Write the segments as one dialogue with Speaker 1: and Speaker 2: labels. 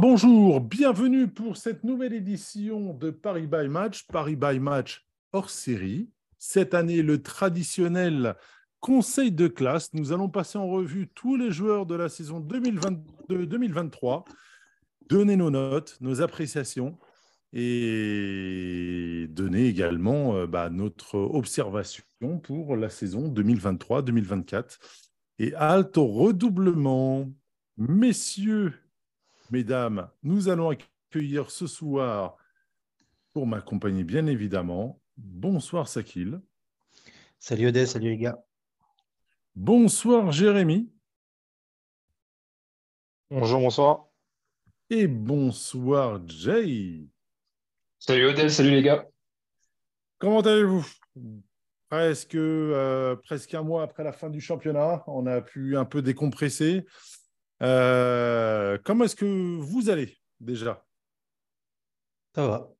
Speaker 1: bonjour, bienvenue pour cette nouvelle édition de Paris by Match, Paris by Match hors série. Cette année, le traditionnel conseil de classe. Nous allons passer en revue tous les joueurs de la saison 2022-2023, donner nos notes, nos appréciations et donner également euh, bah, notre observation pour la saison 2023-2024. Et halte au redoublement. Messieurs, mesdames, nous allons accueillir ce soir, pour m'accompagner bien évidemment, bonsoir Sakil.
Speaker 2: Salut Odé, salut les gars.
Speaker 1: Bonsoir Jérémy.
Speaker 3: Bonjour, bonsoir.
Speaker 1: Et bonsoir Jay.
Speaker 4: Salut Odell, salut les gars.
Speaker 1: Comment allez-vous? Presque, euh, presque un mois après la fin du championnat, on a pu un peu décompresser. Euh, comment est-ce que vous allez déjà?
Speaker 2: Ça va.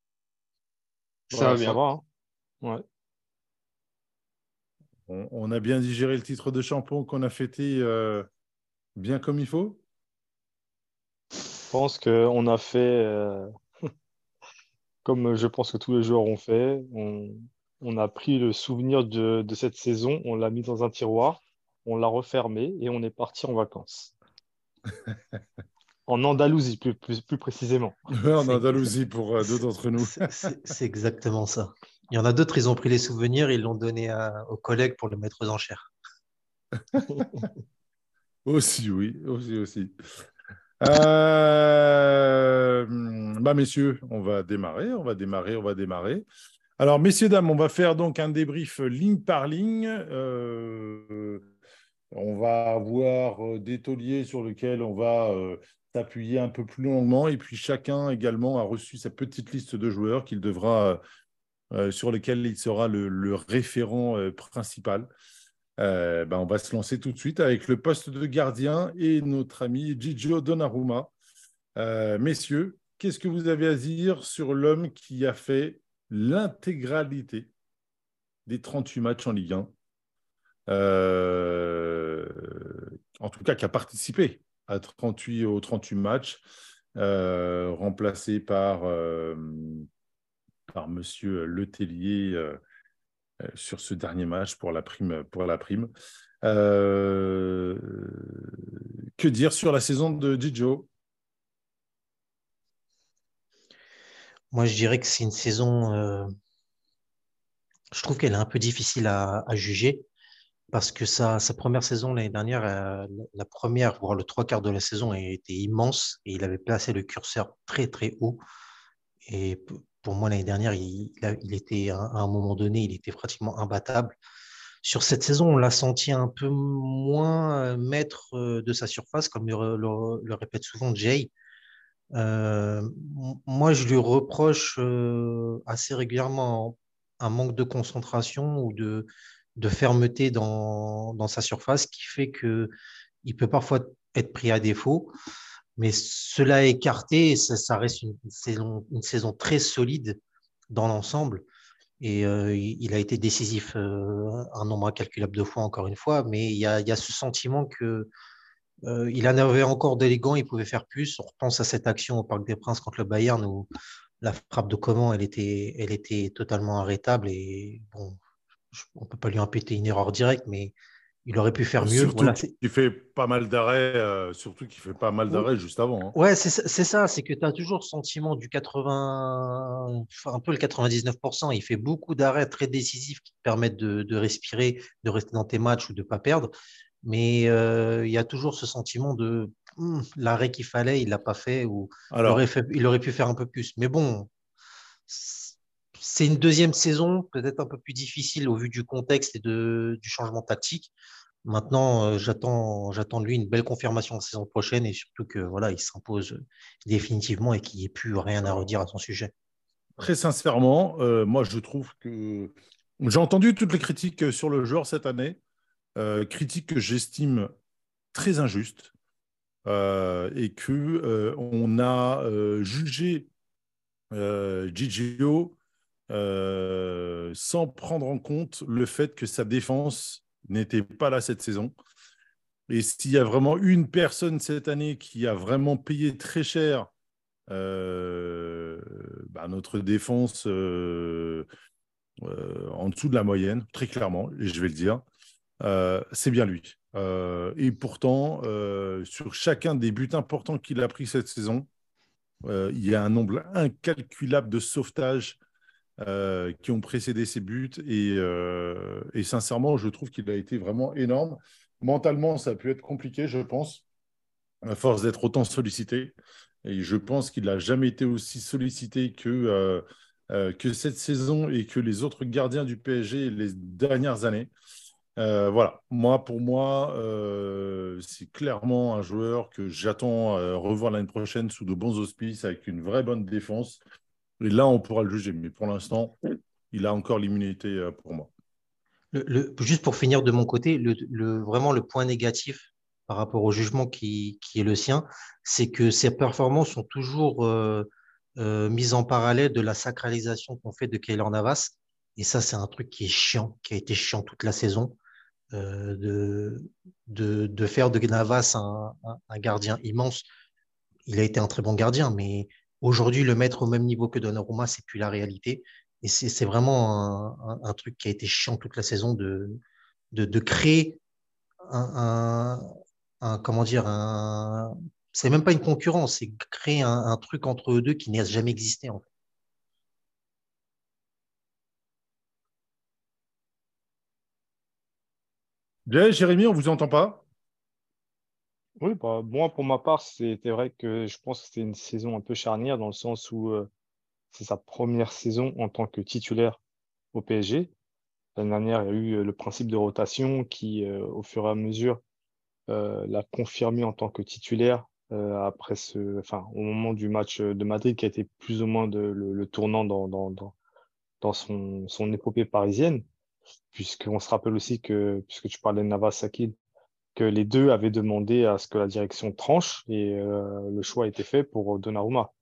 Speaker 3: Ça va bien. Hein? Ouais.
Speaker 1: On, a bien digéré le titre de champion qu'on a fêté euh, bien comme il faut?
Speaker 3: Je pense qu'on a fait euh, comme je pense que tous les joueurs ont fait. On, a pris le souvenir de, cette saison, on l'a mis dans un tiroir, on l'a refermé et on est parti en vacances. en Andalousie, plus, précisément.
Speaker 1: en Andalousie, pour euh, deux d'entre nous.
Speaker 2: C'est exactement ça. Il y en a d'autres, ils ont pris les souvenirs, ils l'ont donné aux collègues pour le mettre aux enchères.
Speaker 1: aussi, oui, aussi, aussi. Euh, bah, messieurs, on va démarrer, on va démarrer, on va démarrer. Alors, messieurs, dames, on va faire donc un débrief ligne par ligne. Euh, on va avoir euh, des tauliers sur lesquels on va s'appuyer un peu plus longuement. Et puis, chacun également a reçu sa petite liste de joueurs qu'il devra euh, sur lequel il sera le, référent euh, principal. Euh, ben, on va se lancer tout de suite avec le poste de gardien et notre ami Gigio Donnarumma. messieurs, qu'est-ce que vous avez à dire sur l'homme qui a fait l'intégralité des 38 matchs en Ligue 1 En tout cas, qui a participé à 38, aux 38 matchs, remplacé par par Monsieur Letellier euh, euh, sur ce dernier match pour la prime. Pour la prime. Euh, que dire sur la saison de Gigio
Speaker 2: Moi, je dirais que c'est une saison. je trouve qu'elle est un peu difficile à, juger parce que sa, première saison l'année dernière, la première, voire le trois quarts de la saison, était immense et il avait placé le curseur très très haut. Et pour moi, l'année dernière, il, était à un moment donné, il était pratiquement imbattable. Sur cette saison, on l'a senti un peu moins euh, maître euh, de sa surface, comme le, répète souvent Jay. Euh, moi, je lui reproche assez régulièrement un manque de concentration ou de, fermeté dans, dans, sa surface qui fait qu'il peut parfois être pris à défaut. Mais cela écarté, ça, reste une saison, une saison, très solide dans l'ensemble. Et euh, il a été décisif euh, un nombre incalculable de fois, encore une fois. Mais il y a, ce sentiment que euh, il en avait encore d'élégant, il pouvait faire plus. On repense à cette action au Parc des Princes contre le Bayern où la frappe de Coman, elle était, elle était totalement arrêtable. Et bon, on ne peut pas lui impéter une erreur directe, mais il aurait pu faire mieux.
Speaker 1: Surtout qu'il fait pas mal d'arrêts, euh, surtout qu'il fait pas mal d'arrêts juste avant. Hein.
Speaker 2: Ouais, c'est ça, c'est que tu as toujours le sentiment du 80, un peu le 99%. Il fait beaucoup d'arrêts très décisifs qui te permettent de, respirer, de rester dans tes matchs ou de ne pas perdre. Mais euh, il y a toujours ce sentiment de hum, l'arrêt qu'il fallait, il ne l'a pas fait ou il, aurait il aurait pu faire un peu plus. Mais bon, c'est une deuxième saison, peut-être un peu plus difficile au vu du contexte et de, du changement tactique. Maintenant, euh, j'attends, de lui une belle confirmation la saison prochaine et surtout que voilà, il s'impose définitivement et qu'il n'y ait plus rien à redire à son sujet.
Speaker 1: Très sincèrement, euh, moi je trouve que j'ai entendu toutes les critiques sur le joueur cette année, euh, critiques que j'estime très injustes. et que on a jugé Gigio sans prendre en compte le fait que sa défense n'était pas là cette saison. Et s'il y a vraiment une personne cette année qui a vraiment payé très cher euh, bah, notre défense euh, euh, en dessous de la moyenne, très clairement, et je vais le dire, c'est bien lui. et pourtant, sur chacun des buts importants qu'il a pris cette saison, il y a un nombre incalculable de sauvetages qui ont précédé ses buts. Et, et sincèrement, je trouve qu'il a été vraiment énorme. Mentalement, ça a pu être compliqué, je pense, à force d'être autant sollicité. Et je pense qu'il n'a jamais été aussi sollicité que, euh, euh, que cette saison et que les autres gardiens du PSG les dernières années. Euh, voilà, moi, pour moi, c'est clairement un joueur que j'attends revoir l'année prochaine sous de bons auspices avec une vraie bonne défense. Et là, on pourra le juger. Mais pour l'instant, il a encore l'immunité pour moi
Speaker 2: juste pour finir de mon côté, vraiment le point négatif par rapport au jugement qui, est le sien, c'est que ses performances sont toujours euh, euh, mises en parallèle de la sacralisation qu'on fait de Keylor Navas. Et ça, c'est un truc qui est chiant, qui a été chiant toute la saison, euh, de, de, faire de Navas un, gardien immense. Il a été un très bon gardien, mais aujourd'hui, le mettre au même niveau que Donnarumma, c'est plus la réalité. Et c'est vraiment un, truc qui a été chiant toute la saison de, créer un, comment dire, c'est même pas une concurrence, c'est créer un, truc entre eux deux qui n'a jamais existé en fait.
Speaker 1: Jérémy, on vous entend pas?
Speaker 3: Oui, bah, pour ma part, c'était vrai que je pense que c'était une saison un peu charnière dans le sens où euh, c'est sa première saison en tant que titulaire au PSG. L'année dernière, il y a eu euh, le principe de rotation qui, euh, au fur et à mesure, l'a confirmé en tant que titulaire après ce, enfin, au moment du match de Madrid, qui a été plus ou moins le, tournant dans, dans, dans, son, son, épopée parisienne, puisqu'on se rappelle aussi que, puisque tu parlais de Navas Sakil, que les deux avaient demandé à ce que la direction tranche et le choix a été fait pour Donnarumma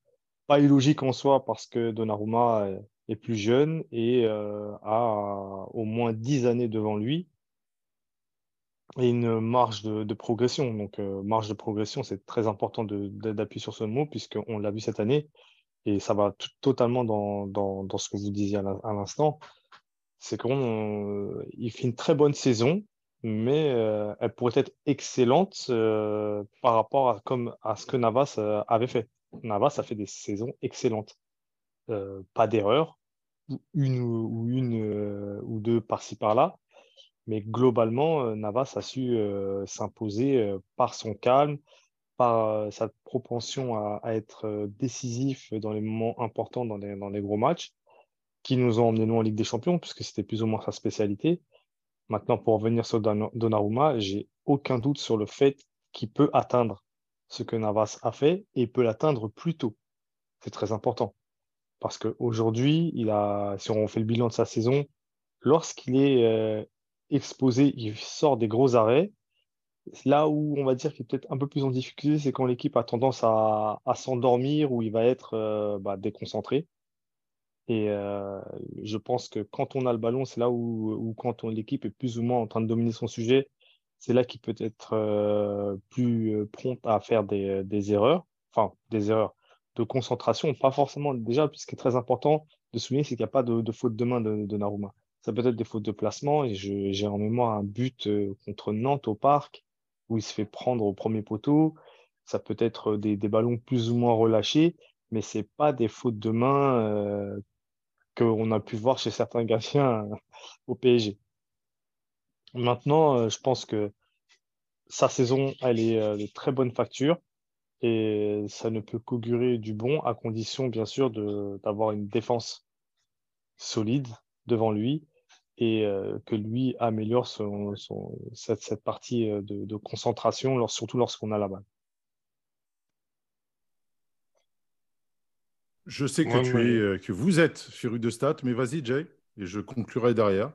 Speaker 3: pas illogique en soi parce que Donnarumma est plus jeune et euh, a au moins 10 années devant lui et une marge de, progression. Donc, euh, marge de progression, c'est très important d'appuyer sur ce mot puisqu'on l'a vu cette année et ça va totalement dans, dans, ce que vous disiez à l'instant. C'est qu'il fait une très bonne saison, mais euh, elle pourrait être excellente par rapport à, comme, à ce que Navas avait fait. Navas a fait des saisons excellentes. Euh, pas d'erreur, une ou une euh, ou deux par-ci par-là, mais globalement, euh, Navas a su s'imposer par son calme, par sa propension à, être décisif dans les moments importants dans les, dans les gros matchs, qui nous ont emmenés nous en Ligue des Champions, puisque c'était plus ou moins sa spécialité. Maintenant, pour revenir sur Donnarumma, j'ai aucun doute sur le fait qu'il peut atteindre ce que Navas a fait et peut l'atteindre plus tôt. C'est très important. Parce qu'aujourd'hui, si on fait le bilan de sa saison, lorsqu'il est euh, exposé, il sort des gros arrêts. Là où on va dire qu'il est peut-être un peu plus en difficulté, c'est quand l'équipe a tendance à, s'endormir ou il va être euh, bah, déconcentré. Et euh, je pense que quand on a le ballon, c'est là où, quand l'équipe est plus ou moins en train de dominer son sujet, c'est là qu'il peut être euh, plus euh, prompt à faire des, des, erreurs, enfin des erreurs de concentration, pas forcément déjà, puisque est très important de souligner, c'est qu'il n'y a pas de, de, faute de main de, Naruma. Ça peut être des fautes de placement, et j'ai en mémoire un but contre Nantes au parc, où il se fait prendre au premier poteau. Ça peut être des, ballons plus ou moins relâchés, mais c'est pas des fautes de main qu'on a pu voir chez certains gardiens au PSG. Maintenant, euh, je pense que sa saison, elle est euh, de très bonne facture et ça ne peut qu'augurer du bon à condition, bien sûr, d'avoir une défense solide devant lui et euh, que lui améliore cette, partie de, concentration, surtout lorsqu'on a la balle.
Speaker 1: Je sais que, tu es, que vous êtes féru de stats, mais vas-y, Jay, et je conclurai derrière.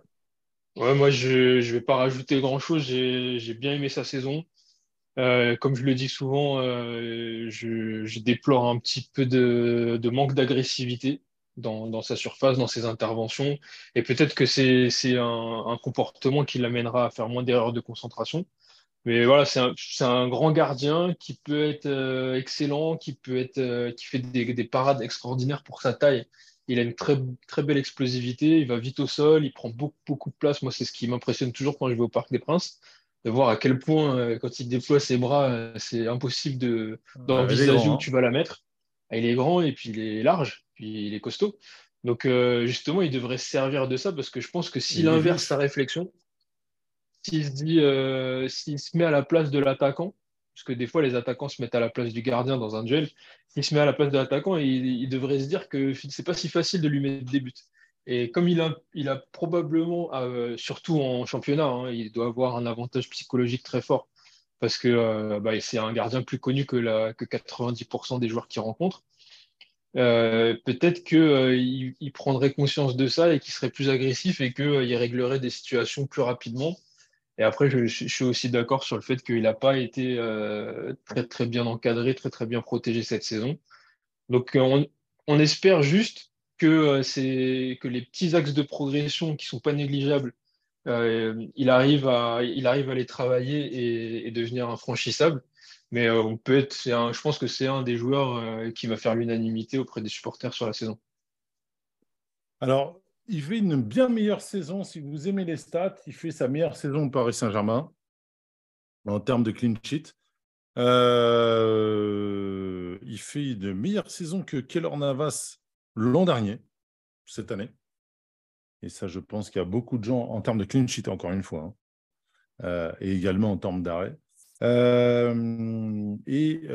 Speaker 4: Ouais, moi, je ne vais pas rajouter grand-chose. J'ai bien aimé sa saison. Euh, comme je le dis souvent, euh, je, je déplore un petit peu de, de manque d'agressivité dans, dans sa surface, dans ses interventions. Et peut-être que c'est, c'est un, un comportement qui l'amènera à faire moins d'erreurs de concentration. Mais voilà, c'est un, grand gardien qui peut être euh, excellent, qui peut être, euh, qui fait des, des parades extraordinaires pour sa taille. Il a une très, très belle explosivité, il va vite au sol, il prend beaucoup, beaucoup de place. Moi, c'est ce qui m'impressionne toujours quand je vais au Parc des Princes, de voir à quel point, euh, quand il déploie ses bras, c'est impossible de, d'envisager
Speaker 1: grand,
Speaker 4: où
Speaker 1: hein.
Speaker 4: tu vas la mettre. Ah, Il est grand et puis il est large, puis il est costaud. Donc, justement, il devrait se servir de ça parce que je pense que
Speaker 1: Il
Speaker 4: s'il inverse sa réflexion, s'il se euh, se met à la place de l'attaquant, parce que des fois les attaquants se mettent à la place du gardien dans un duel, s'il se met à la place de l'attaquant, il, il devrait se dire que c'est pas si facile de lui mettre des buts. Et comme il a, il a probablement, euh, surtout en championnat, hein, il doit avoir un avantage psychologique très fort parce que euh, bah, c'est un gardien plus connu que, la, que 90% des joueurs qu'il rencontre. Peut-être qu'il il- il prendrait conscience de ça et qu'il serait plus agressif et qu'il réglerait des situations plus rapidement. Et après, je, suis aussi d'accord sur le fait qu'il n'a pas été euh, très, très bien encadré, très, très bien protégé cette saison. Donc, euh, on, espère juste que, euh, c'est, que les petits axes de progression qui sont pas négligeables, il arrive à, il arrive à les travailler et, devenir infranchissable. Mais on peut être, je pense que c'est un des joueurs qui va faire l'unanimité auprès des supporters sur la saison.
Speaker 1: Alors, il fait une bien meilleure saison. Si vous aimez les stats, il fait sa meilleure saison au Paris Saint-Germain en termes de clean sheet. Euh, il fait une meilleure saison que Keylor Navas l'an dernier, cette année. Et ça, je pense qu'il y a beaucoup de gens, en termes de clean sheet, encore une fois, hein, euh, et également en termes d'arrêt. Euh, et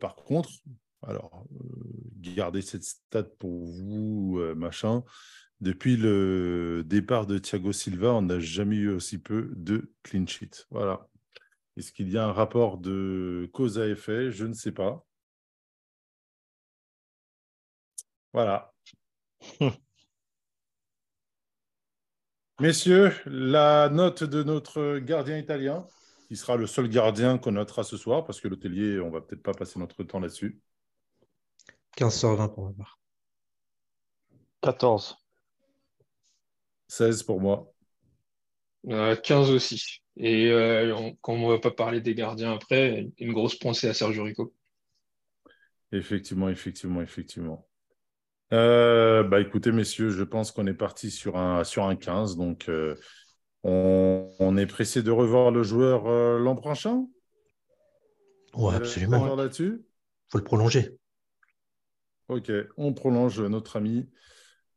Speaker 1: par contre, alors, gardez cette stat pour vous, machin. Depuis le départ de Thiago Silva, on n'a jamais eu aussi peu de clean sheet. Voilà. Est-ce qu'il y a un rapport de cause à effet? Je ne sais pas. Voilà. Messieurs, la note de notre gardien italien, qui sera le seul gardien qu'on notera ce soir, parce que l'hôtelier, on va peut-être pas passer notre temps là-dessus.
Speaker 2: 15 sur 20 pour ma part.
Speaker 3: 14.
Speaker 1: 16 pour moi.
Speaker 4: Euh, 15 aussi. Et euh, on- quand on va pas parler des gardiens après, une grosse pensée à Sergio Rico.
Speaker 1: Effectivement, effectivement, effectivement. Euh, bah écoutez, messieurs, je pense qu'on est parti sur un, sur un 15. Donc, euh, on, on est pressé de revoir le joueur euh, l'an prochain?
Speaker 2: Ouais,
Speaker 1: Euh,
Speaker 2: absolument.
Speaker 1: là-dessus?
Speaker 2: Faut le prolonger.
Speaker 1: Ok, on prolonge notre ami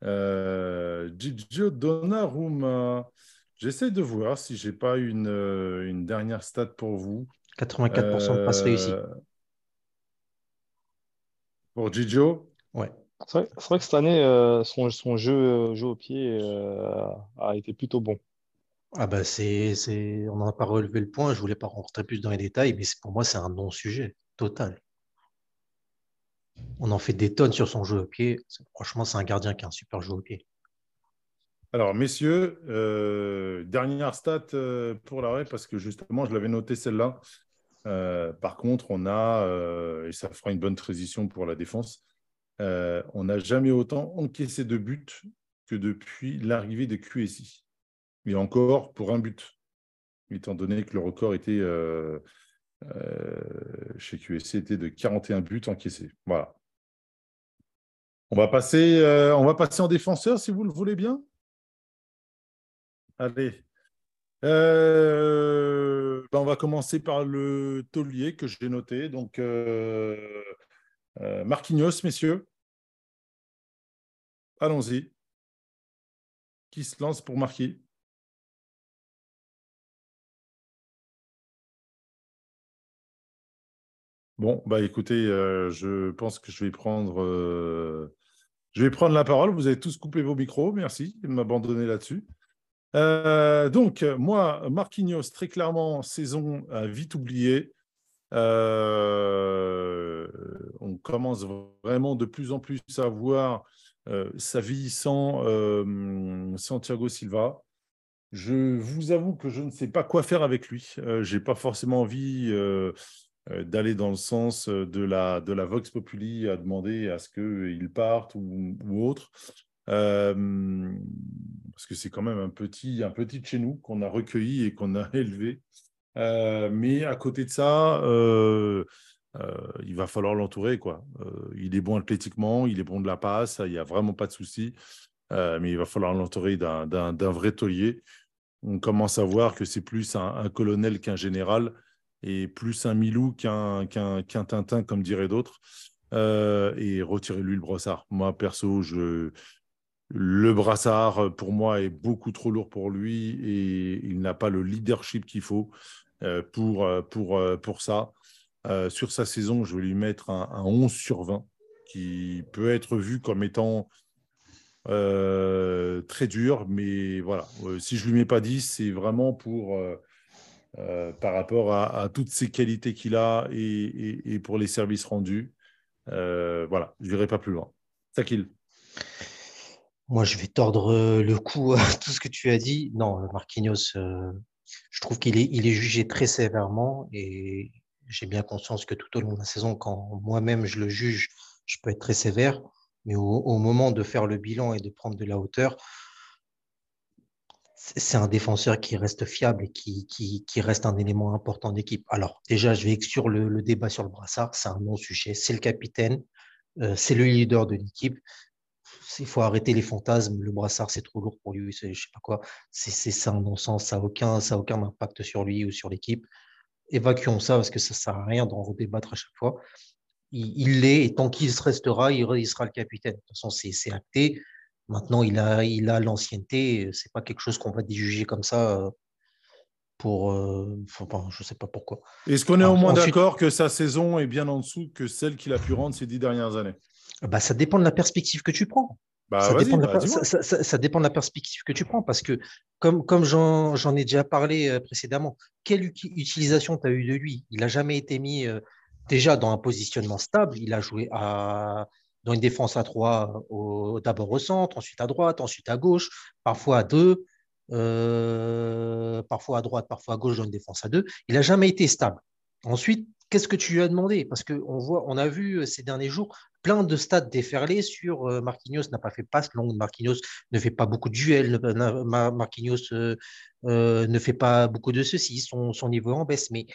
Speaker 1: euh, Gigio Donnarumma. J'essaie de voir si j'ai pas une, euh, une dernière stat pour vous.
Speaker 2: 84% de passes réussies.
Speaker 1: Euh, Pour Gigio?
Speaker 2: Ouais.
Speaker 3: C'est vrai, c'est vrai que cette année, euh, son, son jeu, euh, jeu au pied euh, a été plutôt bon.
Speaker 2: Ah bah c'est, c'est... On n'en a pas relevé le point, je voulais pas rentrer plus dans les détails, mais c'est- pour moi, c'est un non-sujet total. On en fait des tonnes sur son jeu au pied. Franchement, c'est un gardien qui a un super jeu au pied.
Speaker 1: Alors, messieurs, euh, dernière stat euh, pour l'arrêt, parce que justement, je l'avais noté celle-là. Euh, par contre, on a, et ça fera une bonne transition pour la défense, on n'a jamais autant encaissé de buts que depuis l'arrivée de QSI. Et encore pour un but, étant donné que le record était chez QSC était de 41 buts encaissés. Voilà. On va passer, euh, on va passer en défenseur si vous le voulez bien. Allez. Euh, ben, on va commencer par le taulier que j'ai noté. Donc, euh, euh, Marquinhos, messieurs. Allons-y. Qui se lance pour marquer? Bon, bah écoutez, euh, je pense que je vais prendre, euh, je vais prendre la parole. Vous avez tous coupé vos micros. Merci de m'abandonner là-dessus. Euh, donc, moi, Marquinhos, très clairement, saison vite oubliée. On commence vraiment de plus en plus à voir sa vieillissant euh, Santiago Silva. Je vous avoue que je ne sais pas quoi faire avec lui. Je n'ai pas forcément envie d'aller dans le sens de la, de la Vox Populi à demander à ce qu'il parte ou, autre. parce que c'est quand même un petit, un petit chez nous qu'on a recueilli et qu'on a élevé. mais à côté de ça, il va falloir l'entourer. quoi. il est bon athlétiquement, il est bon de la passe, il n'y a vraiment pas de souci. mais il va falloir l'entourer d'un vrai taulier on commence à voir que c'est plus un, colonel qu'un général et plus un Milou qu'un Tintin, comme diraient d'autres. Euh, et retirez-lui le brassard. Moi, perso, je, le brassard, pour moi, est beaucoup trop lourd pour lui et il n'a pas le leadership qu'il faut euh, pour, pour, pour ça. Euh, sur sa saison, je vais lui mettre un, un 11 sur 20 qui peut être vu comme étant euh, très dur, mais voilà. Euh, si je lui mets pas 10, c'est vraiment pour euh, par rapport à, toutes ces qualités qu'il a et, pour les services rendus. voilà, je n'irai pas plus loin. Takil.
Speaker 2: Moi, je vais tordre le cou à tout ce que tu as dit. Non, Marquinhos, je trouve qu'il est, il est jugé très sévèrement et j'ai bien conscience que tout au long de la saison, quand moi-même je le juge, je peux être très sévère. Mais au, moment de faire le bilan et de prendre de la hauteur, c'est un défenseur qui reste fiable et qui, qui, reste un élément important d'équipe. Alors, déjà, je vais exclure le, débat sur le brassard. C'est un non-sujet. C'est le capitaine, euh, c'est le leader de l'équipe. Il faut arrêter les fantasmes. Le brassard, c'est trop lourd pour lui. Je sais pas quoi. C'est ça un non-sens. Ça n'a aucun, aucun impact sur lui ou sur l'équipe. Évacuons ça parce que ça ne sert à rien d'en redébattre à chaque fois il l'est, et tant qu'il restera, il, sera le capitaine. De toute façon, c'est acté. Maintenant, il a il a l'ancienneté. C'est pas quelque chose qu'on va déjuger comme ça euh, pour. Euh, je sais pas pourquoi.
Speaker 1: Est-ce qu'on est au moins d'accord que sa saison est bien en dessous que celle qu'il a pu rendre ces dix dernières années?
Speaker 2: Bah, Ça dépend de la perspective que tu prends.
Speaker 1: Bah, ça, dépend
Speaker 2: bah, ça, dépend de la perspective que tu prends parce que, comme, comme j'en ai déjà parlé euh, précédemment, quelle utilisation tu as eu de lui? Il n'a jamais été mis déjà dans un positionnement stable. Il a joué à, dans une défense à trois, d'abord au centre, ensuite à droite, ensuite à gauche, parfois à deux, euh, parfois à droite, parfois à gauche dans une défense à deux. Il n'a jamais été stable. Ensuite, qu'est-ce que tu lui as demandé? Parce qu'on on a vu euh, ces derniers jours plein de stats déferlés sur euh, Marquinhos n'a pas fait passe longue, Marquinhos ne fait pas beaucoup de duels, Marquinhos ne fait pas beaucoup de ceci, son, son niveau en baisse. Mais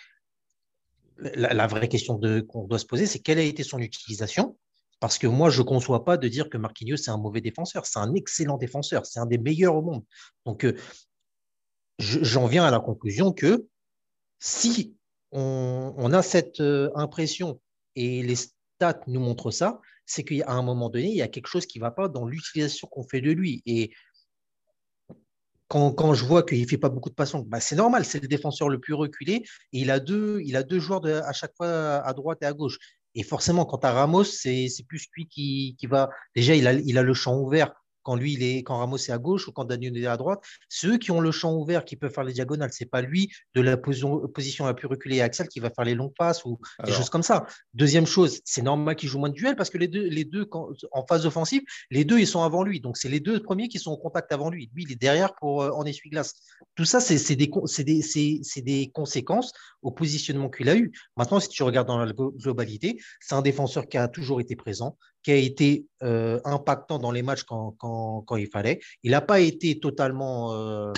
Speaker 2: la, vraie question qu'on doit se poser, c'est quelle a été son utilisation Parce que moi, je ne conçois pas de dire que Marquinhos, c'est un mauvais défenseur. C'est un excellent défenseur. C'est un des meilleurs au monde. Donc, euh, j'en viens à la conclusion que si on, a cette euh, impression et les stats nous montrent ça, c'est qu'à un moment donné, il y a quelque chose qui ne va pas dans l'utilisation qu'on fait de lui. Et quand, je vois qu'il ne fait pas beaucoup de passions, bah c'est normal, c'est le défenseur le plus reculé. Et il a deux, il a deux joueurs à chaque fois à droite et à gauche. Et forcément, quand tu as Ramos, c'est plus lui qui, qui, va. Déjà, il a, il a le champ ouvert quand lui, il est, quand Ramos est à gauche ou quand Daniel est à droite, ceux qui ont le champ ouvert, qui peuvent faire les diagonales. C'est pas lui de la position, position la plus reculée à Axel qui va faire les longues passes ou des choses comme ça. Deuxième chose, c'est normal qu'il joue moins de duels parce que les deux, les deux en phase offensive, les deux, ils sont avant lui. Donc, c'est les deux premiers qui sont en contact avant lui. Lui, il est derrière pour euh, en essuie-glace. Tout ça, c'est des, des, des conséquences au positionnement qu'il a eu. Maintenant, si tu regardes dans la globalité, c'est un défenseur qui a toujours été présent, qui a été euh, impactant dans les matchs quand, il fallait. Il n'a pas été totalement euh,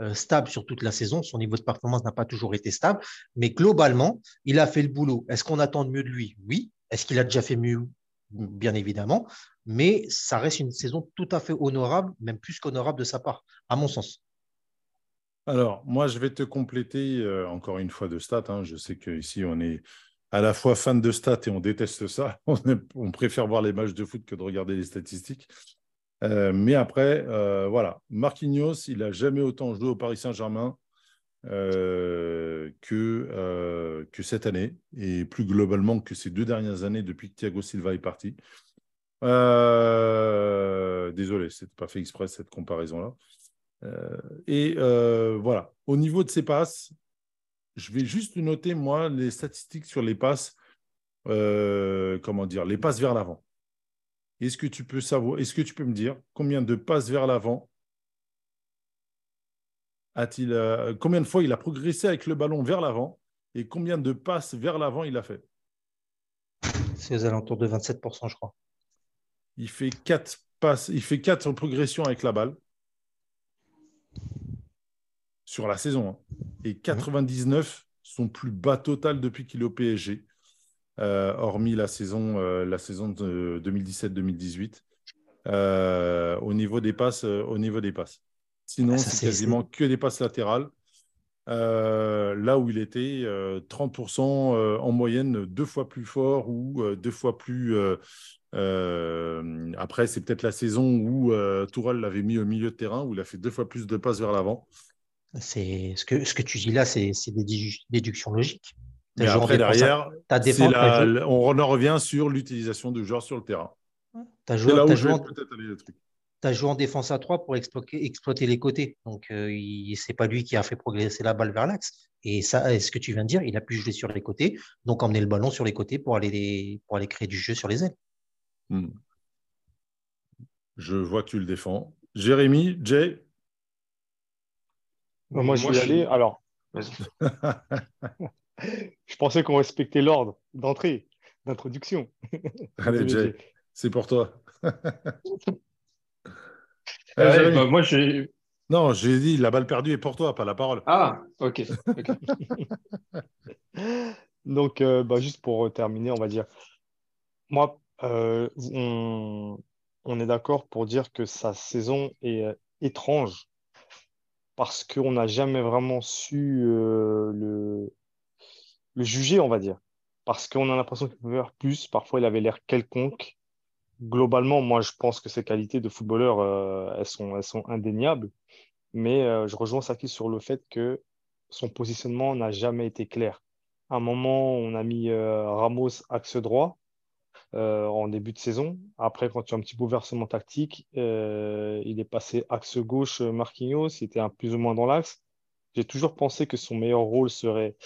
Speaker 2: euh, stable sur toute la saison. Son niveau de performance n'a pas toujours été stable. Mais globalement, il a fait le boulot. Est-ce qu'on attend de mieux de lui? Oui. Est-ce qu'il a déjà fait mieux? Bien évidemment. Mais ça reste une saison tout à fait honorable, même plus qu'honorable de sa part, à mon sens.
Speaker 1: Alors, moi, je vais te compléter encore une fois de stats. Hein. Je sais qu'ici, on est à la fois fan de stats et on déteste ça. On, préfère voir les matchs de foot que de regarder les statistiques. Euh, mais après, euh, voilà, Marquinhos, il n'a jamais autant joué au Paris Saint-Germain euh, que, cette année, et plus globalement que ces deux dernières années depuis que Thiago Silva est parti. désolé, ce n'était pas fait exprès cette comparaison-là. et voilà, au niveau de ses passes, je vais juste noter, moi, les statistiques sur les passes, euh, comment dire, les passes vers l'avant. Est-ce que tu peux savoir, est-ce que tu peux me dire combien de passes vers l'avant a-t-il, euh, combien de fois il a progressé avec le ballon vers l'avant et combien de passes vers l'avant il a fait?
Speaker 2: C'est aux alentours de 27%, je crois.
Speaker 1: Il fait quatre passes, il fait quatre progressions avec la balle sur la saison. hein. Et 99, son plus bas total depuis qu'il est au PSG, euh, hormis la saison, euh, la saison de 2017-2018. euh, au niveau des passes, euh, au niveau des passes. Sinon,
Speaker 2: Ah,
Speaker 1: c'est quasiment que des passes latérales. Là où il était euh, 30% euh, en moyenne, deux fois plus fort ou deux fois plus. après, c'est peut-être la saison où Tourelle l'avait mis au milieu de terrain, où il a fait deux fois plus de passes vers l'avant.
Speaker 2: C'est ce que, ce que tu dis là, c'est des dédu- déductions logiques.
Speaker 1: Mais après,
Speaker 2: à-
Speaker 1: derrière,
Speaker 2: défense-
Speaker 1: la- on en revient sur l'utilisation du joueur sur le terrain.
Speaker 2: t'as
Speaker 1: C'est
Speaker 2: joué,
Speaker 1: là où
Speaker 2: en- joué défense à 3 pour exploiter, exploiter les côtés. Donc, euh, c'est pas lui qui a fait progresser la balle vers l'axe. Et ça, ce que tu viens de dire, il a pu jouer sur les côtés, donc emmener le ballon sur les côtés pour aller, pour aller créer du jeu sur les ailes.
Speaker 1: Hmm. Je vois que tu le défends. Jérémy, Jay,
Speaker 3: Moi, je vais y
Speaker 4: je
Speaker 3: aller. Alors, je pensais qu'on respectait l'ordre d'entrée, d'introduction.
Speaker 1: allez, Jay, c'est pour toi. Euh, Jérémy.
Speaker 4: bah, moi, j'ai.
Speaker 1: Non, j'ai dit la balle perdue est pour toi, pas la parole.
Speaker 4: Ah, ok.
Speaker 3: Donc, euh, bah, juste pour terminer, on va dire, moi, euh, on, on est d'accord pour dire que sa saison est euh, étrange parce qu'on n'a jamais vraiment su euh, le, juger, on va dire. Parce qu'on a l'impression qu'il pouvait faire plus, parfois il avait l'air quelconque. Globalement, moi, je pense que ses qualités de footballeur, euh, elles sont, elles sont indéniables. Mais euh, je rejoins Saki sur le fait que son positionnement n'a jamais été clair. À un moment, on a mis Ramos axe droit euh, en début de saison. Après, quand tu as un petit bouleversement tactique, euh, il est passé axe gauche euh, Marquinhos, il était un plus ou moins dans l'axe. J'ai toujours pensé que son meilleur rôle serait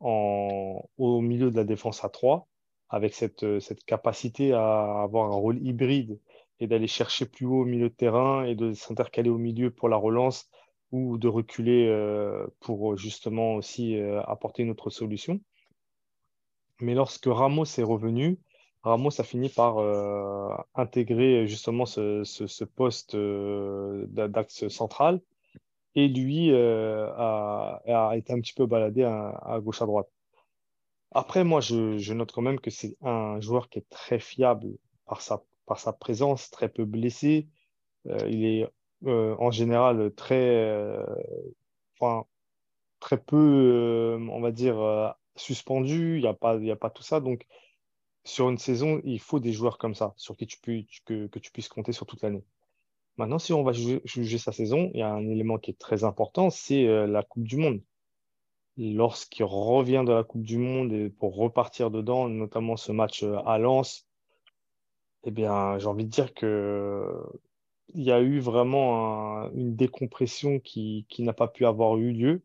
Speaker 3: au milieu de la défense à 3, avec cette, capacité à avoir un rôle hybride et d'aller chercher plus haut au milieu de terrain et de s'intercaler au milieu pour la relance ou de reculer pour justement aussi apporter une autre solution. Mais lorsque Ramos est revenu, Ramos a fini par euh, intégrer justement ce, poste euh, d'a- d'axe central et lui euh, a, été un petit peu baladé à, gauche à droite. Après, moi, je, note quand même que c'est un joueur qui est très fiable par sa, par sa présence, très peu blessé. Euh, il est euh, en général très, euh, enfin, très peu, euh, on va dire, euh, suspendu. Il n'y a pas, a pas tout ça. Donc, sur une saison, il faut des joueurs comme ça, sur qui tu que, tu puisses compter sur toute l'année. Maintenant, si on va juger, sa saison, il y a un élément qui est très important, c'est euh, la Coupe du Monde. Lorsqu'il revient de la Coupe du Monde et pour repartir dedans, notamment ce match euh, à Lens, eh bien, j'ai envie de dire que il y a eu vraiment un- une décompression qui, n'a pas pu avoir eu lieu.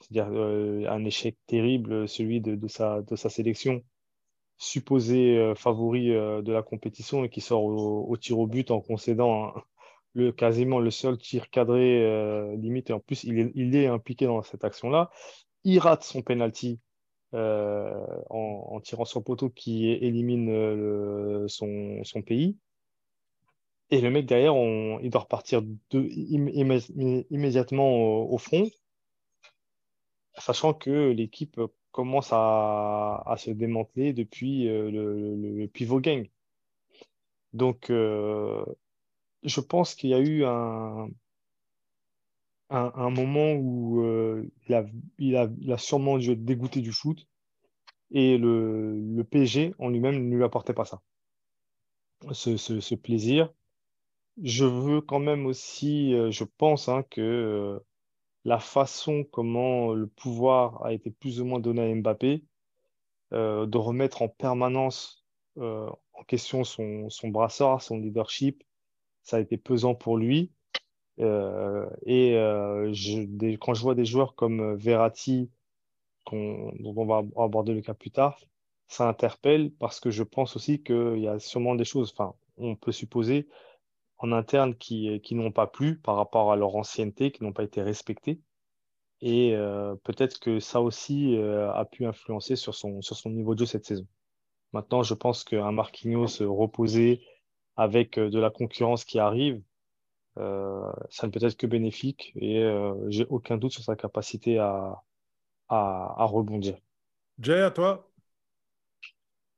Speaker 3: C'est-à-dire euh, un échec terrible, celui de sa sélection, supposé euh, favori euh, de la compétition et qui sort au, tir au but en concédant le, quasiment le seul tir cadré euh, limite. Et en plus, il est, impliqué dans cette action-là. Il rate son penalty en, tirant sur poteau qui élimine son, son pays. Et le mec derrière, on- il doit repartir immédiatement au, au front, sachant que l'équipe commence à, se démanteler depuis euh, le, pivot gang. Donc, euh, je pense qu'il y a eu un, un, moment où euh, il a, il a, sûrement dû être dégoûté du foot et le, le PSG en lui-même ne lui apportait pas ça, ce, ce, plaisir. Je veux quand même aussi, euh, je pense hein, que la façon comment le pouvoir a été plus ou moins donné à Mbappé, euh, de remettre en permanence euh, en question son, son brassard, son leadership, ça a été pesant pour lui. Euh, et euh, quand je vois des joueurs comme Verratti, qu'on- dont on va aborder le cas plus tard, ça interpelle parce que je pense aussi qu'il y a sûrement des choses, enfin, on peut supposer en interne qui, qui n'ont pas plu par rapport à leur ancienneté, qui n'ont pas été respectées. Et euh, peut-être que ça aussi euh, a pu influencer sur son, sur son niveau de jeu cette saison. Maintenant, je pense qu'un Marquinhos reposé avec de la concurrence qui arrive, ça ne peut être que bénéfique et j'ai aucun doute sur sa capacité à, à, à rebondir.
Speaker 1: Jay, à toi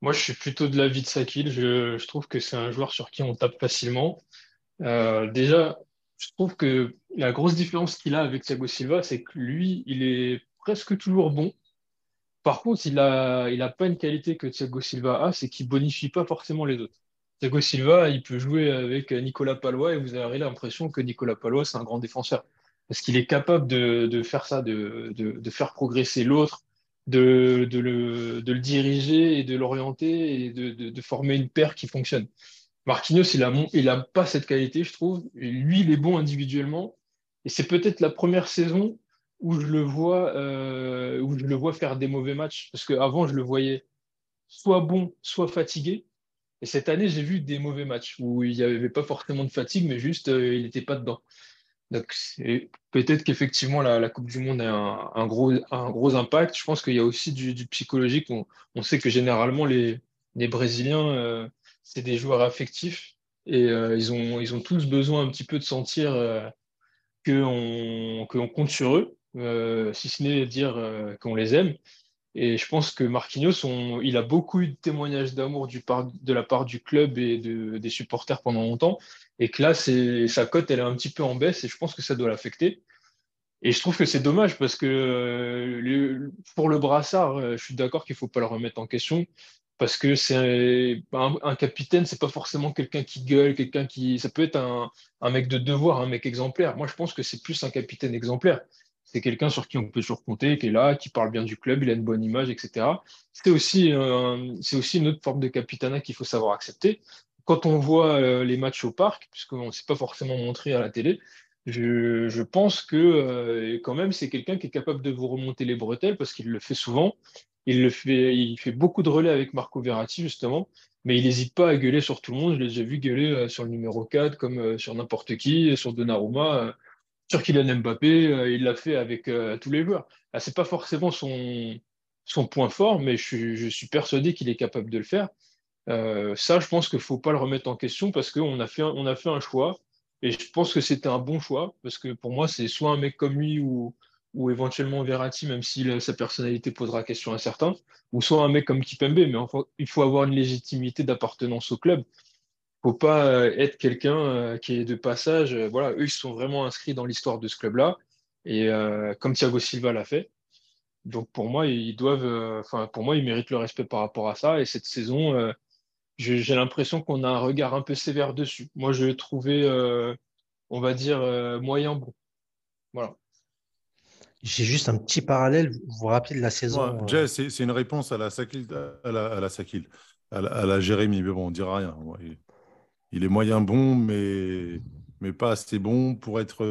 Speaker 4: Moi, je suis plutôt de l'avis de Sakil. Je, je trouve que c'est un joueur sur qui on tape facilement. Euh, déjà, je trouve que la grosse différence qu'il a avec Thiago Silva, c'est que lui, il est presque toujours bon. Par contre, il a, il a pas une qualité que Thiago Silva a, c'est qu'il bonifie pas forcément les autres. Thiago Silva, il peut jouer avec Nicolas Palois et vous aurez l'impression que Nicolas Palois, c'est un grand défenseur. Parce qu'il est capable de, faire ça, de, faire progresser l'autre, de, le, diriger et de l'orienter et de former une paire qui fonctionne. Marquinhos, il a, il a pas cette qualité, je trouve. Lui, il est bon individuellement. Et c'est peut-être la première saison où je le vois, euh, faire des mauvais matchs. Parce qu'avant, je le voyais soit bon, soit fatigué. Et cette année, j'ai vu des mauvais matchs où il n'y avait pas forcément de fatigue, mais juste, euh, il n'était pas dedans. Donc, peut-être qu'effectivement, la, Coupe du Monde a un, gros, impact. Je pense qu'il y a aussi du, psychologique. On, sait que généralement, les, les Brésiliens, euh, c'est des joueurs affectifs et euh, ils, ont, ils ont tous besoin un petit peu de sentir euh, qu'on que compte sur eux, euh, si ce n'est dire qu'on les aime. Et je pense que Marquinhos, on, il a beaucoup eu de témoignages d'amour de la part du club et de, des supporters pendant longtemps. Et que là, sa cote, elle est un petit peu en baisse et je pense que ça doit l'affecter. Et je trouve que c'est dommage parce que pour le brassard, je suis d'accord qu'il ne faut pas le remettre en question parce que c'est un, un, capitaine, c'est pas forcément quelqu'un qui gueule, quelqu'un qui, ça peut être un, mec de devoir, un mec exemplaire. Moi, je pense que c'est plus un capitaine exemplaire. C'est quelqu'un sur qui on peut toujours compter, qui est là, qui parle bien du club, il a une bonne image, etc. C'est aussi, euh, c'est aussi une autre forme de capitana qu'il faut savoir accepter. Quand on voit euh, les matchs au parc, puisqu'on ne s'est pas forcément montré à la télé, je, je pense que euh, quand même c'est quelqu'un qui est capable de vous remonter les bretelles parce qu'il le fait souvent il, le fait, il fait beaucoup de relais avec Marco Verratti, justement, mais il n'hésite pas à gueuler sur tout le monde. Je l'ai déjà vu gueuler euh, sur le numéro 4, comme euh, sur n'importe qui, sur Donnarumma, euh, sur Kylian Mbappé. il l'a fait avec tous les joueurs. Ah, Ce n'est pas forcément son, point fort, mais je suis, persuadé qu'il est capable de le faire. ça, je pense qu'il ne faut pas le remettre en question parce qu'on a, on a fait un choix. Et je pense que c'était un bon choix parce que pour moi, c'est soit un mec comme lui ou ou éventuellement Verratti, même si sa personnalité posera question à certains, ou soit un mec comme Kipembe, mais il faut avoir une légitimité d'appartenance au club. Il ne faut pas euh, être quelqu'un euh, qui est de passage. Euh, voilà, eux, ils sont vraiment inscrits dans l'histoire de ce club-là, et comme Thiago Silva l'a fait. Donc pour moi, ils doivent, enfin pour moi, ils méritent le respect par rapport à ça. Et cette saison, j'ai l'impression qu'on a un regard un peu sévère dessus. Moi, je l'ai trouvé, on va dire, moyen bon. Voilà.
Speaker 2: J'ai juste un petit parallèle. Vous vous rappelez de la saison
Speaker 1: ouais, Jay, c'est une réponse à la Sakil, à la, à la, Sakil, à la, à la Jérémy, mais bon, on ne dira rien. Il, il, est moyen bon, mais, mais pas assez bon pour être,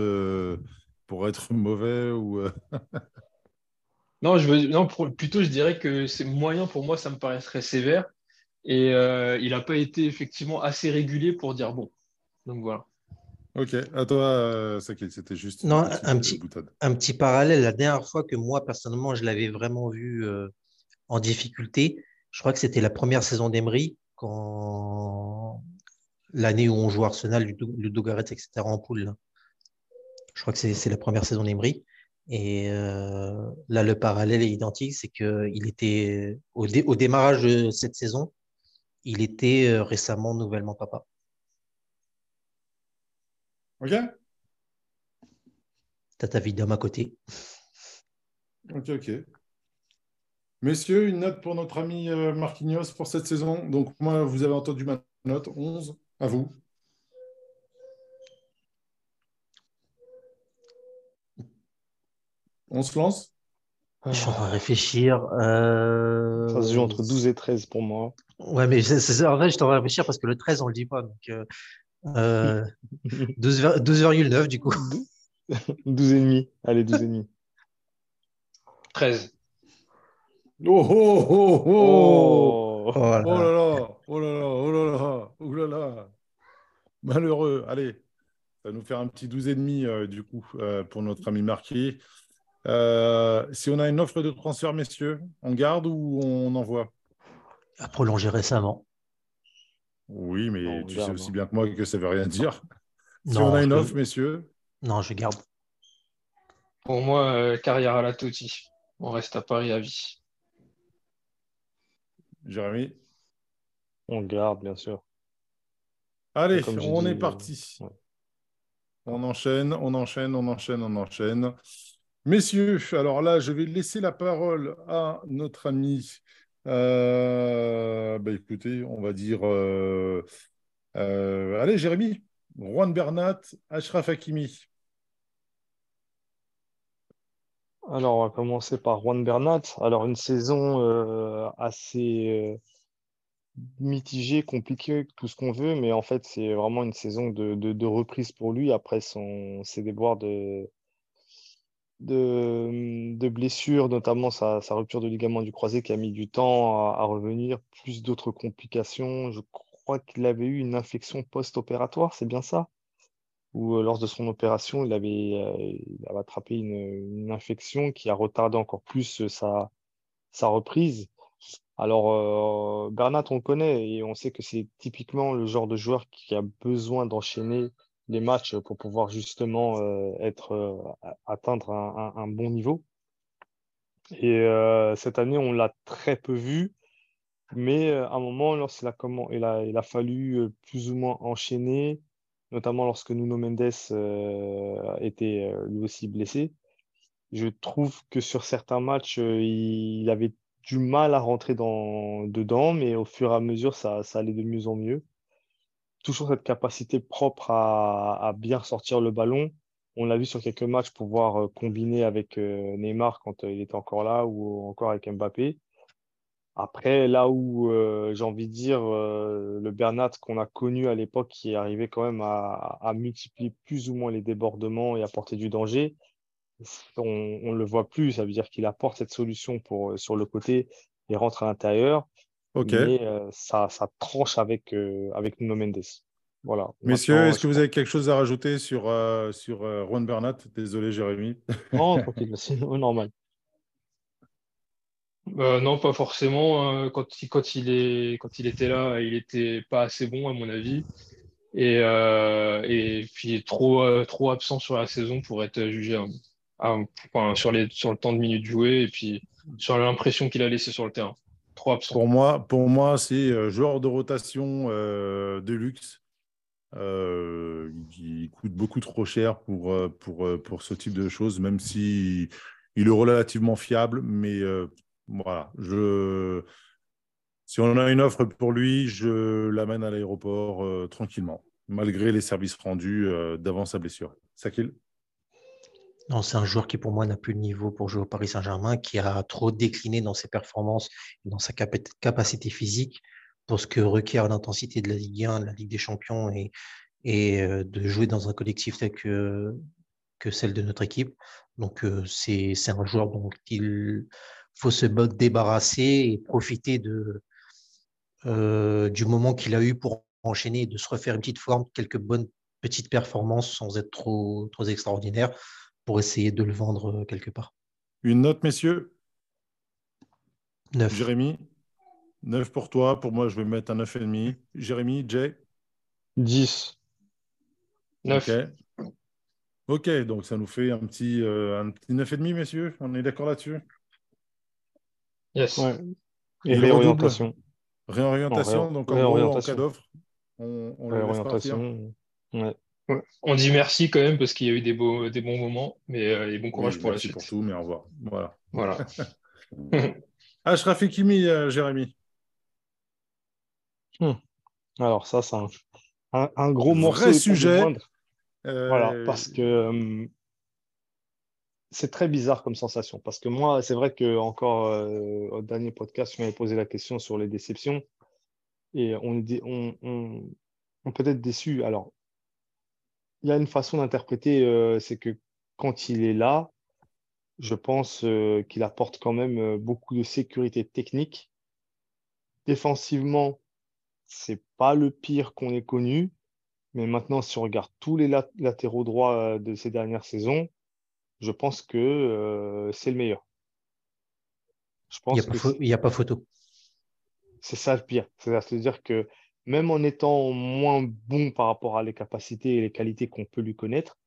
Speaker 1: pour être mauvais. Ou... euh,
Speaker 4: non, je veux, non pour, plutôt, je dirais que c'est moyen pour moi, ça me paraîtrait sévère. Et euh, il n'a pas été effectivement assez régulier pour dire bon. Donc voilà.
Speaker 1: Ok, à toi, euh, c'était juste
Speaker 2: non, un, petit, un petit parallèle. La dernière fois que moi, personnellement, je l'avais vraiment vu euh, en difficulté, je crois que c'était la première saison d'Emery, quand l'année où on joue Arsenal, Ludo Garrett, etc. en poule. Là. Je crois que c'est la première saison d'Emery. Et euh, là, le parallèle est identique, c'est qu'il était au, dé au démarrage de cette saison, il était euh, récemment nouvellement papa.
Speaker 1: Ok?
Speaker 2: T'as ta vie d'homme à côté.
Speaker 1: Ok, ok. Messieurs, une note pour notre ami Marquinhos pour cette saison. Donc, moi, vous avez entendu ma note, 11. À vous. On se lance?
Speaker 2: Je suis en train de réfléchir. Euh...
Speaker 3: Ça se joue entre 12 et 13 pour moi.
Speaker 2: Ouais, mais c'est, en fait, je suis en train de réfléchir parce que le 13, on ne le dit pas. Donc, euh... Euh, 12,9 du coup.
Speaker 3: 12,5. Allez, 12,5.
Speaker 4: 13.
Speaker 1: Oh, oh, oh, oh,
Speaker 2: oh, là.
Speaker 1: oh là là, oh là là, oh là là, oh là là. Malheureux. Allez, ça va nous faire un petit 12,5 euh, du coup euh, pour notre ami Marquis. Euh, si on a une offre de transfert, messieurs, on garde ou on envoie?
Speaker 2: À prolonger récemment.
Speaker 1: Oui, mais tu sais aussi
Speaker 3: hein.
Speaker 1: bien que moi que ça ne veut rien dire. Si
Speaker 2: Non,
Speaker 1: on a une
Speaker 2: je-
Speaker 1: offre, messieurs,
Speaker 2: Non, je garde.
Speaker 4: Pour moi, euh, carrière à la Totti. On reste à Paris à vie.
Speaker 1: Jérémy.
Speaker 3: On garde, bien sûr.
Speaker 1: Allez, on
Speaker 3: dit,
Speaker 1: est
Speaker 3: euh,
Speaker 1: parti.
Speaker 3: ouais.
Speaker 1: On enchaîne, on enchaîne, on enchaîne, on enchaîne. Messieurs, alors là, je vais laisser la parole à notre ami. Euh, bah, écoutez, on va dire. euh, euh, allez, Jérémy, Juan Bernat, Ashraf Hakimi.
Speaker 3: Alors, on va commencer par Juan Bernat. Alors, une saison assez mitigée, compliquée, tout ce qu'on veut, mais en fait, c'est vraiment une saison de reprise pour lui après son, ses déboires de, de, de blessures, notamment sa, rupture de ligament du croisé qui a mis du temps à, revenir, plus d'autres complications. Je crois qu'il avait eu une infection post-opératoire, c'est bien ça? Ou euh, lors de son opération, il avait, euh, attrapé une, infection qui a retardé encore plus euh, sa, sa reprise. Alors, Bernat, on le connaît et on sait que c'est typiquement le genre de joueur qui a besoin d'enchaîner les matchs pour pouvoir justement euh, être, euh, atteindre un, un- bon niveau. Et euh, cette année, on l'a très peu vu, mais à un moment, lorsqu'il a, comment, il a, il a fallu plus ou moins enchaîner, notamment lorsque Nuno Mendes euh, était lui aussi blessé, je trouve que sur certains matchs, il avait du mal à rentrer dans, dedans, mais au fur et à mesure, ça, ça allait de mieux en mieux. Toujours cette capacité propre à, bien sortir le ballon. On l'a vu sur quelques matchs pouvoir euh, combiner avec euh, Neymar quand euh, il était encore là ou encore avec Mbappé. Après, là où j'ai envie de dire le Bernat qu'on a connu à l'époque qui arrivait quand même à, multiplier plus ou moins les débordements et apporter du danger, on ne le voit plus. Ça veut dire qu'il apporte cette solution pour, sur le côté et rentre à l'intérieur.
Speaker 1: OK.
Speaker 3: Mais euh, ça, ça tranche avec, euh, avec Nuno Mendes. Voilà.
Speaker 1: Messieurs, est-ce que vous avez quelque chose à rajouter sur, euh, sur euh, Juan Bernat? Désolé, Jérémy.
Speaker 3: Non, tranquille, c'est normal.
Speaker 4: Euh, non, pas forcément. euh, Quand il, quand il est, quand il était là, il était pas assez bon, à mon avis. Et, euh, et puis trop, euh, trop absent sur la saison pour être jugé hein, à- enfin, sur les, sur le temps de minutes jouées et puis sur l'impression qu'il a laissé sur le terrain.
Speaker 1: Pour moi, pour moi c'est euh, joueur de rotation euh, de luxe. Euh, il coûte beaucoup trop cher pour, pour, pour ce type de choses, même si est relativement fiable. Mais voilà, je, si on a une offre pour lui, je l'amène à l'aéroport tranquillement, malgré les services rendus d'avant sa blessure. Sakil?
Speaker 2: C'est un joueur qui, pour moi, n'a plus le niveau pour jouer au Paris Saint-Germain, qui a trop décliné dans ses performances et dans sa capa- capacité physique pour ce que requiert l'intensité de la Ligue 1, de la Ligue des Champions et, euh, de jouer dans un collectif tel que, que celle de notre équipe. Donc, euh, c'est un joueur dont il faut se ba- débarrasser et profiter de, euh, du moment qu'il a eu pour enchaîner et de se refaire une petite forme, quelques bonnes petites performances sans être trop, trop extraordinaire pour essayer de le vendre euh, quelque part.
Speaker 1: Une note, messieurs?
Speaker 2: Neuf.
Speaker 1: Jérémy? 9 pour toi. Pour moi, je vais mettre un 9,5. Jérémy, Jay?
Speaker 3: 10.
Speaker 4: Neuf.
Speaker 1: Ok. Ok, donc ça nous fait un petit, euh, un petit 9,5, messieurs. On est d'accord là-dessus?
Speaker 4: Yes.
Speaker 3: Ouais.
Speaker 1: Et
Speaker 3: Et réorientation.
Speaker 1: Réorientation, donc en gros, en
Speaker 3: réorientation.
Speaker 1: cas d'offre, on, on le laisse partir.
Speaker 3: Réorientation. Ouais.
Speaker 4: Ouais. On dit merci quand même parce qu'il y a eu des, beaux, des bons moments, mais euh, et bon courage
Speaker 1: Oui,
Speaker 4: pour la
Speaker 1: merci
Speaker 4: suite.
Speaker 1: pour tout, mais au revoir. Voilà.
Speaker 4: Voilà.
Speaker 1: Ashraf Hakimi, euh, Jérémy.
Speaker 3: Alors ça, c'est un, un, un gros
Speaker 1: Vrai
Speaker 3: morceau. d'épaule
Speaker 1: sujet. Euh,
Speaker 3: Voilà, parce que euh, c'est très bizarre comme sensation. Parce que moi, c'est vrai que encore euh, au dernier podcast, tu m'avais posé la question sur les déceptions. Et on, est dé- on, on, on peut être déçu. Alors, il y a une façon d'interpréter, euh, c'est que quand il est là, je pense euh, qu'il apporte quand même euh, beaucoup de sécurité technique. Défensivement, c'est pas le pire qu'on ait connu. Mais maintenant, si on regarde tous les lat- latéraux droits de ces dernières saisons, je pense que euh, c'est le meilleur.
Speaker 2: Je pense il n'y a, pas photo.
Speaker 3: C'est ça le pire. C'est-à-dire que même en étant moins bon par rapport à les capacités et les qualités qu'on peut lui connaître,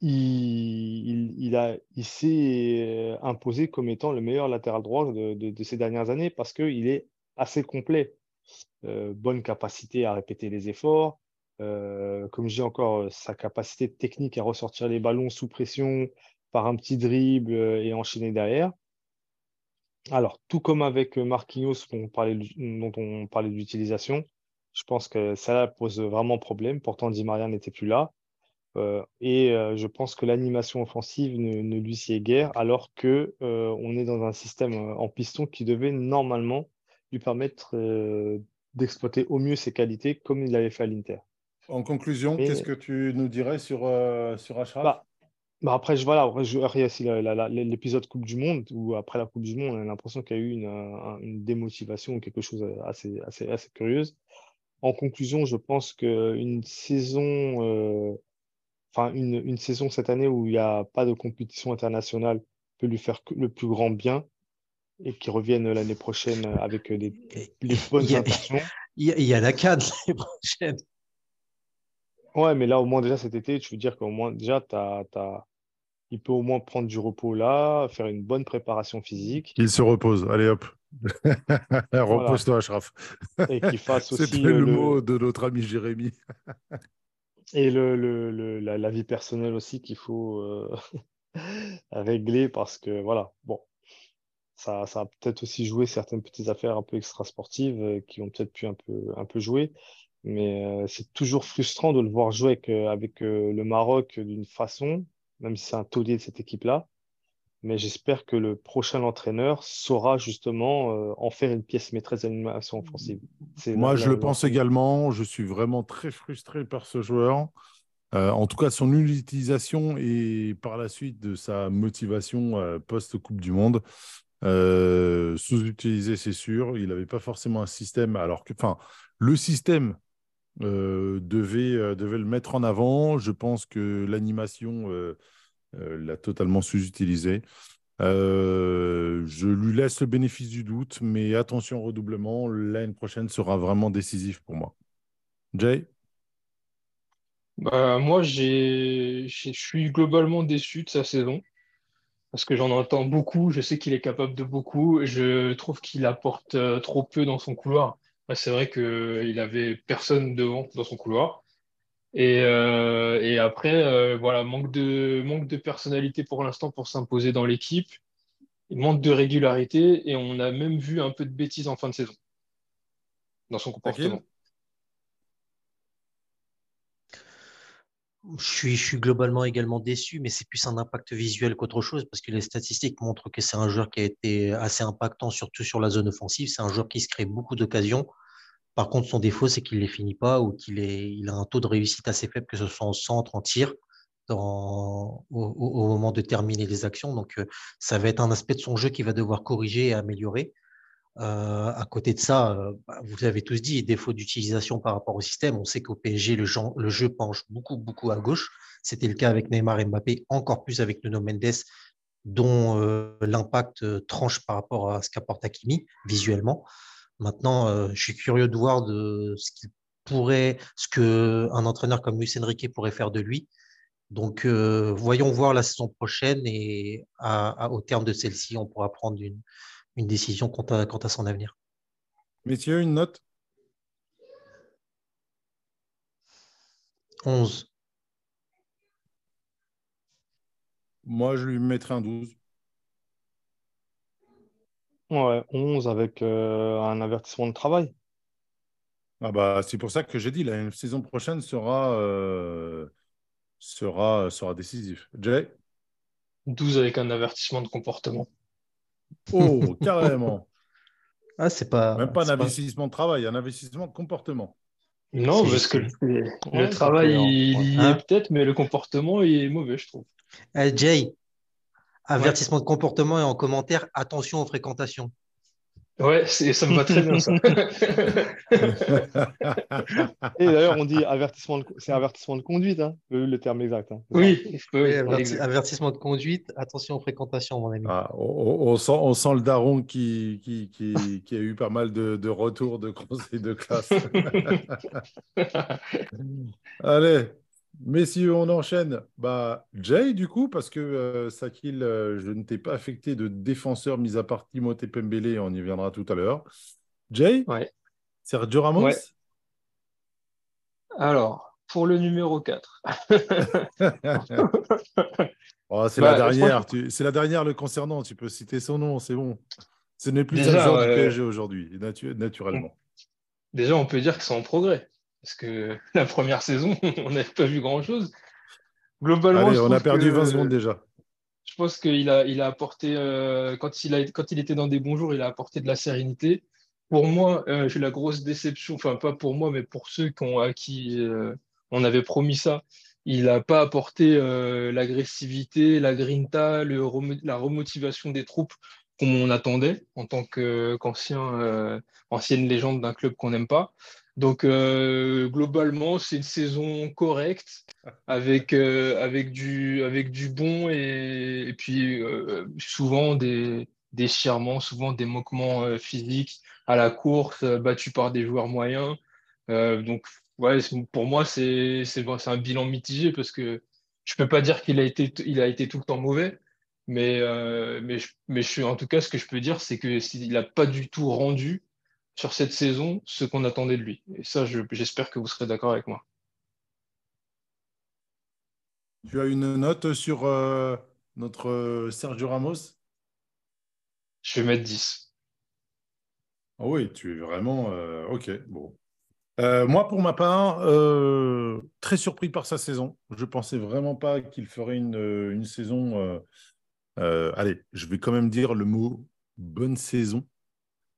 Speaker 3: il, a, il s'est euh, imposé comme étant le meilleur latéral droit de, ces dernières années parce qu'il est assez complet. Euh, bonne capacité à répéter les efforts, euh, comme je dis encore, sa capacité technique à ressortir les ballons sous pression par un petit dribble et enchaîner derrière. Alors, tout comme avec Marquinhos dont on parlait, dont on parlait d'utilisation, je pense que ça pose vraiment problème. Pourtant, Di Maria n'était plus là. Euh, et euh, je pense que l'animation offensive ne, lui sied guère, alors que euh, on est dans un système en piston qui devait normalement lui permettre d'exploiter au mieux ses qualités, comme il l'avait fait à l'Inter.
Speaker 1: En conclusion, qu'est-ce que tu nous dirais sur, sur Ashraf?
Speaker 3: Bah, bah, après, je, voilà, après, je, l'épisode Coupe du Monde, où après la Coupe du Monde, on a l'impression qu'il y a eu une, une, démotivation ou quelque chose assez, assez, assez curieuse. En conclusion, je pense qu'une saison enfin, une, une, saison cette année où il n'y a pas de compétition internationale peut lui faire le plus grand bien et qu'il revienne l'année prochaine avec les, les bonnes intentions.
Speaker 2: Il y, a, la CAD l'année prochaine.
Speaker 3: Ouais, mais là, au moins, déjà cet été, tu veux dire qu'au moins, déjà, as, as... il peut au moins prendre du repos là, faire une bonne préparation physique.
Speaker 1: Il se repose. Allez, hop. Repose-toi, Ashraf.
Speaker 3: Et qu'il fasse aussi.
Speaker 1: C'était le, le, mot de notre ami Jérémy.
Speaker 3: Et le, le, la, la, vie personnelle aussi qu'il faut euh, régler parce que voilà, bon, ça, ça a peut-être aussi joué certaines petites affaires un peu extrasportives euh, qui ont peut-être pu un peu, un peu jouer. Mais euh, c'est toujours frustrant de le voir jouer avec, avec le Maroc d'une façon, même si c'est un taulier de cette équipe-là. Mais j'espère que le prochain entraîneur saura justement euh, en faire une pièce maîtresse d'animation offensive.
Speaker 1: Moi, je le pense également. Je suis vraiment très frustré par ce joueur. Euh, en tout cas, son utilisation et par la suite de sa motivation euh, post-Coupe du Monde. Sous-utilisé, c'est sûr. Il n'avait pas forcément un système. Alors que, enfin, le système devait, devait le mettre en avant. Je pense que l'animation euh, l'a totalement sous-utilisé. Euh, je lui laisse le bénéfice du doute, mais attention au redoublement, l'année prochaine sera vraiment décisif pour moi. Jay?
Speaker 4: Bah, Moi, je suis globalement déçu de sa saison parce que j'en entends beaucoup. Je sais qu'il est capable de beaucoup. Je trouve qu'il apporte euh, trop peu dans son couloir. C'est vrai qu'il avait personne devant dans son couloir. Et, euh, et après, euh, voilà, manque de, manque de personnalité pour l'instant pour s'imposer dans l'équipe. Manque de régularité et on a même vu un peu de bêtises en fin de saison dans son comportement.
Speaker 2: Je suis, globalement également déçu, mais c'est plus un impact visuel qu'autre chose parce que les statistiques montrent que c'est un joueur qui a été assez impactant, surtout sur la zone offensive. C'est un joueur qui se crée beaucoup d'occasions. Par contre, son défaut, c'est qu'il ne les finit pas ou qu'il il a un taux de réussite assez faible, que ce soit en centre, en tir, au, moment de terminer les actions. Donc, euh, ça va être un aspect de son jeu qu'il va devoir corriger et améliorer. Euh, à côté de ça, euh, bah, vous avez tous dit, défaut d'utilisation par rapport au système. On sait qu'au PSG, le, jeu penche beaucoup, beaucoup à gauche. C'était le cas avec Neymar et Mbappé, encore plus avec Nuno Mendes, dont l'impact tranche par rapport à ce qu'apporte Hakimi visuellement. Maintenant, euh, je suis curieux de voir ce qu'il entraîneur comme Luis Enrique pourrait faire de lui. Donc, euh, voyons voir la saison prochaine et au terme de celle-ci, on pourra prendre une, décision quant à, quant à son avenir.
Speaker 1: Messieurs, une note?
Speaker 2: 11.
Speaker 1: Moi, je lui mettrai un 12.
Speaker 3: Ouais, 11 avec euh, un avertissement de travail.
Speaker 1: Ah bah, c'est pour ça que j'ai dit la saison prochaine sera, euh, sera, sera décisif. Jay?
Speaker 4: 12 avec un avertissement de comportement.
Speaker 1: Oh, carrément.
Speaker 2: Ah, c'est pas.
Speaker 1: Même pas un investissement de travail, un investissement de comportement.
Speaker 4: Non, parce que le, travail, il y est peut-être, mais le comportement, il est mauvais, je trouve.
Speaker 2: Eh, Jay, Avertissement de comportement et en commentaire, attention aux fréquentations.
Speaker 4: Ouais, ça me va très bien ça.
Speaker 3: Et d'ailleurs, on dit avertissement, c'est avertissement de conduite, hein, le, terme exact. Hein.
Speaker 4: Oui,
Speaker 2: avertissement de conduite, attention aux fréquentations, mon ami.
Speaker 1: Ah, on, sent, on, sent, le daron qui, qui, qui, qui, a eu pas mal de, de retours de conseils de classe. Allez, Messieurs, on enchaîne. Bah, Jay, du coup, parce que euh, Sakil, euh, je ne t'ai pas affecté de défenseur, mis à part Timothée Pembele, on y viendra tout à l'heure. Jay
Speaker 4: ouais.
Speaker 1: Sergio Ramos?
Speaker 4: Alors, pour le numéro 4.
Speaker 1: c'est la bah, dernière, c'est la dernière le concernant, tu peux citer son nom, c'est bon. Ce n'est plus un joueur du PSG aujourd'hui, naturellement.
Speaker 4: Déjà, on peut dire qu'ils sont en progrès. Parce que la première saison, on n'avait pas vu grand-chose.
Speaker 1: Globalement, on a perdu 20 secondes déjà.
Speaker 4: Je pense qu'il a, il a apporté, euh, quand, il a, quand il était dans des bons jours, il a apporté de la sérénité. Pour moi, euh, j'ai la grosse déception, enfin pas pour moi, mais pour ceux qui ont, à qui euh, on avait promis ça. Il n'a pas apporté l'agressivité, la grinta, le, la remotivation des troupes comme on attendait en tant qu'ancien, ancienne légende d'un club qu'on n'aime pas. Donc euh, globalement, c'est une saison correcte avec, euh, avec, du, avec du bon et, puis euh, souvent des déchirements, souvent des moquements physiques à la course, battus par des joueurs moyens. donc ouais, pour moi, c'est un bilan mitigé parce que je ne peux pas dire qu'il a, été, il a été tout le temps mauvais. Mais, mais, mais je, en tout cas, ce que je peux dire, c'est qu'il n'a pas du tout rendu sur cette saison ce qu'on attendait de lui. Et ça, j'espère que vous serez d'accord avec moi.
Speaker 1: Tu as une note sur euh, notre euh, Sergio Ramos?
Speaker 4: Je vais mettre 10.
Speaker 1: Ah oui, tu es vraiment... Euh, ok, bon. moi, pour ma part, très surpris par sa saison. Je ne pensais vraiment pas qu'il ferait une, une saison... allez, je vais quand même dire le mot bonne saison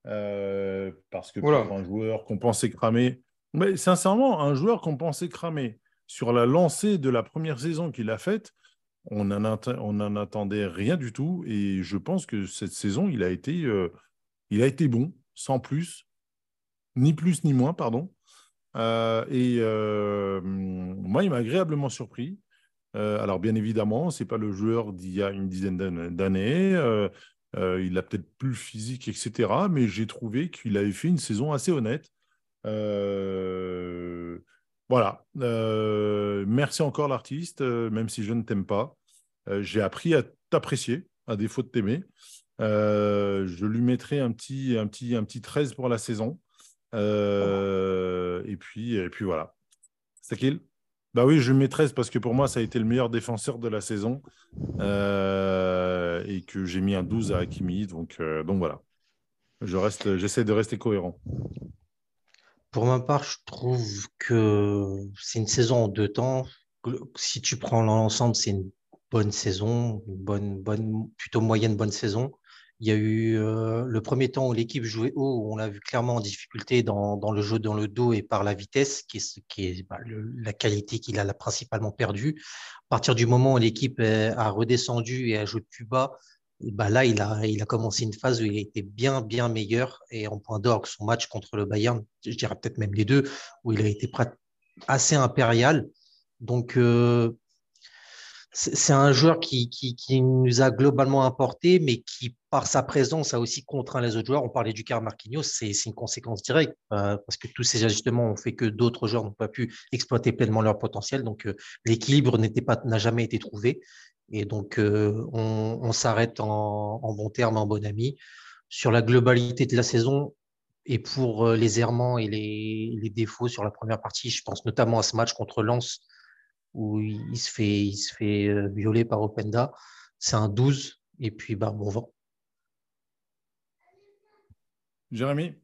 Speaker 1: parce que pour un joueur qu'on pensait cramer, mais sincèrement, un joueur qu'on pensait cramer sur la lancée de la première saison qu'il a faite, on n'en attendait rien du tout. Et je pense que cette saison, il a été, euh, il a été bon, sans plus, ni plus ni moins, pardon. Euh, et moi, il m'a agréablement surpris. alors, bien évidemment, ce n'est pas le joueur d'il y a une dizaine d'années. Euh, il a peut-être plus le physique, etc. Mais j'ai trouvé qu'il avait fait une saison assez honnête. Euh, voilà. Euh, merci encore l'artiste, même si je ne t'aime pas. j'ai appris à t'apprécier, à défaut de t'aimer. je lui mettrai un petit, un, petit, un petit 13 pour la saison. et, puis, et puis voilà. Bah oui, je mets 13 parce que pour moi, ça a été le meilleur défenseur de la saison euh, et que j'ai mis un 12 à Hakimi. Donc, euh, donc voilà. Je reste, j'essaie de rester cohérent.
Speaker 2: Pour ma part, je trouve que c'est une saison en deux temps. Si tu prends l'ensemble, c'est une bonne saison, une bonne, bonne, plutôt moyenne bonne saison. Il y a eu euh, le premier temps où l'équipe jouait haut, où on l'a vu clairement en difficulté dans, le jeu dans le dos et par la vitesse, qui est, bah, la qualité qu'il a principalement perdue. À partir du moment où l'équipe a redescendu et a joué plus bas, bah là, il a, il a commencé une phase où il a été bien, bien meilleur. Et en point d'orgue, son match contre le Bayern, je dirais peut-être même les deux, où il a été assez impérial. Donc, euh, c'est un joueur qui, qui, nous a globalement apporté, mais qui, par sa présence, a aussi contraint les autres joueurs. On parlait du car Marquinhos, c'est une conséquence directe, euh, parce que tous ces ajustements ont fait que d'autres joueurs n'ont pas pu exploiter pleinement leur potentiel. Donc, euh, l'équilibre n'a jamais été trouvé. Et donc, euh, on, s'arrête en, bon terme, en bon ami. Sur la globalité de la saison, et pour les errements et les, les, défauts sur la première partie, je pense notamment à ce match contre Lens, où il se fait, il se fait euh, violer par Openda. C'est un 12, et puis bah, bon vent.
Speaker 1: Jérémy?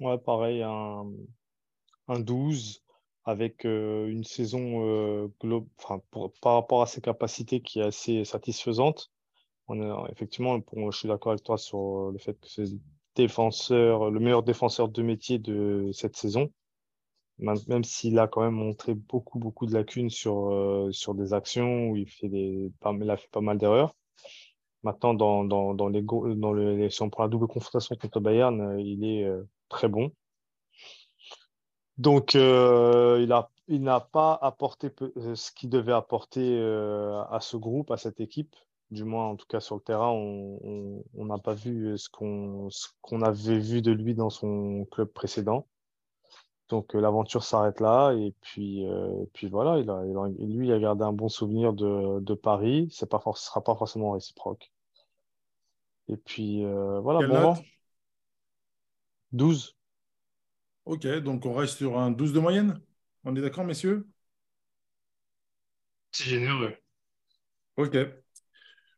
Speaker 3: Ouais, pareil, un, un 12 avec euh, une saison euh, enfin, par rapport à ses capacités qui est assez satisfaisante. On est, effectivement, pour, je suis d'accord avec toi sur le fait que c'est défenseur, le meilleur défenseur de métier de cette saison même s'il a quand même montré beaucoup, beaucoup de lacunes sur, euh, sur des actions où il, fait des, il a fait pas mal d'erreurs. Maintenant, dans, dans, dans les, dans le, si on prend la double confrontation contre Bayern, il est très bon. Donc, il a il n'a pas apporté ce qu'il devait apporter à ce groupe, à cette équipe du moins en tout cas sur le terrain, on n'a pas vu ce qu'on avait vu de lui dans son club précédent. Donc euh, l'aventure s'arrête là et puis, euh, puis voilà, il a, lui il a gardé un bon souvenir de, de Paris. Ce ne sera pas forcément réciproque. Et puis euh, voilà, bon 12.
Speaker 1: Ok, donc on reste sur un 12 de moyenne? On est d'accord, messieurs?
Speaker 4: C'est généreux.
Speaker 1: Ok.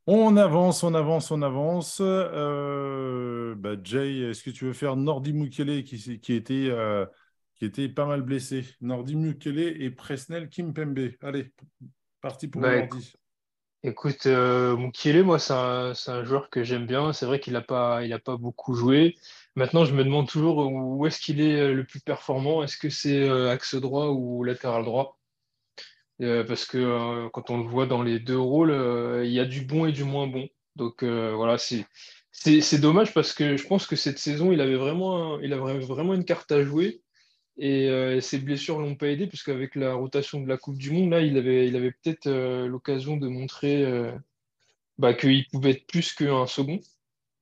Speaker 1: On avance, on avance, on avance. Euh, bah, Jay, est-ce que tu veux faire Nordi Mukele qui, qui, était, euh, qui était pas mal blessé Nordi Mukele et Presnel Kimpembe. Allez, parti pour bah, Nordi.
Speaker 4: Écoute, euh, Mukele, moi, c'est un, un, joueur que j'aime bien. C'est vrai qu'il n'a pas, il pas beaucoup joué. Maintenant, je me demande toujours où est-ce qu'il est le plus performant. Est-ce que c'est axe droit ou latéral droit? Euh, parce que euh, quand on le voit dans les deux rôles, euh, il y a du bon et du moins bon. Donc voilà, c'est c'est dommage parce que je pense que cette saison, il avait vraiment, il avait vraiment une carte à jouer. Et ses blessures l'ont pas aidé, puisqu'avec la rotation de la Coupe du Monde, là, il avait, il avait peut-être l'occasion de montrer bah, qu'il pouvait être plus qu'un second.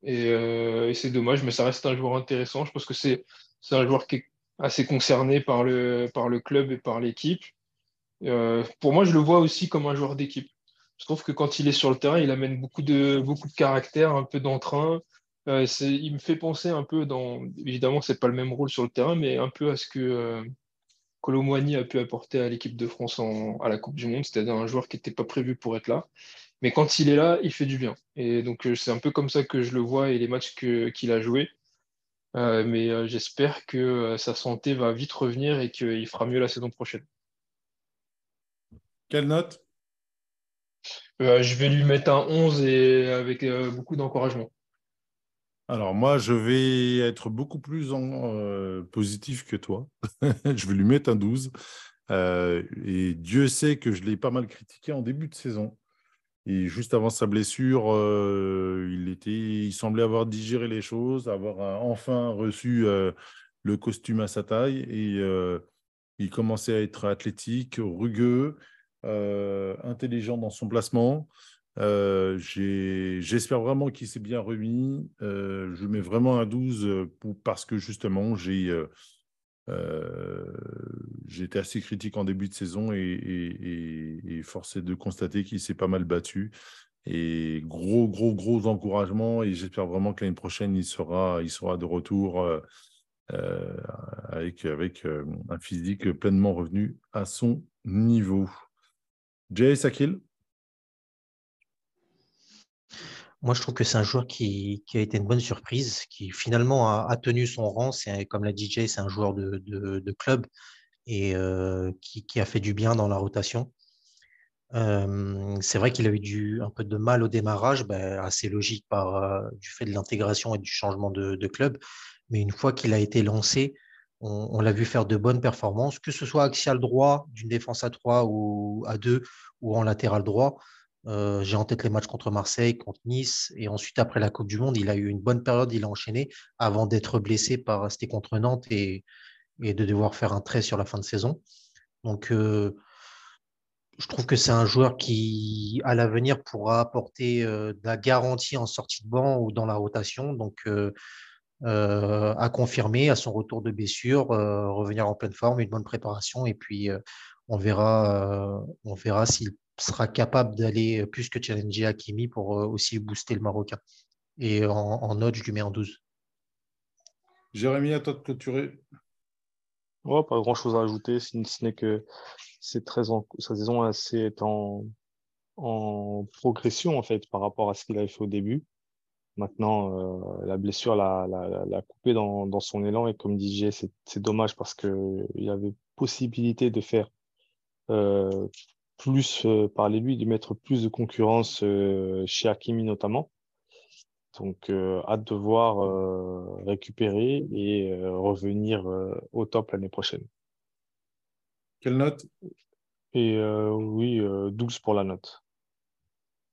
Speaker 4: Et, et c'est dommage, mais ça reste un joueur intéressant. Je pense que c'est un joueur qui est assez concerné par le, par le club et par l'équipe. Euh, pour moi, je le vois aussi comme un joueur d'équipe. Je trouve que quand il est sur le terrain, il amène beaucoup de, beaucoup de caractère, un peu d'entrain. Euh, il me fait penser un peu dans. Évidemment, c'est pas le même rôle sur le terrain, mais un peu à ce que euh, a pu apporter à l'équipe de France à la Coupe du Monde, c'est-à-dire un joueur qui n'était pas prévu pour être là. Mais quand il est là, il fait du bien. Et donc, euh, c'est un peu comme ça que je le vois et les matchs qu'il a joués. mais j'espère que sa santé va vite revenir et qu'il fera mieux la saison prochaine.
Speaker 1: Quelle note?
Speaker 4: Euh, Je vais lui mettre un 11 et avec euh, beaucoup d'encouragement.
Speaker 1: Alors moi, je vais être beaucoup plus euh, positif que toi. je vais lui mettre un 12. et Dieu sait que je l'ai pas mal critiqué en début de saison. Et juste avant sa blessure, il, était, il semblait avoir digéré les choses, avoir enfin reçu le costume à sa taille. Et il commençait à être athlétique, rugueux. Euh, intelligent dans son placement. Euh, j'espère vraiment qu'il s'est bien remis. Euh, je mets vraiment un 12 pour, parce que justement, j'ai été assez critique en début de saison et forcé de constater qu'il s'est pas mal battu. Et gros, gros, gros encouragement. Et j'espère vraiment que l'année prochaine, il sera, il sera de retour avec, avec un physique pleinement revenu à son niveau. Jay Sakil
Speaker 2: Moi, je trouve que c'est un joueur qui, a été une bonne surprise, qui finalement a, tenu son rang. C'est, comme l'a Jay, c'est un joueur de, club et euh, qui, a fait du bien dans la rotation. Euh, c'est vrai qu'il a eu un peu de mal au démarrage, ben, assez logique par, euh, du fait de l'intégration et du changement de, de club. Mais une fois qu'il a été lancé, on, l'a vu faire de bonnes performances, que ce soit axial droit d'une défense à 3 ou à 2 ou en latéral droit. Euh, j'ai en tête les matchs contre Marseille, contre Nice, et ensuite après la Coupe du Monde, il a eu une bonne période, il a enchaîné avant d'être blessé par rester contre Nantes et, de devoir faire un trait sur la fin de saison. Donc, euh, je trouve que c'est un joueur qui, à l'avenir, pourra apporter euh, de la garantie en sortie de banc ou dans la rotation. Donc, à confirmer à son retour de blessure, revenir en pleine forme, une bonne préparation, et puis on verra, on verra s'il sera capable d'aller plus que challenger Hakimi pour aussi booster le Marocain. Et en, note, je lui mets en 12.
Speaker 1: Jérémy, à toi de clôturer.
Speaker 3: pas grand chose à ajouter, si ce n'est que c'est très en, sa saison assez en, en progression en fait par rapport à ce qu'il avait fait au début. Maintenant, euh, la blessure l'a coupé dans, dans, son élan et comme disait, c'est dommage parce qu'il y avait possibilité de faire euh, plus euh, parler lui, de mettre plus de concurrence chez Hakimi notamment. Donc, hâte de voir récupérer et revenir au top l'année prochaine.
Speaker 1: Quelle note?
Speaker 3: Et oui, 12 pour la note.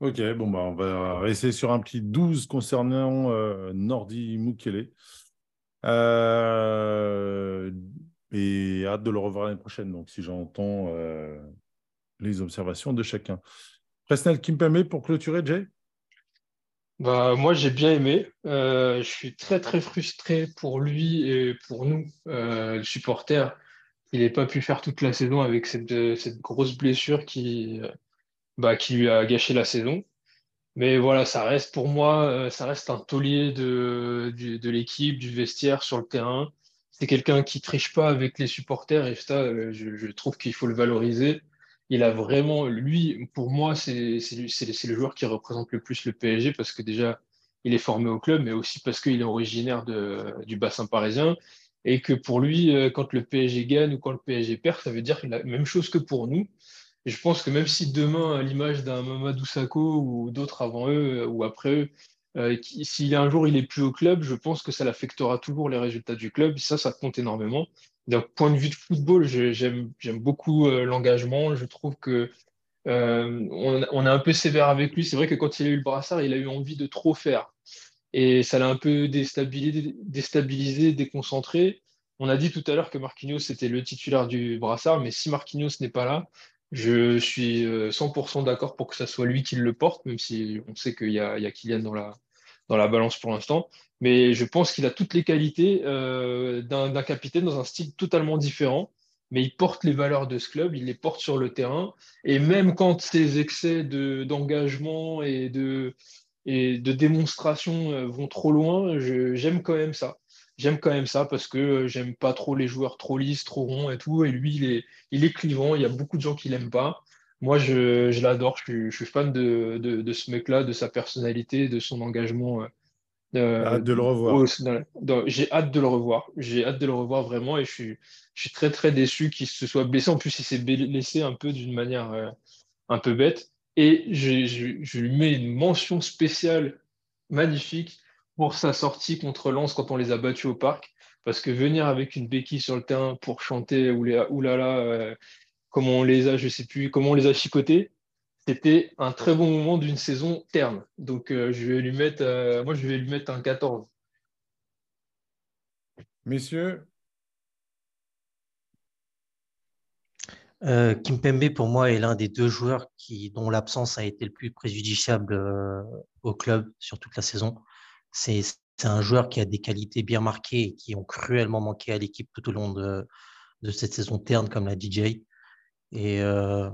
Speaker 1: Ok, bon, bah, on va rester sur un petit 12 concernant euh, Nordi Mukele. Euh, et hâte de le revoir l'année prochaine, donc si j'entends euh, les observations de chacun. Presnel Kimpeme pour clôturer, Jay?
Speaker 4: Bah, moi, j'ai bien aimé. Euh, je suis très, très frustré pour lui et pour nous, euh, le supporter, qu'il n'ait pas pu faire toute la saison avec cette, cette grosse blessure qui, euh, bah, qui lui a gâché la saison. Mais voilà, ça reste pour moi, euh, ça reste un taulier de, du- de l'équipe, du vestiaire sur le terrain. C'est quelqu'un qui triche pas avec les supporters et ça, euh, je trouve qu'il faut le valoriser. Il a vraiment, lui, pour moi, c'est le joueur qui représente le plus le PSG parce que déjà, il est formé au club, mais aussi parce qu'il est originaire du bassin parisien et que pour lui, euh, quand le PSG gagne ou quand le PSG perd, ça veut dire la même chose que pour nous. Et je pense que même si demain, à l'image d'un Mamadou Sakho ou d'autres avant eux euh, ou après eux, euh, s'il un jour il est plus au club, je pense que ça l'affectera toujours les résultats du club. Ça, ça compte énormément. D'un point de vue de football, j'aime beaucoup euh, l'engagement. Je trouve que euh, on, est un peu sévère avec lui. C'est vrai que quand il a eu le brassard, il a eu envie de trop faire. Et ça l'a un peu déstabilisé, déconcentré. On a dit tout à l'heure que Marquinhos était le titulaire du brassard, mais si Marquinhos n'est pas là, je suis euh, 100% d'accord pour que ça soit lui qui le porte, même si on sait qu'il y a, Kylian dans la balance pour l'instant. Mais je pense qu'il a toutes les qualités euh, d'un capitaine dans un style totalement différent. Mais il porte les valeurs de ce club, il les porte sur le terrain. Et même quand ses excès de, d'engagement et de, et de démonstration euh, vont trop loin, j'aime quand même ça. J'aime quand même ça parce que euh, j'aime pas trop les joueurs trop lisses, trop ronds et tout. Et lui, il est, il est clivant. Il y a beaucoup de gens qui l'aiment pas. Moi, je, je l'adore. Je je suis fan de, de ce mec-là, de sa personnalité, de son engagement. Euh, euh,
Speaker 1: Hâte de le revoir.
Speaker 4: j'ai hâte de le revoir. J'ai hâte de le revoir vraiment et je suis, je suis très très déçu qu'il se soit blessé. En plus, il s'est blessé un peu d'une manière euh, un peu bête. Et je, je- je lui mets une mention spéciale magnifique pour sa sortie contre Lens quand on les a battus au parc. Parce que venir avec une béquille sur le terrain pour chanter oulala, oulala, euh, comment on les a, je sais plus, comment on les a chicotés, c'était un très bon moment d'une saison terne. Donc euh, je vais lui mettre, euh, moi je vais lui mettre un 14.
Speaker 1: Messieurs,
Speaker 2: Euh, Kimpembe, pour moi, est l'un des deux joueurs qui, dont l'absence a été le plus préjudiciable euh, au club sur toute la saison. C'est, c'est un joueur qui a des qualités bien marquées et qui ont cruellement manqué à l'équipe tout au long de, de cette saison terne, comme l'a DJ. Et euh,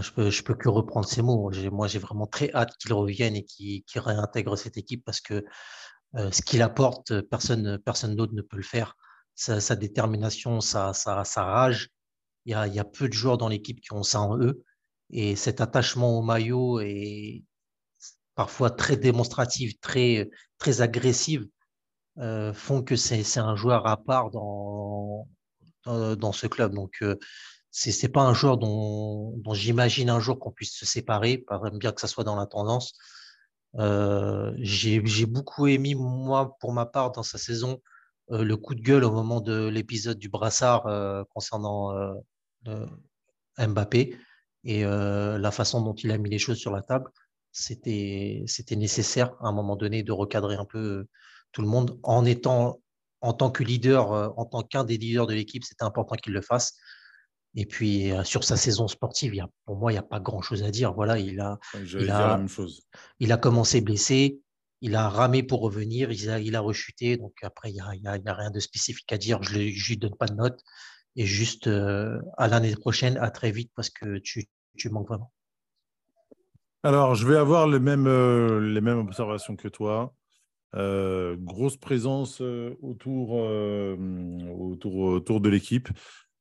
Speaker 2: je peux, je peux que reprendre ces mots. J'ai- Moi, j'ai vraiment très hâte qu'il revienne et qu'il réintègre cette équipe parce que euh, ce qu'il apporte, personne, personne d'autre ne peut le faire. Sa, détermination, sa, rage, il y a, peu de joueurs dans l'équipe qui ont ça en eux. Et cet attachement au maillot est parfois très démonstratif, très, très agressif, euh, font que c'est un joueur à part dans, ce club. Donc, euh, c'est c'est pas un joueur dont, j'imagine un jour qu'on puisse se séparer, par bien que ça soit dans la tendance. Euh, j'ai beaucoup aimé, moi, pour ma part, dans sa saison, euh, le coup de gueule au moment de l'épisode du brassard euh, concernant Mbappé et la façon dont il a mis les choses sur la table. C'était c'était nécessaire à un moment donné de recadrer un peu tout le monde en étant en tant que leader, en tant qu'un des leaders de l'équipe, c'était important qu'il le fasse. Et puis euh, sur sa saison sportive, il y a, pour moi, il n'y a pas grand-chose à dire. Voilà, il a, Il a-
Speaker 1: la même chose.
Speaker 2: il a commencé blessé, il a ramé pour revenir, il a, il a rechuté. Donc après, il n'y a, il y a- il y a rien de spécifique à dire. Je ne lui donne pas de note. Et juste euh, à l'année prochaine, à très vite, parce que tu, tu manques vraiment.
Speaker 1: Alors, je vais avoir les mêmes, euh, les mêmes observations que toi. Euh, grosse présence autour, euh, autour, autour de l'équipe.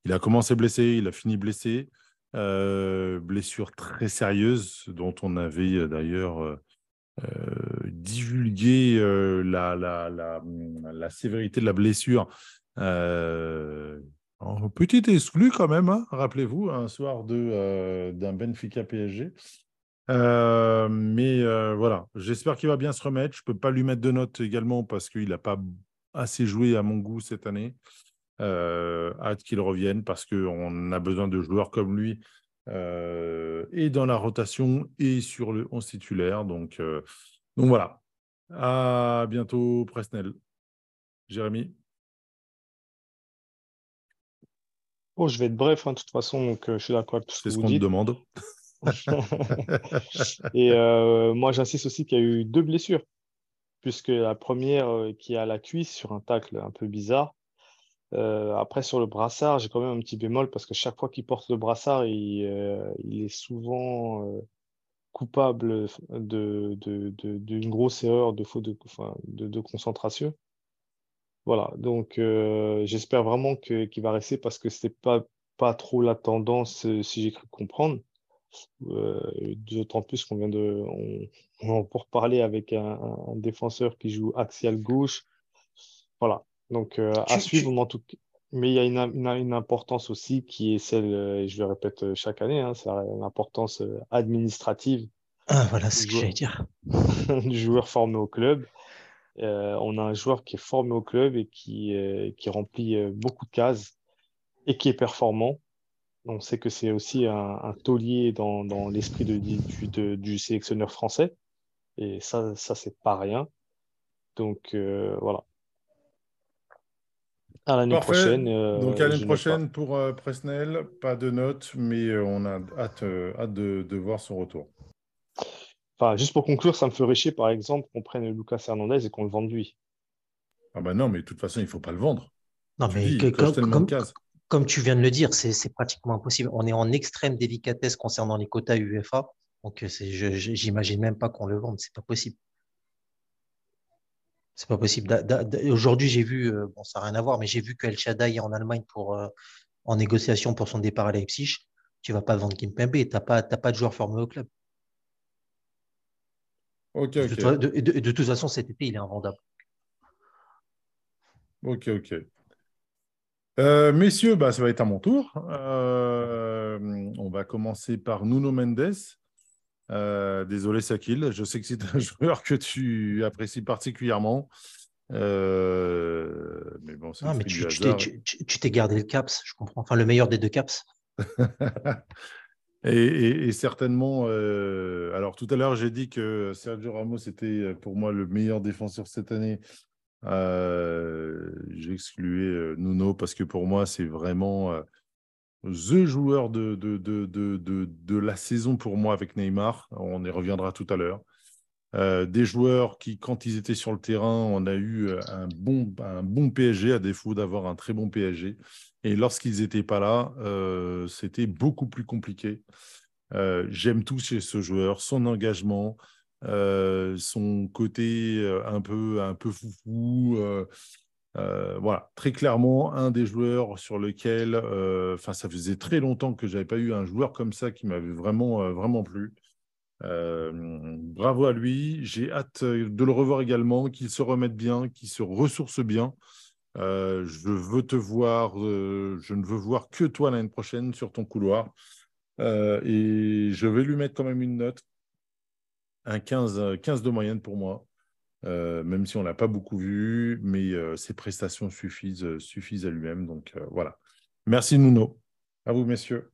Speaker 1: Il a commencé blessé, il a fini blessé. Euh, blessure très sérieuse dont on avait euh, d'ailleurs euh, divulgué la, la, la, la sévérité de la blessure. Petit exclu quand même, hein, rappelez-vous, un soir d'un Benfica PSG. Mais voilà, j'espère qu'il va bien se remettre. Je ne peux pas lui mettre de notes également parce qu'il n'a pas assez joué à mon goût cette année. Euh, hâte qu'il revienne parce qu'on a besoin de joueurs comme lui euh, et dans la rotation et sur le 11 titulaire. Donc, euh, donc voilà. À bientôt, Presnel. Jérémy
Speaker 3: Bon, je vais être bref, hein, de toute façon, donc euh, je suis d'accord avec tout ce
Speaker 1: C'est
Speaker 3: que
Speaker 1: ce
Speaker 3: vous
Speaker 1: qu'on me
Speaker 3: dites.
Speaker 1: demande.
Speaker 3: Et euh, moi, j'insiste aussi qu'il y a eu deux blessures, puisque la première euh, qui est à la cuisse sur un tacle un peu bizarre. Euh, après, sur le brassard, j'ai quand même un petit bémol parce que chaque fois qu'il porte le brassard, il, euh, est souvent euh, coupable d'une grosse erreur de faute enfin, de, concentration. Voilà, donc j'espère vraiment qu'il va rester parce que c'était pas, pas trop la tendance, si j'ai cru comprendre. D'autant plus qu'on vient de, on, on pour parler avec un défenseur qui joue axial gauche. Voilà, donc euh, à
Speaker 2: Tu-
Speaker 3: suivre,
Speaker 2: tu-
Speaker 3: en tout. Mais il y a une, une, une importance aussi qui est celle, euh, et je le répète euh, chaque année, hein, c'est l'importance administrative
Speaker 2: Ah, voilà ce que j'allais dire.
Speaker 3: du joueur formé au club. Euh, on a un joueur qui est formé au club et qui, euh, qui remplit euh, beaucoup de cases et qui est performant. On sait que c'est aussi un, un taulier dans, dans l'esprit de, du, de- du sélectionneur français. Et ça, ça c'est pas rien. Donc voilà. À l'année
Speaker 1: Parfait.
Speaker 3: prochaine. euh,
Speaker 1: Donc, à l'année prochaine pour euh, Presnel. Pas de notes, mais euh, on a hâte, euh, hâte de, de voir son retour.
Speaker 3: Enfin, juste pour conclure, ça me ferait chier, par exemple, qu'on prenne Lucas Hernandez et qu'on le vende lui.
Speaker 1: Ah bah non, mais de toute façon, il ne faut pas le vendre.
Speaker 2: Non,
Speaker 1: Tu
Speaker 2: mais
Speaker 1: dis,
Speaker 2: que- comme, comme- tu viens de le dire, c'est c'est pratiquement impossible. On est en extrême délicatesse concernant les quotas UEFA. Donc, c'est- je- je- j'imagine même pas qu'on le vende. C'est pas possible. C'est pas possible. Aujourd'hui, j'ai vu, euh, bon, ça n'a rien à voir, mais j'ai vu que El Shaddai est en Allemagne pour, euh, en négociation pour son départ à Leipzig. Tu vas pas vendre Kimpembe. Tu n'as pas, pas de joueur formé au club.
Speaker 1: Ok,
Speaker 2: De,
Speaker 1: ok.
Speaker 2: de- de- de toute façon, cet été, il est invendable.
Speaker 1: Ok, ok. Euh, messieurs, bah, ça va être à mon tour. Euh, on va commencer par Nuno Mendes. Euh, désolé, Sakil. Je sais que c'est un joueur que tu apprécies particulièrement. Euh, mais bon, c'est
Speaker 2: mais tu t'es
Speaker 1: hasard.
Speaker 2: tu- tu- tu t'es gardé le caps, je comprends. Enfin, le meilleur des deux caps.
Speaker 1: Et, et- et certainement, euh, alors tout à l'heure, j'ai dit que Sergio Ramos était pour moi le meilleur défenseur cette année. J'excluais Nuno parce que pour moi, c'est vraiment the joueur de, de, de, de, la saison pour moi avec Neymar. On y reviendra tout à l'heure. Euh, des joueurs qui, quand ils étaient sur le terrain, on a eu euh, un bon, un bon PSG à défaut d'avoir un très bon PSG. Et lorsqu'ils n'étaient pas là, euh, c'était beaucoup plus compliqué. J'aime tout chez ce joueur, son engagement, son côté un peu, un peu foufou. Euh, voilà, très clairement, un des joueurs sur lequel, euh, enfin, ça faisait très longtemps que j'avais pas eu un joueur comme ça qui m'avait vraiment, euh, vraiment plu. Bravo à lui. J'ai hâte de le revoir également, qu'il se remette bien, qu'il se ressource bien. Je veux te voir, je ne veux voir que toi l'année prochaine sur ton couloir. Et je vais lui mettre quand même une note, un 15, euh, 15 de moyenne pour moi, Même si on ne l'a pas beaucoup vu, mais ses prestations suffisent, suffisent à lui-même. Donc voilà. Merci Nuno. À vous, messieurs.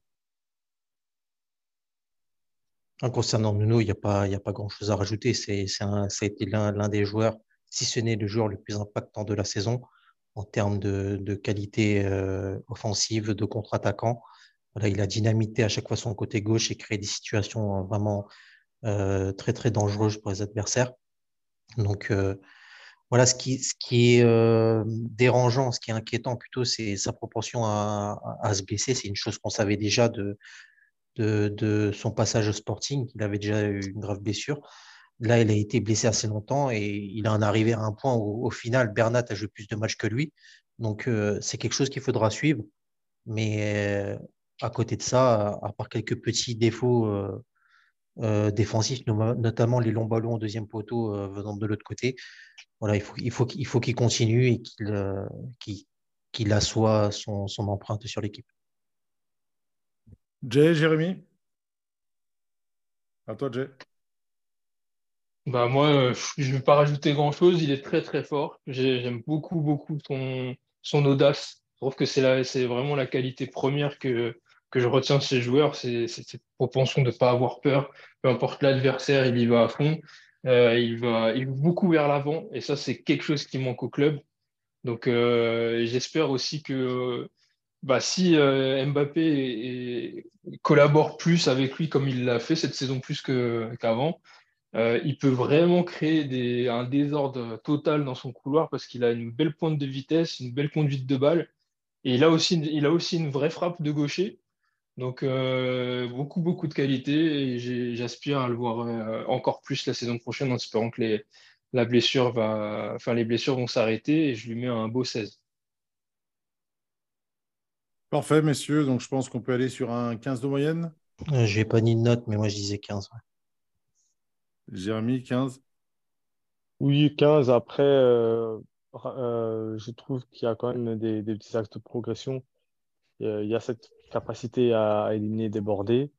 Speaker 2: En concernant Nuno, il n'y a pas, a pas grand-chose à rajouter. C'est, ça a été l'un, des joueurs, si ce n'est le joueur le plus impactant de la saison en termes de, de qualité offensive, de contre-attaquant. Voilà, il a dynamité à chaque fois son côté gauche et créé des situations vraiment très, très dangereuses pour les adversaires. Donc, euh, voilà, ce qui, ce qui est euh, dérangeant, ce qui est inquiétant plutôt, c'est sa propension à, se blesser. C'est une chose qu'on savait déjà de, de, son passage au Sporting. Il avait déjà eu une grave blessure. Là, il a été blessé assez longtemps et il en est arrivé à un point où, au final, Bernat a joué plus de matchs que lui. Donc, euh, c'est quelque chose qu'il faudra suivre. Mais à côté de ça, à, part quelques petits défauts euh, défensifs, no- notamment les longs ballons au deuxième poteau euh, venant de l'autre côté, voilà, il faut, il faut, qu'il- il faut qu'il continue et qu'il euh, qu'il, qu'il assoie son, son empreinte sur l'équipe.
Speaker 1: Jay, Jérémy? À toi, Jay.
Speaker 4: Bah moi, euh, je ne vais pas rajouter grand-chose. Il est très très fort. J'ai- J'aime beaucoup beaucoup son, son audace. Je trouve que c'est la- c'est vraiment la qualité première que, que je retiens de ces joueurs, c'est cette propension de ne pas avoir peur. Peu importe l'adversaire, il y va à fond. Euh, il, va, beaucoup vers l'avant. Et ça, c'est quelque chose qui manque au club. Donc, euh, j'espère aussi que bah, si euh, Mbappé collabore plus avec lui comme il l'a fait cette saison plus qu'avant, il peut vraiment créer un désordre total dans son couloir parce qu'il a une belle pointe de vitesse, une belle conduite de balle. Et aussi, il a aussi une vraie frappe de gaucher. Donc, euh, beaucoup, beaucoup de qualité et j'aspire à le voir euh, encore plus la saison prochaine en espérant que les, la blessure va, enfin, les blessures vont s'arrêter et je lui mets un beau 16.
Speaker 1: Parfait, messieurs. Donc, je pense qu'on peut aller sur un 15 de moyenne.
Speaker 2: Euh, je n'ai pas ni de note, mais moi, je disais 15.
Speaker 1: Jérémy, 15
Speaker 3: Oui, 15. Après, je trouve qu'il y a quand même des, des petits actes de progression. Il y a cette capacité à éliminer, déborder.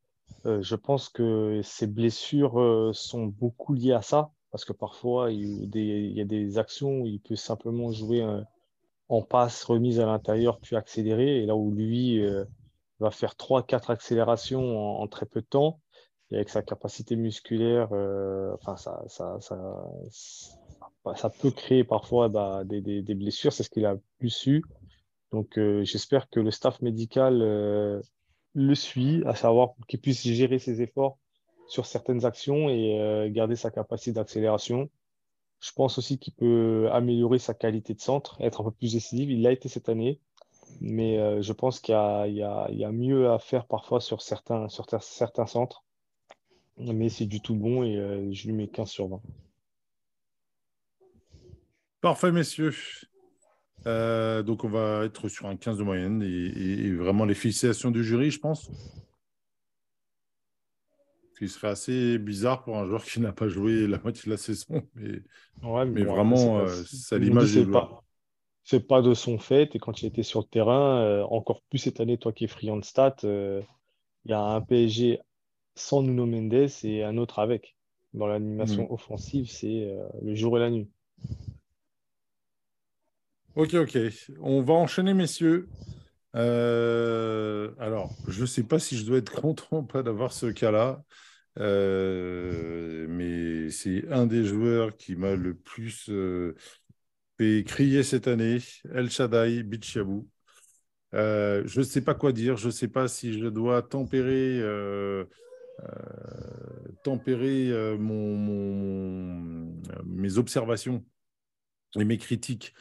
Speaker 3: Euh, je pense que ces blessures euh, sont beaucoup liées à ça, parce que parfois, il, y a des actions où il peut simplement jouer euh, en passe, remise à l'intérieur, puis accélérer, et là où lui va faire 3-4 accélérations en, très peu de temps, et avec sa capacité musculaire, enfin, ça, ça, ça, ça, peut créer parfois bah, des, des, blessures, c'est ce qu'il a plus su. Donc, euh, j'espère que le staff médical euh, le suit, à savoir qu'il puisse gérer ses efforts sur certaines actions et euh, garder sa capacité d'accélération. Je pense aussi qu'il peut améliorer sa qualité de centre, être un peu plus décisif. Il l'a été cette année, mais je pense qu'il y, a, mieux à faire parfois sur certains, sur certains centres. Mais c'est du tout bon et je lui mets 15 sur 20.
Speaker 1: Parfait, messieurs. Euh, donc, on va être sur un 15 de moyenne et, vraiment les félicitations du jury, je pense. Ce qui serait assez bizarre pour un joueur qui n'a pas joué la moitié de la saison. Mais, mais, vraiment, euh, c'est l'image
Speaker 3: des pas, C'est pas de son fait. Et quand il était sur le terrain, euh, encore plus cette année, toi qui es friand de stats, il y a un PSG sans Nuno Mendes et un autre avec. Dans l'animation mm. offensive, c'est le jour et la nuit.
Speaker 1: Ok, ok. On va enchaîner, messieurs. Euh, alors, je ne sais pas si je dois être content ou pas d'avoir ce cas-là, euh, mais c'est un des joueurs qui m'a le plus euh, fait crier cette année, El Shaddai Bichiabou. je ne sais pas quoi dire, je ne sais pas si je dois tempérer, tempérer mes observations et mes critiques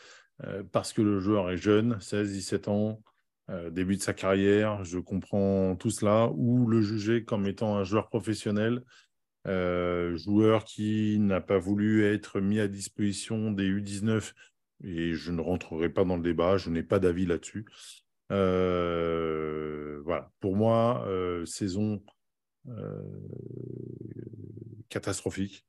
Speaker 1: euh, parce que le joueur est jeune, 16-17 ans, euh, début de sa carrière, je comprends tout cela, ou le juger comme étant un joueur professionnel, euh, joueur qui n'a pas voulu être mis à disposition des U19, et je ne rentrerai pas dans le débat, je n'ai pas d'avis là-dessus. voilà, pour moi, saison catastrophique.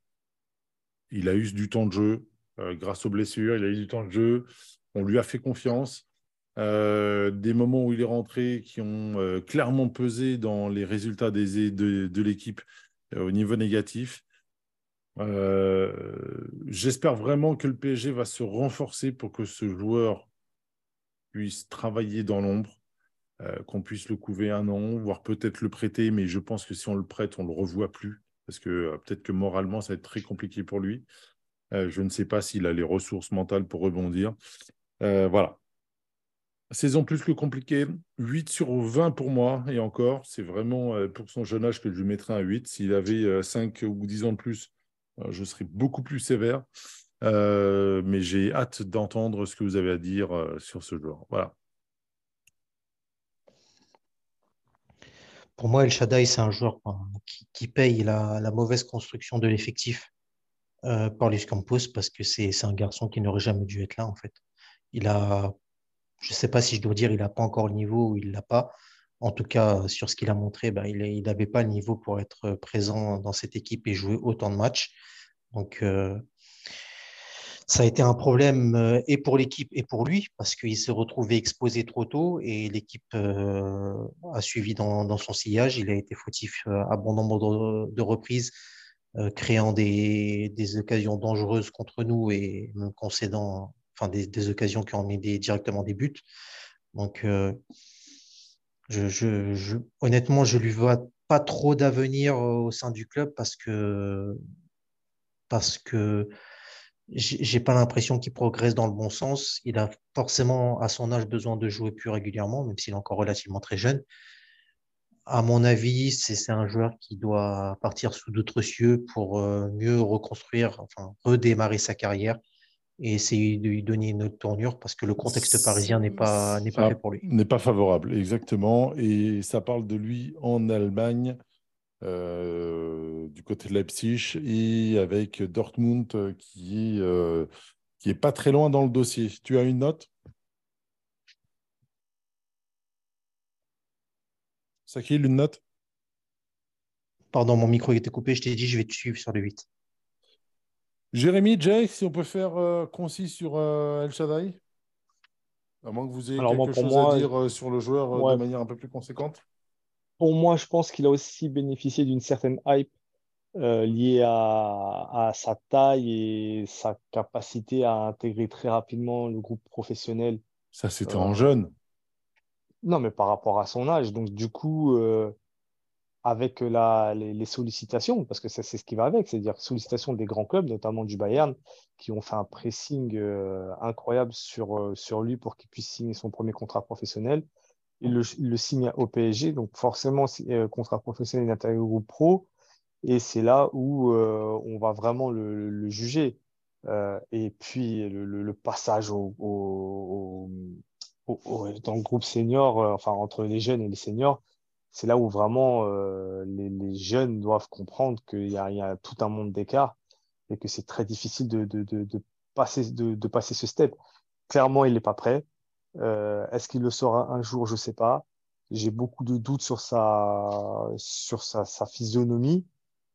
Speaker 1: Il a eu du temps de jeu, grâce aux blessures. Il a eu du temps de jeu. On lui a fait confiance. Euh, des moments où il est rentré qui ont euh, clairement pesé dans les résultats de l'équipe au niveau négatif. J'espère vraiment que le PSG va se renforcer pour que ce joueur puisse travailler dans l'ombre, qu'on puisse le couver un an, voire peut-être le prêter, mais je pense que si on le prête, on ne le revoit plus, parce que peut-être que moralement, ça va être très compliqué pour lui. Euh, je ne sais pas s'il a les ressources mentales pour rebondir. Euh, voilà. Saison plus que compliquée. 8 sur 20 pour moi. Et encore, c'est vraiment euh, pour son jeune âge que je lui mettrais un 8. S'il avait 5 ou 10 ans de plus, je serais beaucoup plus sévère. mais j'ai hâte d'entendre ce que vous avez à dire sur ce joueur. Voilà.
Speaker 2: Pour moi, El Shaddai, c'est un joueur qui, paye la, mauvaise construction de l'effectif euh, Paulus Campos parce que c'est un garçon qui n'aurait jamais dû être là en fait. Il a, je ne sais pas si je dois dire, il n'a pas encore le niveau ou il l'a pas. En tout cas, sur ce qu'il a montré, ben, il n'avait pas le niveau pour être présent dans cette équipe et jouer autant de matchs. Donc, euh, ça a été un problème euh, et pour l'équipe et pour lui parce qu'il s'est retrouvé exposé trop tôt et l'équipe euh, a suivi dans, dans, son sillage. Il a été fautif à bon nombre de, de reprises euh, créant des, des, occasions dangereuses contre nous et concédant enfin des, des, occasions qui ont mis directement des buts. Donc, euh, Je, je, honnêtement, je lui vois pas trop d'avenir au sein du club parce que parce que j'ai pas l'impression qu'il progresse dans le bon sens. Il a forcément, à son âge, besoin de jouer plus régulièrement, même s'il est encore relativement très jeune. À mon avis, c'est un joueur qui doit partir sous d'autres cieux pour euh, mieux reconstruire, enfin, redémarrer sa carrière et essayer de lui donner une autre tournure parce que le contexte parisien n'est pas, n'est pas fait pour lui.
Speaker 1: N'est pas favorable, exactement. Et ça parle de lui en Allemagne euh, du côté de Leipzig et avec Dortmund euh, qui est, euh, qui est pas très loin dans le dossier. Tu as une note? Sakil, une note?
Speaker 2: Pardon, mon micro était coupé, je t'ai dit je vais te suivre sur le 8.
Speaker 1: Jérémy, Jay, si on peut faire concis sur El Shaddai? À moins que vous ayez quelque chose à dire sur le joueur de manière un peu plus conséquente
Speaker 3: pour moi, je pense qu'il a aussi bénéficié d'une certaine hype euh, liée à, sa taille et sa capacité à intégrer très rapidement le groupe professionnel.
Speaker 1: Ça, c'était en euh, jeune.
Speaker 3: Non, mais par rapport à son âge. Donc, du coup, euh, avec la, les, sollicitations, parce que c'est ce qui va avec, c'est-à-dire sollicitations des grands clubs, notamment du Bayern, qui ont fait un pressing incroyable sur, lui pour qu'il puisse signer son premier contrat professionnel il le, signe au PSG, donc forcément, euh, contrat professionnel intérieur au groupe pro, et c'est là où euh, on va vraiment le, juger. Euh, et puis le, passage au, dans le groupe senior, enfin entre les jeunes et les seniors, c'est là où vraiment les, jeunes doivent comprendre qu'il y, a tout un monde d'écart et que c'est très difficile de, passer, ce step. Clairement, il n'est pas prêt. Euh, est-ce qu'il le sera un jour? Je ne sais pas. J'ai beaucoup de doutes sur sa, sur sa, physionomie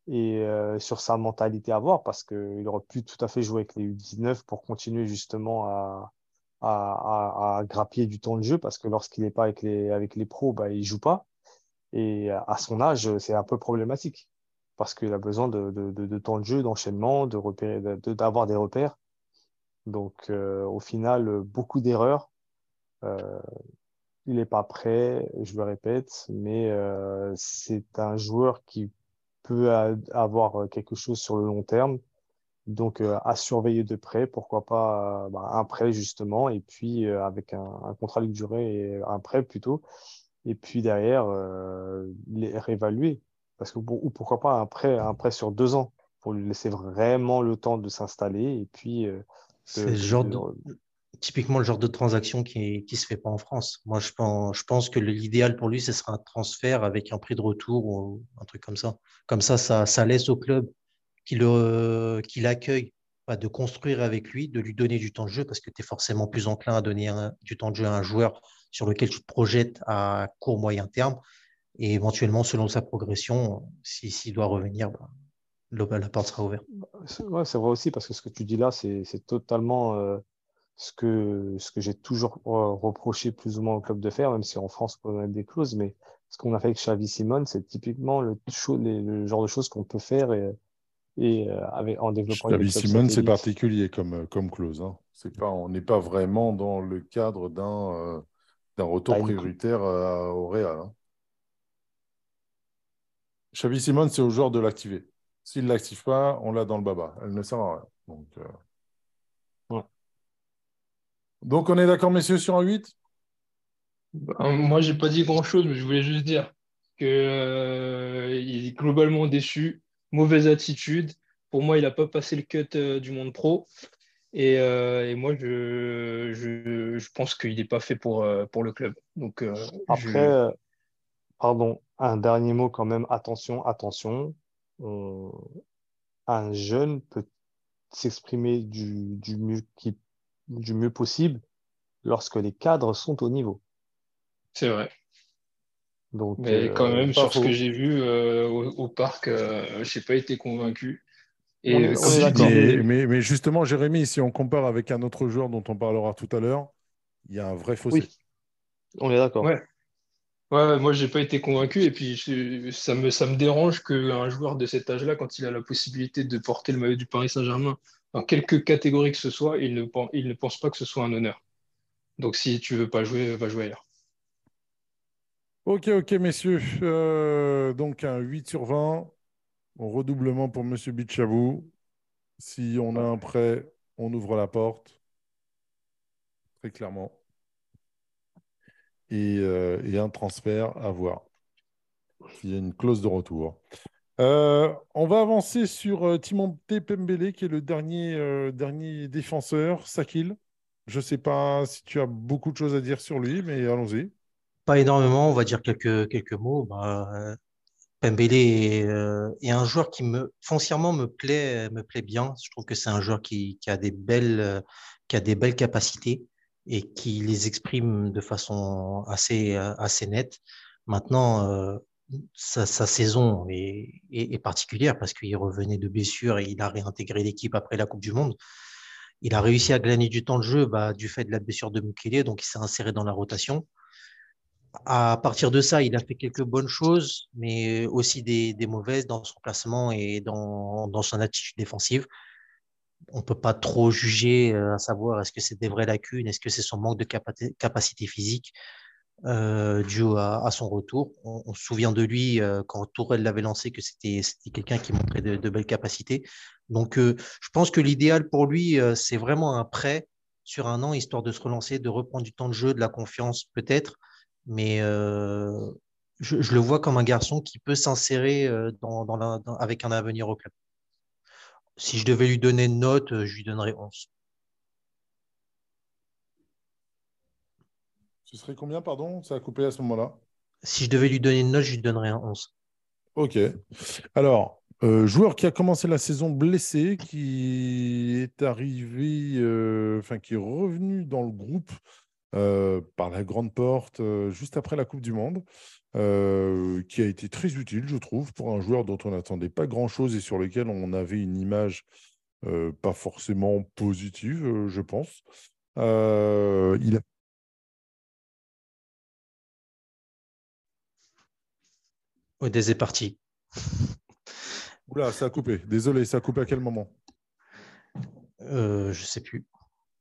Speaker 3: et euh, sur sa mentalité à voir parce qu'il aurait pu tout à fait jouer avec les U19 pour continuer justement à, à, à, grappiller du temps de jeu parce que lorsqu'il n'est pas avec les, avec les pros, bah, il ne joue pas. Et à son âge, c'est un peu problématique parce qu'il a besoin de, de, de, temps de jeu, d'enchaînement, de d'avoir des repères. Donc, euh, au final, beaucoup d'erreurs euh, il n'est pas prêt, je le répète, mais euh, c'est un joueur qui peut avoir quelque chose sur le long terme. Donc, euh, à surveiller de près, pourquoi pas bah, un prêt justement, et puis avec un, contrat de durée et un prêt plutôt, et puis derrière, les réévaluer. Parce que, ou pourquoi pas un prêt, un prêt sur deux ans, pour lui laisser vraiment le temps de s'installer, et puis.
Speaker 2: c'est genre de typiquement le genre de transaction qui ne se fait pas en France. Moi, je pense, je pense que l'idéal pour lui, ce sera un transfert avec un prix de retour ou un truc comme ça. Comme ça, ça, ça laisse au club qui l'accueille bah, de construire avec lui, de lui donner du temps de jeu, parce que tu es forcément plus enclin à donner du temps de jeu à un joueur sur lequel tu te projettes à court, moyen terme. Et éventuellement, selon sa progression, s'il doit revenir, bah, la porte sera ouverte.
Speaker 3: c'est vrai aussi, parce que ce que tu dis là, c'est totalement euh, ce que, ce que j'ai toujours euh, reproché plus ou moins au club de fer, même si en France on peut mettre des clauses, mais ce qu'on a fait avec Xavi Simon, c'est typiquement le, le, genre de choses qu'on peut faire et, et euh, avec, en développant.
Speaker 1: Simon, c'est particulier comme, comme clause. Hein. C'est pas, on n'est pas vraiment dans le cadre d'un euh, d'un retour prioritaire au Real. Hein. Xavi Simon, c'est au joueur de l'activer. S'il ne l'active pas, on l'a dans le baba. Elle ne sert à rien. Donc, donc, on est d'accord, messieurs, sur un 8
Speaker 4: ben, Moi, je n'ai pas dit grand-chose, mais je voulais juste dire qu'il euh, est globalement déçu, mauvaise attitude. Pour moi, il n'a pas passé le cut euh, du monde pro. Et, euh, moi, je, je, pense qu'il n'est pas fait pour, pour le club. Donc,
Speaker 3: Après, pardon, un dernier mot quand même. Attention, attention. Un jeune peut s'exprimer du, du mieux du mieux possible lorsque les cadres sont au niveau.
Speaker 4: C'est vrai. Donc, mais quand euh, même, sur ce que j'ai vu euh, au, parc, euh, je n'ai pas été convaincu.
Speaker 1: Et mais, mais, justement, Jérémy, si on compare avec un autre joueur dont on parlera tout à l'heure, il y a un vrai fossé.
Speaker 3: On est d'accord.
Speaker 4: Ouais. Ouais, moi, j'ai pas été convaincu. Et puis, ça me, ça me dérange qu'un joueur de cet âge-là, quand il a la possibilité de porter le maillot du Paris Saint-Germain dans quelque catégorie que ce soit, il ne, il ne pense pas que ce soit un honneur. Donc si tu veux pas jouer, va jouer ailleurs.
Speaker 1: Ok, ok, messieurs. Euh, donc un 8 sur 20. Redoublement pour Monsieur Bichabou. Si on a un prêt, on ouvre la porte. Très clairement. Et, euh, un transfert à voir. Il y a une clause de retour. Euh, on va avancer sur Timothée Pembele, qui est le dernier défenseur, Sakil. Je ne sais pas si tu as beaucoup de choses à dire sur lui, mais allons-y.
Speaker 2: Pas énormément, on va dire quelques, quelques mots. Bah, Pembele est, euh, est un joueur qui me foncièrement me plaît, me plaît bien. Je trouve que c'est un joueur qui, a des belles, euh, qui a des belles capacités et qui les exprime de façon assez, euh, assez nette. Maintenant, sa, sa saison est, est, est particulière parce qu'il revenait de blessure et il a réintégré l'équipe après la Coupe du Monde. Il a réussi à gagner du temps de jeu bah, du fait de la blessure de Mukele, donc il s'est inséré dans la rotation. À partir de ça, il a fait quelques bonnes choses, mais aussi des, mauvaises dans son placement et dans, dans son attitude défensive. On peut pas trop juger euh, à savoir est-ce que c'est des vraies lacunes, est-ce que c'est son manque de capacité, physique euh, dû à, son retour. On, se souvient de lui euh, quand Tourelle l'avait lancé que c'était quelqu'un qui montrait de, belles capacités. Donc, euh, je pense que l'idéal pour lui, c'est vraiment un prêt sur un an, histoire de se relancer, de reprendre du temps de jeu, de la confiance peut-être mais euh, je, je, le vois comme un garçon qui peut s'insérer euh, dans, dans la, dans, avec un avenir au club. Si je devais lui donner une note, euh, je lui donnerais 11.
Speaker 1: Ce serait combien, pardon? Ça a coupé à ce moment-là
Speaker 2: Si je devais lui donner une note, je lui donnerais un 11.
Speaker 1: Ok. Alors, euh, joueur qui a commencé la saison blessé, qui est arrivé, euh, enfin, qui est revenu dans le groupe par la grande porte euh, juste après la Coupe du Monde, euh, qui a été très utile, je trouve, pour un joueur dont on n'attendait pas grand-chose et sur lequel on avait une image pas forcément positive, je pense. il a
Speaker 2: Odez est parti.
Speaker 1: Oula, ça a coupé. Désolé, ça a coupé à quel moment?
Speaker 2: Euh, Je ne sais plus.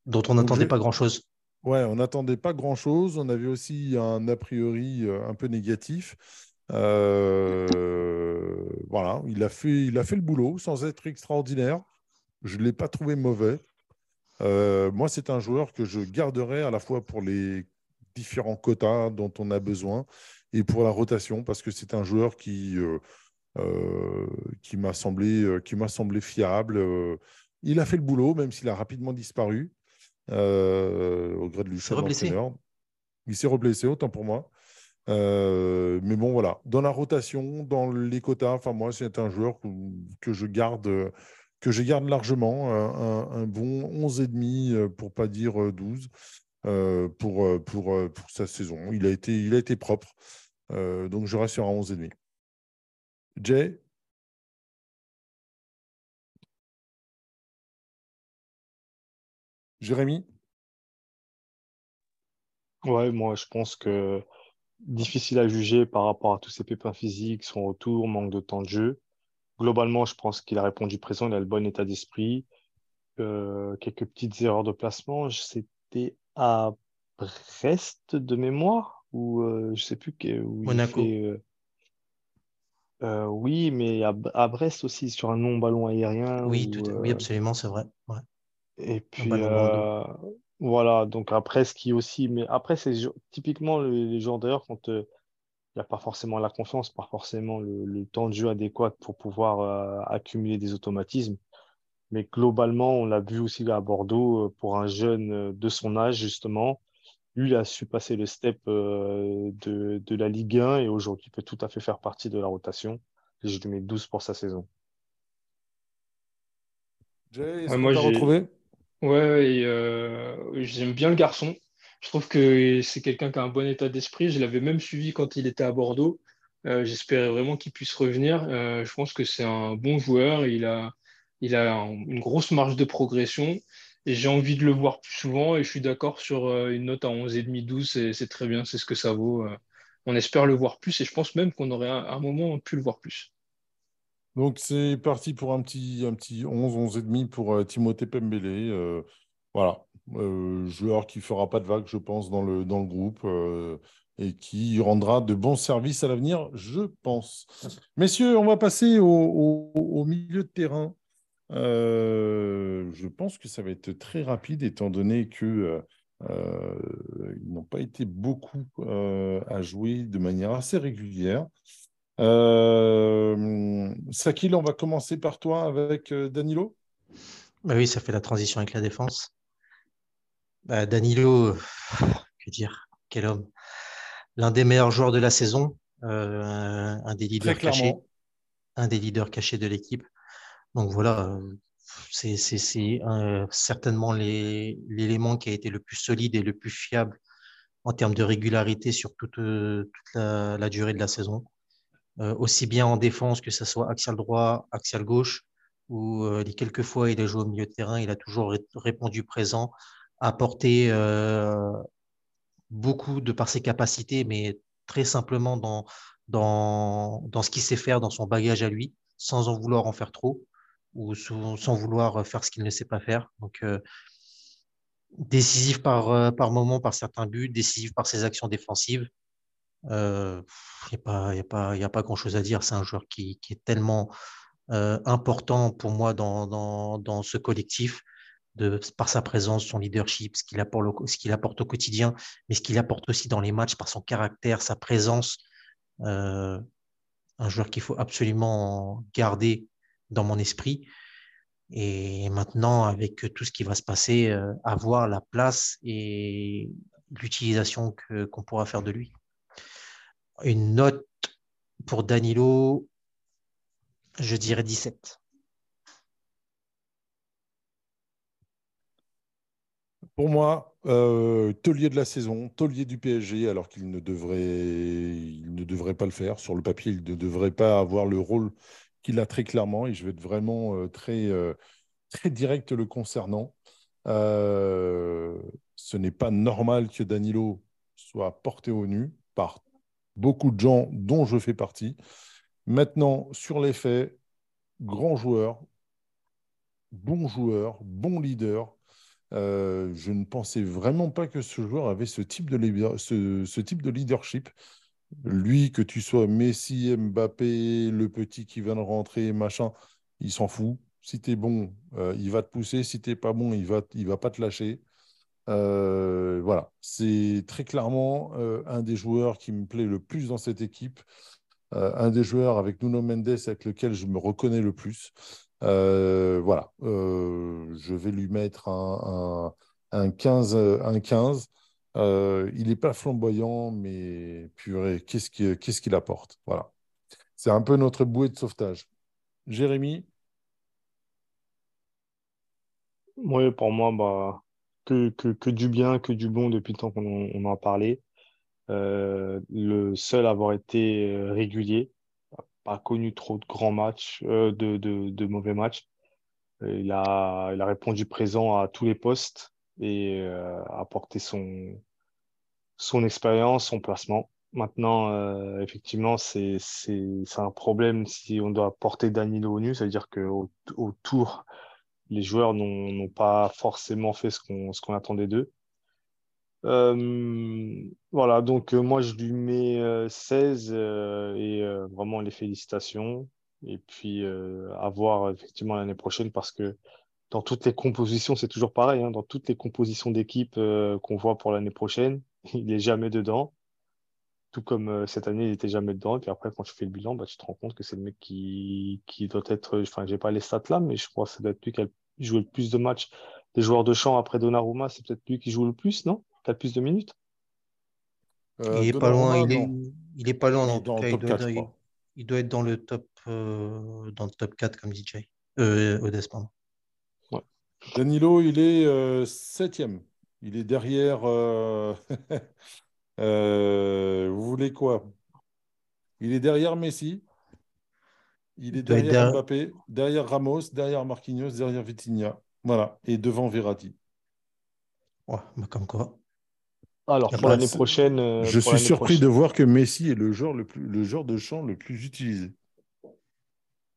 Speaker 2: Dont on n'attendait pas grand-chose.
Speaker 1: Ouais, on n'attendait pas grand-chose. On avait aussi un a priori euh, un peu négatif. Euh, voilà, il a, fait, le boulot sans être extraordinaire. Je ne l'ai pas trouvé mauvais. Euh, moi, c'est un joueur que je garderai à la fois pour les différents quotas dont on a besoin et pour la rotation parce que c'est un joueur qui, qui m'a semblé, fiable. il a fait le boulot, même s'il a rapidement disparu au gré de
Speaker 2: l'entraîneur.
Speaker 1: Il s'est reblessé, autant pour moi. Euh, mais bon, voilà. Dans la rotation, dans les quotas, enfin, moi, c'est un joueur que, que, je garde, que je garde largement. Un, un bon 11,5, pour pas dire 12, euh, pour, pour, pour sa saison. Il a été, il a été propre. Euh, donc, je reste sur un 11,5. Jay? Jérémy?
Speaker 3: Ouais, moi je pense que difficile à juger par rapport à tous ces pépins physiques, son retour, manque de temps de jeu. Globalement, je pense qu'il a répondu présent, il a le bon état d'esprit. Euh, quelques petites erreurs de placement. C'était à Brest de mémoire ou euh, je sais plus où
Speaker 2: Monaco.
Speaker 3: il fait. Euh, euh, oui, mais à, à, Brest aussi sur un non ballon aérien.
Speaker 2: Oui,
Speaker 3: où,
Speaker 2: tout, oui absolument, c'est vrai. Ouais.
Speaker 3: Et puis, euh, voilà, donc après, ce qui aussi, mais après, c'est typiquement les, les joueurs d'ailleurs, quand il euh, n'y a pas forcément la confiance, pas forcément le, le, temps de jeu adéquat pour pouvoir euh, accumuler des automatismes. Mais globalement, on l'a vu aussi à Bordeaux, pour un jeune de son âge, justement, lui, il a su passer le step de, de la Ligue 1 et aujourd'hui, il peut tout à fait faire partie de la rotation. Et je lui mets 12 pour sa saison.
Speaker 1: Jay, est-ce ouais, que tu retrouvé?
Speaker 4: Ouais, euh, j'aime bien le garçon. Je trouve que c'est quelqu'un qui a un bon état d'esprit. Je l'avais même suivi quand il était à Bordeaux. Euh, J'espérais vraiment qu'il puisse revenir. Euh, je pense que c'est un bon joueur. Il a, il a un, une grosse marge de progression. Et j'ai envie de le voir plus souvent. Et je suis d'accord sur euh, une note à 11,5-12. C'est très bien, c'est ce que ça vaut. On espère le voir plus. Et je pense même qu'on aurait à un moment pu le voir plus.
Speaker 1: Donc c'est parti pour un petit, un petit 11, 11 et demi pour euh, Timothée Pembele. Euh, voilà, euh, joueur qui fera pas de vague, je pense, dans le, dans le groupe. Et qui rendra de bons services à l'avenir, je pense. Messieurs, on va passer au, milieu de terrain. Je pense que ça va être très rapide étant donné que ils n'ont pas été beaucoup à jouer de manière assez régulière. Sakil, on va commencer par toi avec Danilo.
Speaker 2: Bah oui, ça fait la transition avec la défense. Bah, Danilo, que dire, quel homme. L'un des meilleurs joueurs de la saison, euh, un des leaders cachés, un des leaders cachés de l'équipe. Donc voilà, euh, c'est certainement l'élément qui a été le plus solide et le plus fiable en termes de régularité sur toute, euh, la, durée de la saison. Aussi bien en défense que ce soit axial droit, axial gauche, où les quelques fois il a joué au milieu de terrain, il a toujours répondu présent, apporté beaucoup de par ses capacités, mais très simplement dans, dans, dans ce qu'il sait faire, dans son bagage à lui, sans en vouloir en faire trop ou sans vouloir faire ce qu'il ne sait pas faire. Donc, euh, décisif par, euh, par moment, par certains buts, décisif par ses actions défensives. Il euh, n'y a pas, a a pas grand-chose à dire. C'est un joueur qui, est tellement important pour moi dans, ce collectif par sa présence, son leadership, ce qu'il apporte, au quotidien, mais ce qu'il apporte aussi dans les matchs par son caractère, sa présence. Euh, un joueur qu'il faut absolument garder dans mon esprit. Et maintenant, avec tout ce qui va se passer, euh, avoir la place et l'utilisation qu'on pourra faire de lui. Une note pour Danilo, je dirais 17.
Speaker 1: Pour moi, euh, de la saison, taulier du PSG, alors qu'il ne, devrait, il ne devrait pas le faire. Sur le papier, il ne devrait pas avoir le rôle qu'il a très clairement. Et je vais être vraiment euh, très, euh, très direct le concernant. ce n'est pas normal que Danilo soit porté au nu par beaucoup de gens dont je fais partie. Maintenant, sur les faits, grand joueur, bon joueur, bon leader, euh, je ne pensais vraiment pas que ce joueur avait ce type de, leadership. Lui, que tu sois Messi, Mbappé, le petit qui vient de rentrer, machin, il s'en fout. Si tu es bon, euh, il va te pousser. Si tu n'es pas bon, il va, il va pas te lâcher. Euh, voilà, c'est très clairement un des joueurs qui me plaît le plus dans cette équipe. un des joueurs avec Nuno Mendes avec lequel je me reconnais le plus. Euh, voilà, euh, je vais lui mettre un, 15. Un 15. Euh, il n'est pas flamboyant, mais purée, qu'est-ce qu'il apporte? Voilà. C'est un peu notre bouée de sauvetage. Jérémy?
Speaker 3: Oui, pour moi, bah, que, que, du bien, que du bon depuis le temps qu'on en a parlé. le seul à avoir été régulier, pas connu trop de grands matchs, euh, de, de, mauvais matchs. Il a, il a répondu présent à tous les postes et euh, a apporté son, son expérience, son placement. Maintenant, euh, effectivement, c'est un problème si on doit porter Danilo au nu, c'est-à-dire qu'au tour, les joueurs n'ont pas forcément fait ce qu'on attendait d'eux. Euh, voilà, donc euh, moi je lui mets 16 euh, et vraiment les félicitations. Et puis à voir effectivement l'année prochaine parce que dans toutes les compositions, c'est toujours pareil, hein, dans toutes les compositions d'équipe qu'on voit pour l'année prochaine, il n'est jamais dedans. Tout comme cette année, il n'était jamais dedans. Et puis après, quand tu fais le bilan, bah, tu te rends compte que c'est le mec qui, qui doit être. Enfin, j'ai pas les stats là, mais je crois que ça doit être lui qui a joué le plus de matchs des joueurs de champ après Donnarumma. C'est peut-être lui qui joue le plus, non? T'as plus de minutes?
Speaker 2: Euh, il est pas loin, il est, il est, pas loin dans, le top 4, il, doit être dans le top euh, dans le top 4 comme DJ. Euh, Odès, pardon.
Speaker 1: Danilo, il est euh, septième. Il est derrière. Euh, vous voulez quoi? Il est derrière Messi. Il est derrière, derrière Mbappé, derrière Ramos, derrière Marquinhos, derrière Vitinha. Voilà. Et devant Verratti.
Speaker 2: Ouais, bah comme quoi.
Speaker 3: Alors, pour l'année prochaine.
Speaker 1: Euh, je suis surpris de voir que Messi est le genre, le, plus, le genre de champ le plus utilisé.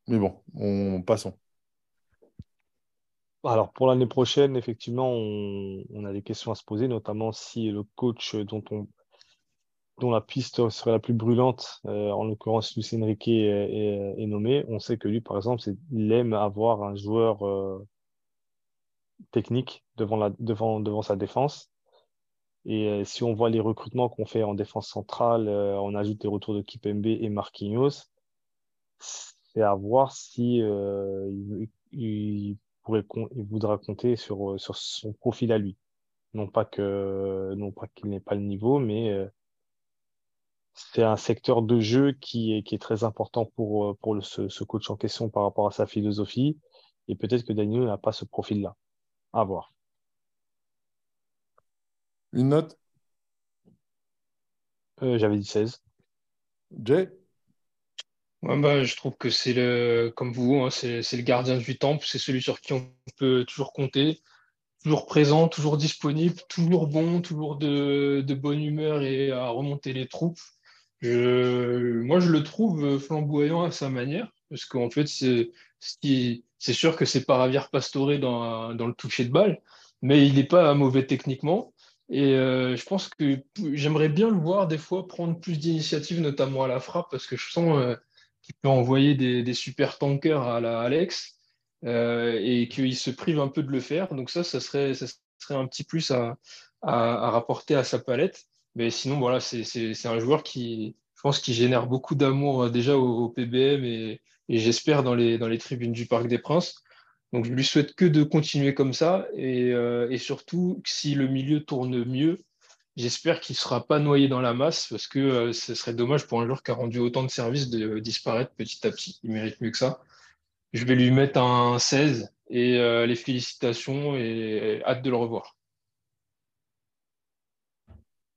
Speaker 1: Mais bon, on passons.
Speaker 3: Alors, pour l'année prochaine, effectivement, on, a des questions à se poser, notamment si le coach dont on, dont la piste serait la plus brûlante, en l'occurrence Luis Enrique est, nommé, on sait que lui, par exemple, il aime avoir un joueur technique devant, sa défense. Et si on voit les recrutements qu'on fait en défense centrale, on ajoute les retours de Kipembe et Marquinhos, c'est à voir si il, voudra compter sur, sur son profil à lui. Non pas non pas qu'il n'ait pas le niveau, mais euh, c'est un secteur de jeu qui est, qui est très important pour, euh, pour le, ce, coach en question par rapport à sa philosophie. Et peut-être que Daniel n'a pas ce profil-là. À voir.
Speaker 1: Une note?
Speaker 3: Euh, J'avais dit 16.
Speaker 1: Jay?
Speaker 4: Bah, je trouve que c'est le, comme vous, hein, c'est le gardien du temple, c'est celui sur qui on peut toujours compter toujours présent, toujours disponible, toujours bon, toujours de, bonne humeur et à remonter les troupes. Moi, je le trouve flamboyant à sa manière, parce qu'en fait, c'est sûr que c'est pas Ravière Pastore dans, le toucher de balle, mais il n'est pas mauvais techniquement. Et euh, je pense que j'aimerais bien le voir des fois prendre plus d'initiatives, notamment à la frappe, parce que je sens euh, qu'il peut envoyer des, des, super tankers à Alex. Euh, et qu'il se prive un peu de le faire. Donc ça, ça serait, un petit plus à, rapporter à sa palette. Mais sinon, voilà, c'est un joueur qui, je pense, qui génère beaucoup d'amour euh, déjà au, PBM et, et j'espère dans les, dans les tribunes du Parc des Princes. Donc je lui souhaite que de continuer comme ça et, euh, et surtout si le milieu tourne mieux, j'espère qu'il ne sera pas noyé dans la masse parce que ce serait dommage pour un joueur qui a rendu autant de services de disparaître petit à petit. Il mérite mieux que ça. Je vais lui mettre un 16 et euh, les félicitations et, hâte de le revoir.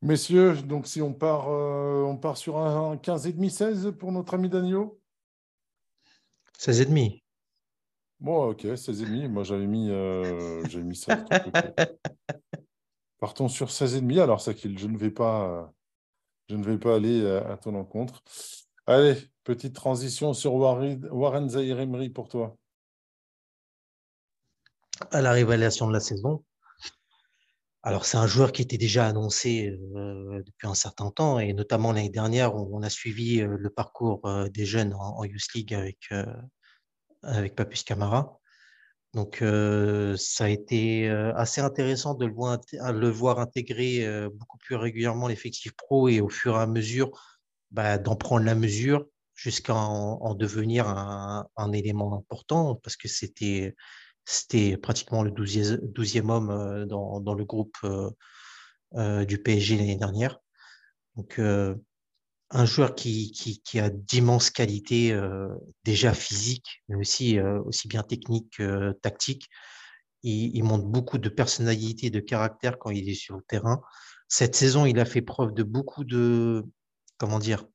Speaker 1: Messieurs, donc si on part, euh, on part sur un 15,5-16 pour notre ami Danilo?
Speaker 2: 16,5.
Speaker 1: Bon, ok, 16,5. Moi, j'avais mis, euh, mis 16. Partons sur 16,5. Alors, ça je ne vais pas, je ne vais pas aller à ton encontre. Allez, petite transition sur Warren Zahir Emery pour toi.
Speaker 2: À la révélation de la saison. Alors, c'est un joueur qui était déjà annoncé euh, depuis un certain temps, et notamment l'année dernière, on, a suivi euh, le parcours euh, des jeunes en, Youth League avec, avec Papus Camara. Donc, ça a été assez intéressant de le voir, intégrer beaucoup plus régulièrement l'effectif pro et au fur et à mesure bah, d'en prendre la mesure jusqu'à en, devenir un, élément important parce que c'était c'était pratiquement le 12e, homme euh, dans, le groupe euh, euh, du PSG l'année dernière. Donc, un joueur qui, a d'immenses qualités, déjà physiques, mais aussi, aussi bien techniques que tactiques. Il, montre beaucoup de personnalité, de caractère quand il est sur le terrain. Cette saison, il a fait preuve de beaucoup de, comment dire,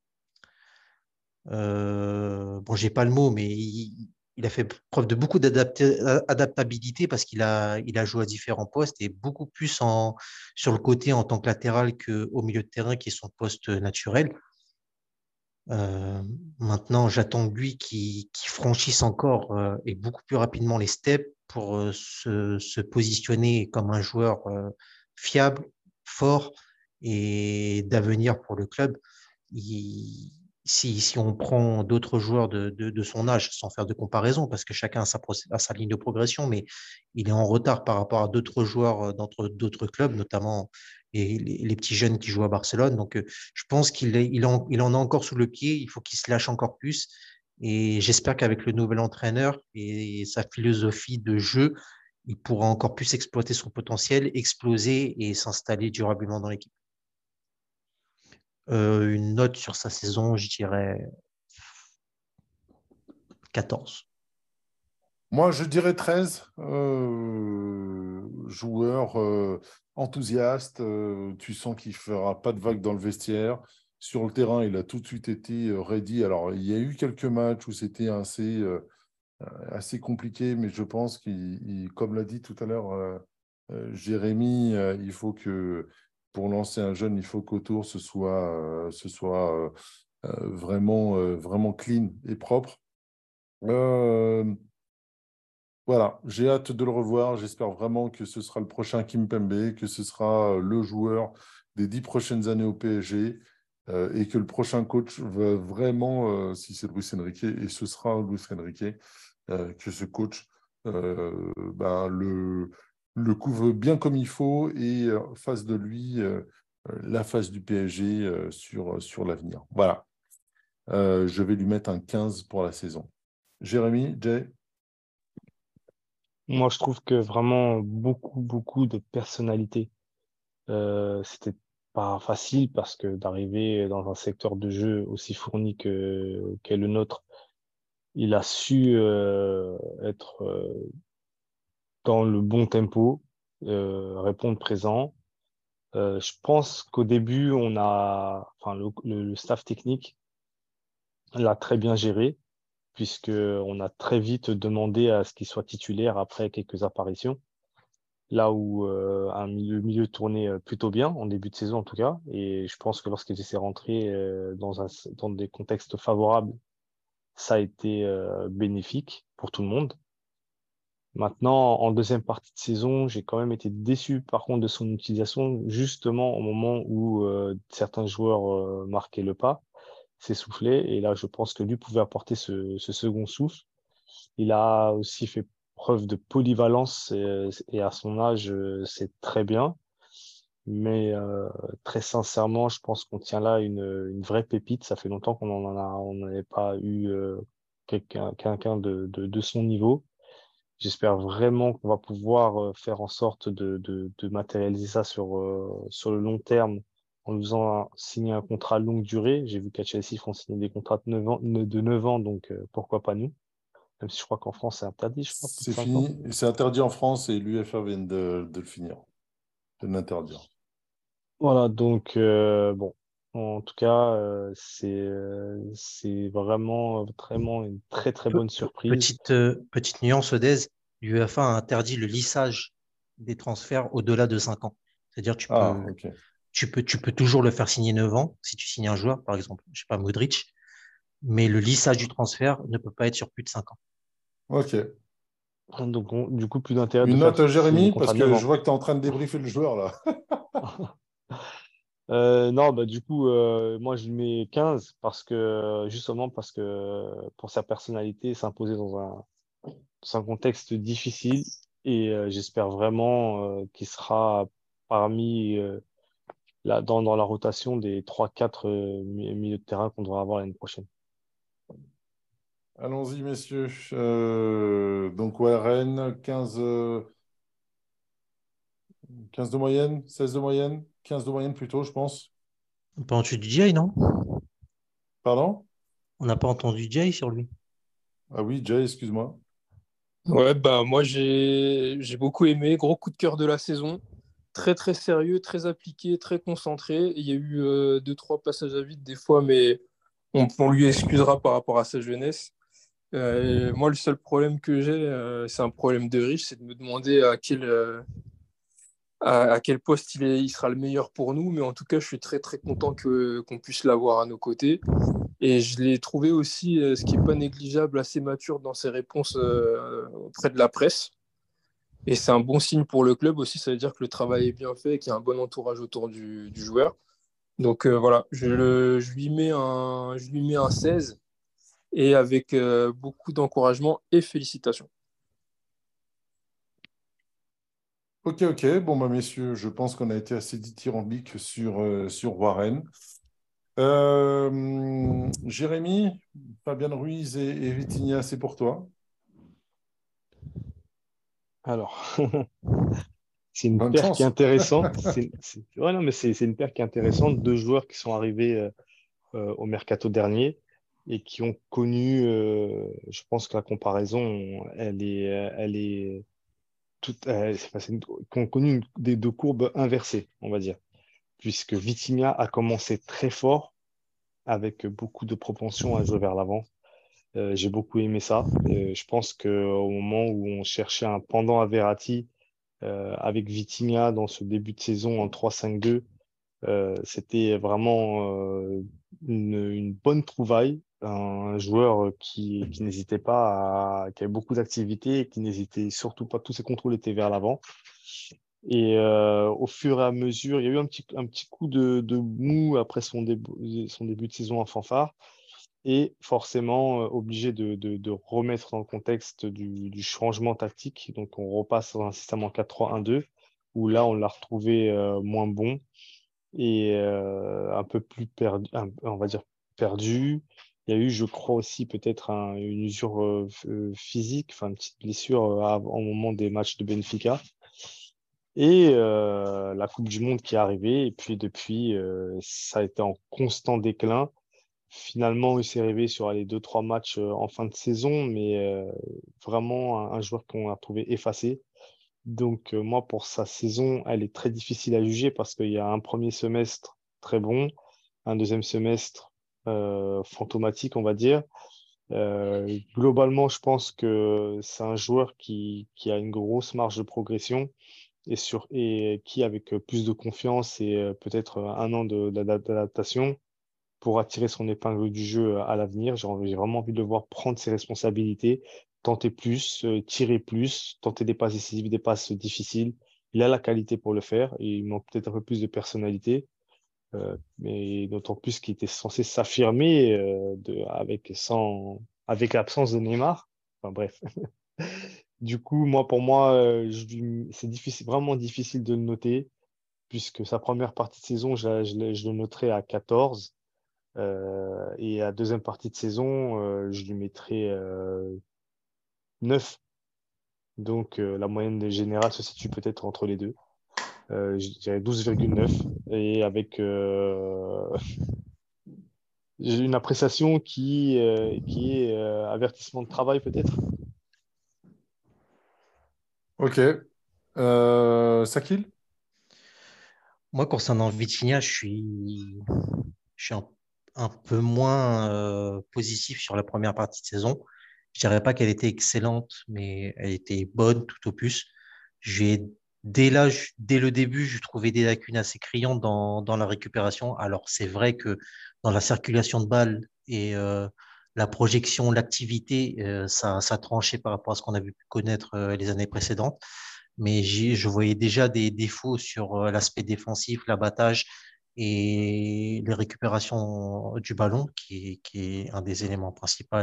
Speaker 2: bon, j'ai pas le mot, mais il, a fait preuve de beaucoup d'adaptabilité parce qu'il a, il a joué à différents postes et beaucoup plus sur le côté en tant que latéral qu'au milieu de terrain qui est son poste naturel. Euh, maintenant, j'attends de lui qu'il franchisse encore euh, et beaucoup plus rapidement les steps pour se, positionner comme un joueur fiable, fort et d'avenir pour le club si, on prend d'autres joueurs de, son âge, sans faire de comparaison, parce que chacun a sa, ligne de progression, mais il est en retard par rapport à d'autres joueurs euh, d'autres clubs, notamment les, petits jeunes qui jouent à Barcelone. Donc, euh, je pense qu'il il en, il en a encore sous le pied, il faut qu'il se lâche encore plus. Et j'espère qu'avec le nouvel entraîneur et sa philosophie de jeu, il pourra encore plus exploiter son potentiel, exploser et s'installer durablement dans l'équipe. Euh, une note sur sa saison, je dirais 14.
Speaker 1: Moi, je dirais 13. Euh, joueur euh, enthousiaste. tu sens qu'il ne fera pas de vague dans le vestiaire. Sur le terrain, il a tout de suite été ready. Alors, il y a eu quelques matchs où c'était assez, assez compliqué, mais je pense qu'il, comme l'a dit tout à l'heure Jérémy, il faut que pour lancer un jeune, il faut qu'autour ce soit, euh, ce soit euh, euh, vraiment, vraiment clean et propre. voilà, j'ai hâte de le revoir. J'espère vraiment que ce sera le prochain Kim Pembe, que ce sera le joueur des dix prochaines années au PSG. et que le prochain coach va vraiment, si c'est Luis Enrique, et ce sera Luis Enrique, que ce coach ben, le, le couvre bien comme il faut et fasse de lui la face du PSG sur, sur l'avenir. Voilà. je vais lui mettre un 15 pour la saison. Jérémy, Jay?
Speaker 3: Moi, je trouve que vraiment beaucoup, beaucoup de personnalité. C'était pas facile parce que d'arriver dans un secteur de jeu aussi fourni que qu'est le nôtre, il a su euh, être euh, dans le bon tempo, euh, répondre présent. je pense qu'au début, on a, enfin, le, le staff technique l'a très bien géré puisque on a très vite demandé à ce qu'il soit titulaire après quelques apparitions là où euh, un milieu, tournait euh, plutôt bien, en début de saison en tout cas. Et je pense que lorsqu'il s'est rentré euh, dans, un, dans des contextes favorables, ça a été bénéfique pour tout le monde. Maintenant, en deuxième partie de saison, j'ai quand même été déçu par contre de son utilisation, justement au moment où certains joueurs marquaient le pas, s'essoufflaient. Et là, je pense que lui pouvait apporter ce, second souffle. Il a aussi fait preuve de polyvalence et, à son âge, euh, c'est très bien. Mais euh, très sincèrement, je pense qu'on tient là une, vraie pépite. Ça fait longtemps qu'on en a, on n'avait pas eu euh, quelqu'un de, son niveau. J'espère vraiment qu'on va pouvoir faire en sorte de, de, de matérialiser ça sur, sur le long terme en nous faisant signer un contrat longue durée. J'ai vu qu'à Chelsea, ils font signer des contrats de 9 ans, de 9 ans donc pourquoi pas nous? Même si je crois qu'en France, c'est interdit.
Speaker 1: C'est fini. C'est interdit en France et l'UFA vient de, le finir, de l'interdire.
Speaker 3: Voilà, donc, euh, bon, en tout cas, euh, euh, c'est vraiment, vraiment une très, très bonne surprise.
Speaker 2: Petite, petite nuance, Odez, l'UFA a interdit le lissage des transferts au-delà de 5 ans. C'est-à-dire tu ah, peux, tu, peux, tu peux toujours le faire signer 9 ans si tu signes un joueur, par exemple, je sais pas, Modric, mais le lissage du transfert ne peut pas être sur plus de 5 ans.
Speaker 1: Ok.
Speaker 3: Donc, du coup, plus d'intérêt.
Speaker 1: Une note, Jérémy, parce que je vois que tu es en train de débriefer le joueur là.
Speaker 3: Euh, non, bah, du coup, euh, moi je lui mets 15 parce que justement parce que pour sa personnalité, s'imposer dans un, contexte difficile et euh, j'espère vraiment qu'il sera parmi là, dans, la rotation des 3-4 milieux de terrain qu'on devra avoir l'année prochaine.
Speaker 1: Allons-y, messieurs. Euh, donc, ouais, Rennes, 15, 15 de moyenne, 16 de moyenne, 15 de moyenne plutôt, je pense.
Speaker 2: On n'a pas entendu Jay, non?
Speaker 1: Pardon?
Speaker 2: On n'a pas entendu Jay sur lui.
Speaker 1: Ah oui, Jay, excuse-moi.
Speaker 4: Ouais, bah moi j'ai beaucoup aimé, gros coup de cœur de la saison. Très très sérieux, très appliqué, très concentré. Il y a eu euh, deux, trois passages à vide des fois, mais on, on, lui excusera par rapport à sa jeunesse. Euh, moi, le seul problème que j'ai, euh, c'est un problème de riche, c'est de me demander à quel, euh, à, quel poste il, sera le meilleur pour nous. Mais en tout cas, je suis très très content qu'on puisse l'avoir à nos côtés. Et je l'ai trouvé aussi, ce qui n'est pas négligeable, assez mature dans ses réponses auprès de la presse. Et c'est un bon signe pour le club aussi, ça veut dire que le travail est bien fait et qu'il y a un bon entourage autour du, joueur. Donc voilà, je, lui mets un, je lui mets un 16 et avec euh, beaucoup d'encouragement et félicitations.
Speaker 1: Ok, ok. Bon, bah, messieurs, je pense qu'on a été assez dithyrambique sur, euh, sur Warren. Euh, Jérémy, Fabien Ruiz et, et Vitinha, c'est pour toi.
Speaker 3: Alors, c'est une paire qui est intéressante. c'est, non, mais c'est, une paire qui est intéressante. Deux joueurs qui sont arrivés au mercato dernier et qui ont connu, euh, je pense que la comparaison, elle est, elle est toute, euh, qui ont connu des deux courbes inversées, on va dire, puisque Vitinha a commencé très fort avec beaucoup de propension à jouer vers l'avant. Euh, j'ai beaucoup aimé ça. Euh, je pense qu'au moment où on cherchait un pendant à Verratti euh, avec Vitinha dans ce début de saison en 3-5-2, c'était vraiment une, bonne trouvaille un joueur qui, qui n'hésitait pas à, qui avait beaucoup d'activité et qui n'hésitait surtout pas, tous ses contrôles étaient vers l'avant. Et au fur et à mesure, il y a eu un petit, un petit coup de, de mou après son début, son début de saison en fanfare. Et forcément, obligé de, de, remettre dans le contexte du, changement tactique. Donc, on repasse dans un système en 4-3-1-2, où là, on l'a retrouvé moins bon et un peu plus perdu, on va dire perdu. Il y a eu, je crois aussi, peut-être un, une usure physique, enfin une petite blessure au moment des matchs de Benfica. Et la Coupe du Monde qui est arrivée, et puis depuis, ça a été en constant déclin. Finalement, il s'est arrivé sur les deux, trois matchs en fin de saison, mais vraiment un, un joueur qu'on a trouvé effacé. Donc, moi, pour sa saison, elle est très difficile à juger parce qu'il y a un premier semestre très bon, un deuxième semestre fantomatique, on va dire. Euh, globalement, je pense que c'est un joueur qui, a une grosse marge de progression et, et qui, avec plus de confiance et euh, peut-être un an d'adaptation, pour attirer son épingle du jeu à l'avenir. J'ai vraiment envie de le voir prendre ses responsabilités, tenter plus, euh, tirer plus, tenter des passes décisives, des passes difficiles. Il a la qualité pour le faire et il manque peut-être un peu plus de personnalité, euh, mais d'autant plus qu'il était censé s'affirmer euh, avec, avec l'absence de Neymar. Enfin bref. du coup, moi, pour moi, euh, c'est vraiment difficile de le noter, puisque sa première partie de saison, je, le noterai à 14. Euh, et la deuxième partie de saison, euh, je lui mettrai 9. Donc euh, la moyenne générale se situe peut-être entre les deux. Euh, je dirais 12,9. Et avec euh, une appréciation qui, euh, qui est euh, avertissement de travail peut-être.
Speaker 1: Ok. Euh, Sakil?
Speaker 2: Moi, concernant Vitinha, je suis, je suis un, un peu moins positif sur la première partie de saison. Je dirais pas qu'elle était excellente, mais elle était bonne tout au plus. J'ai dès là, dès le début, je trouvais des lacunes assez criantes dans, dans la récupération. Alors c'est vrai que dans la circulation de balles et euh, la projection, l'activité, euh, ça, ça tranchait par rapport à ce qu'on avait pu connaître euh, les années précédentes. Mais je voyais déjà des défauts sur euh, l'aspect défensif, l'abattage et les récupérations du ballon, qui, qui est un des éléments principaux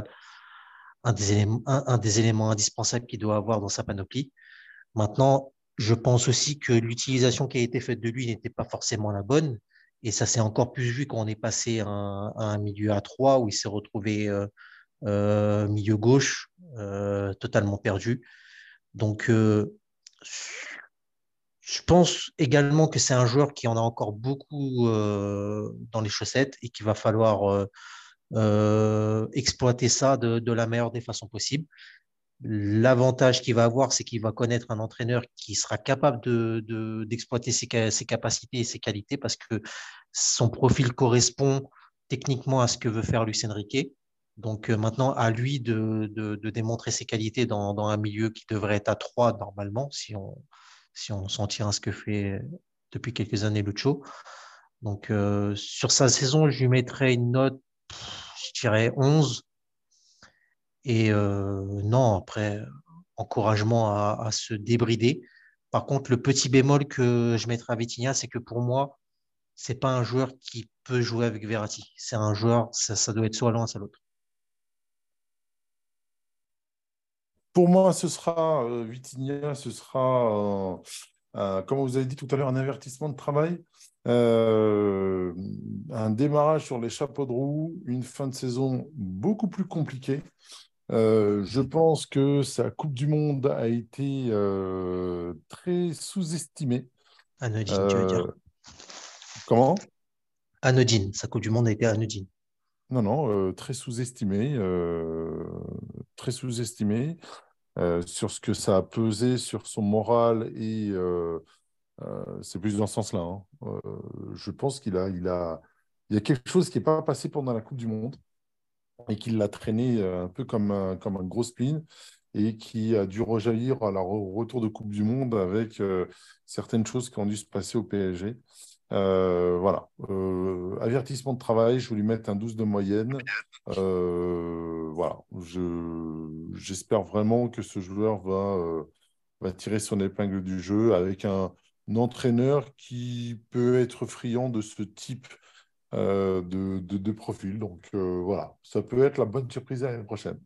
Speaker 2: un des éléments, un des éléments indispensables qu'il doit avoir dans sa panoplie. Maintenant, je pense aussi que l'utilisation qui a été faite de lui n'était pas forcément la bonne. Et ça s'est encore plus vu quand on est passé à un, milieu à 3 où il s'est retrouvé euh, euh, milieu gauche, euh, totalement perdu. Donc, je pense également que c'est un joueur qui en a encore beaucoup dans les chaussettes et qu'il va falloir exploiter ça de, de, la meilleure des façons possibles. L'avantage qu'il va avoir, c'est qu'il va connaître un entraîneur qui sera capable d'exploiter de, de, ses, capacités et ses qualités parce que son profil correspond techniquement à ce que veut faire Lucien Riquet. Donc euh, maintenant, à lui de, de, démontrer ses qualités dans, dans, un milieu qui devrait être à 3 normalement, si on si on s'en tient à ce que fait depuis quelques années Lucho. Donc euh, sur sa saison, je lui mettrais une note je dirais 11. Et euh, non, après, encouragement à, se débrider. Par contre, le petit bémol que je mettrai à Vitinha, c'est que pour moi, c'est pas un joueur qui peut jouer avec Verratti. C'est un joueur, ça, doit être soit l'un, soit l'autre.
Speaker 1: Pour moi, ce sera euh, ce sera, euh, euh, comme vous avez dit tout à l'heure, un avertissement de travail. Un démarrage sur les chapeaux de roue, une fin de saison beaucoup plus compliquée. Euh, je pense que sa Coupe du Monde a été euh, très sous-estimée.
Speaker 2: Anodine, tu veux dire?
Speaker 1: Comment?
Speaker 2: Anodine, sa Coupe du Monde a été anodine.
Speaker 1: Non, non, très sous-estimée. très sous-estimée sur ce que ça a pesé sur son moral et euh, c'est plus dans ce sens-là. Hein. Euh, je pense qu'il a, il a, il y a quelque chose qui n'est pas passé pendant la Coupe du Monde et qui l'a traîné euh, un peu comme un, comme un gros spleen et qui a dû rejaillir à la retour de Coupe du Monde avec euh, certaines choses qui ont dû se passer au PSG. Euh, voilà. Avertissement de travail, je vais lui mettre un 12 de moyenne. voilà. J'espère vraiment que ce joueur va, va tirer son épingle du jeu avec un, entraîneur qui peut être friand de ce type euh, de, de, profil. Donc euh, voilà, ça peut être la bonne surprise l'année prochaine.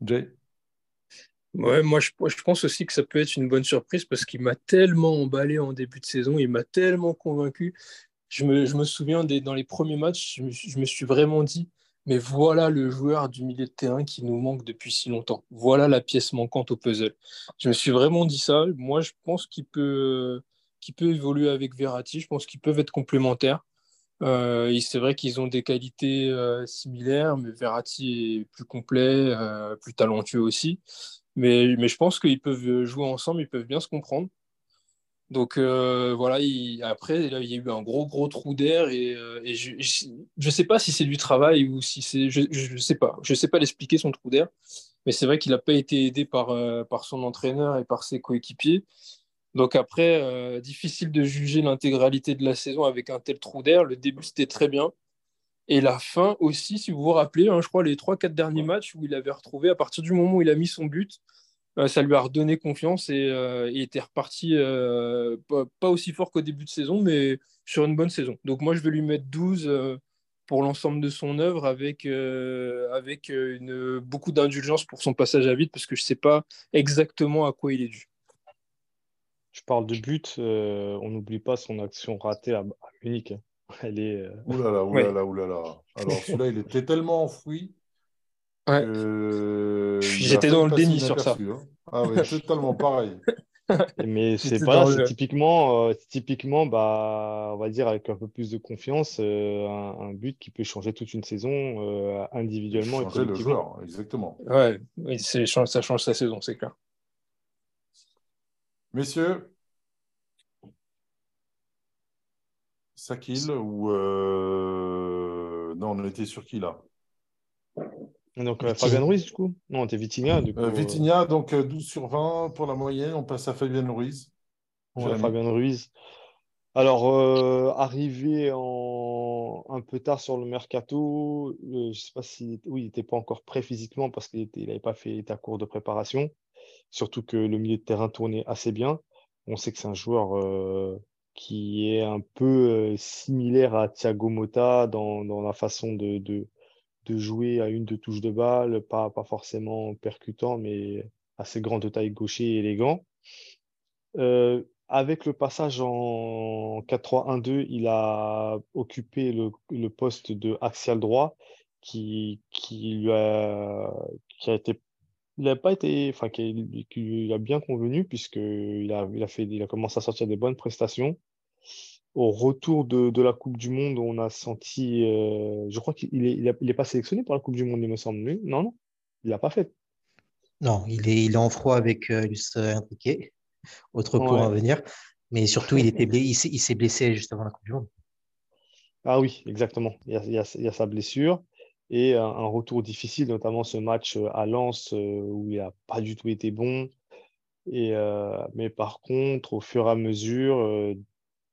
Speaker 1: Jay?
Speaker 4: Ouais, moi je, je, pense aussi que ça peut être une bonne surprise parce qu'il m'a tellement emballé en début de saison, il m'a tellement convaincu. Je me, je me souviens des, dans les premiers matchs, je je me, suis vraiment dit, mais voilà le joueur du milieu de terrain qui nous manque depuis si longtemps. Voilà la pièce manquante au puzzle. Je me suis vraiment dit ça. Moi, je pense qu'il peut, qu'il peut évoluer avec Verratti. Je pense qu'ils peuvent être complémentaires. Euh, c'est vrai qu'ils ont des qualités euh, similaires, mais Verratti est plus complet, euh, plus talentueux aussi. Mais, je pense qu'ils peuvent jouer ensemble, ils peuvent bien se comprendre. Donc voilà, après, il y a eu un gros, gros trou d'air et, je ne sais pas si c'est du travail ou si c'est. Je ne sais pas. Je sais pas l'expliquer, son trou d'air. Mais c'est vrai qu'il n'a pas été aidé par, par son entraîneur et par ses coéquipiers. Donc après, difficile de juger l'intégralité de la saison avec un tel trou d'air. Le début, c'était très bien. Et la fin aussi, si vous vous rappelez, hein, je crois les 3-4 derniers matchs où il avait retrouvé, à partir du moment où il a mis son but, euh, ça lui a redonné confiance et euh, il était reparti euh, pas, aussi fort qu'au début de saison, mais sur une bonne saison. Donc moi, je vais lui mettre 12 pour l'ensemble de son œuvre avec, avec une, beaucoup d'indulgence pour son passage à vide parce que je ne sais pas exactement à quoi il est dû.
Speaker 3: Je parle de but, on n'oublie pas son action ratée à, Munich. Hein. Elle est.
Speaker 1: Oulala, oulala, oulala. Alors celui-là, il était tellement enfoui
Speaker 4: J'étais dans le déni sur ça.
Speaker 1: Hein. Ah oui, totalement pareil.
Speaker 3: Mais c'est pas c'est typiquement, euh, typiquement bah, on va dire avec un peu plus de confiance, euh, un, but qui peut changer toute une saison euh, individuellement.
Speaker 1: Changer le joueur, exactement.
Speaker 4: Ouais, ça change sa saison, c'est clair.
Speaker 1: Messieurs, Sakil ou non, on était sur qui là?
Speaker 3: Donc, euh, Fabien Ruiz, du coup? Non, t'es Vitinha. Du coup,
Speaker 1: euh, Vitinha, donc 12 euh, sur 20 pour la moyenne. On passe à Fabien Ruiz.
Speaker 3: Fabien Ruiz. Alors, arrivé en... un peu tard sur le mercato, je ne sais pas si. Oui, il n'était pas encore prêt physiquement parce qu'il n'avait pas fait ta cours de préparation. Surtout que le milieu de terrain tournait assez bien. On sait que c'est un joueur qui est un peu similaire à Thiago Motta dans, dans la façon de, de jouer à une de touches de balle, pas, pas forcément percutant, mais assez grand de taille gaucher et élégant. Euh, avec le passage en 4-3-1-2, il a occupé le, le, poste de axial droit qui, qui lui a, qui a été il n'a pas été, enfin, qui, lui a bien convenu puisqu'il a, il a, fait, il a commencé à sortir des bonnes prestations au retour de, la Coupe du Monde, on a senti. Euh, je crois qu'il n'est il est pas sélectionné pour la Coupe du Monde, il me semble. Non, non, il l'a pas fait.
Speaker 2: Non, il est, il est en froid avec euh, Luce Enrique. Autre point à venir. Mais surtout, il, était il s'est blessé juste avant la Coupe du Monde.
Speaker 3: Ah oui, exactement. Il y a, il y a, sa blessure et un, retour difficile, notamment ce match euh, à Lens où il n'a pas du tout été bon. Et, mais par contre, au fur et à mesure,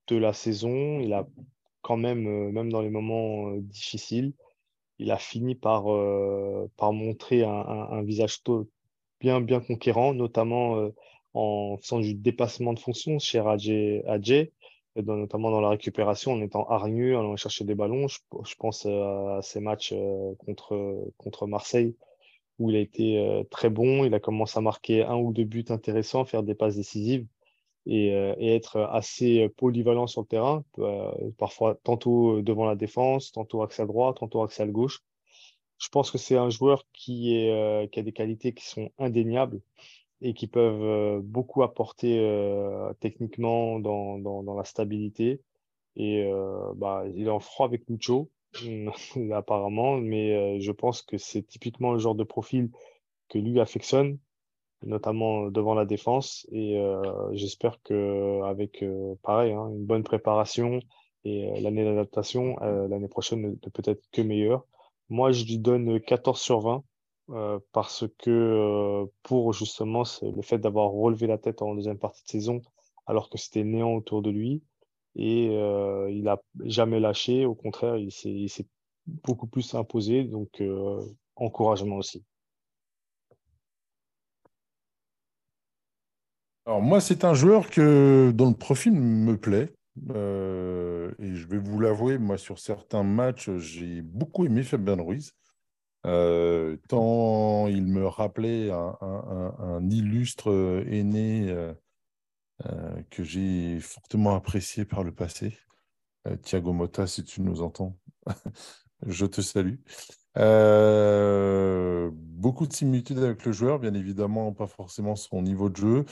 Speaker 3: de la saison. Il a quand même, euh, même dans les moments euh, difficiles, il a fini par, euh, par montrer un, visage bien, bien conquérant, notamment en faisant du dépassement de fonction chez Notamment dans la récupération, en étant hargneux, en allant chercher des ballons. Je, pense à ces matchs contre, contre Marseille où il a été très bon. Il a commencé à marquer un ou deux buts intéressants, faire des passes décisives. Euh, et, être assez polyvalent sur le terrain, euh, parfois tantôt devant la défense, tantôt axe à droite, tantôt axe à gauche. Je pense que c'est un joueur qui, est, euh, qui a des qualités qui sont indéniables et qui peuvent beaucoup apporter techniquement dans, dans, dans, la stabilité. Et bah, il est en froid avec Lucho, apparemment, mais je pense que c'est typiquement le genre de profil que lui affectionne notamment devant la défense. Et euh, j'espère qu'avec, euh, pareil, hein, une bonne préparation et euh, l'année d'adaptation, l'année prochaine ne peut être que meilleure. Moi, je lui donne 14 sur 20 parce que pour justement le fait d'avoir relevé la tête en deuxième partie de saison, alors que c'était néant autour de lui, et il n'a jamais lâché, au contraire, il s'est beaucoup plus imposé, donc encouragement aussi.
Speaker 1: Alors moi, c'est un joueur que, dont le profil me plaît. Euh, et je vais vous l'avouer, moi, sur certains matchs, j'ai beaucoup aimé Fabien Ruiz. Euh, tant il me rappelait un, illustre aîné euh, que j'ai fortement apprécié par le passé. Thiago Motta, si tu nous entends, je te salue. beaucoup de similitudes avec le joueur, bien évidemment, pas forcément son niveau de jeu.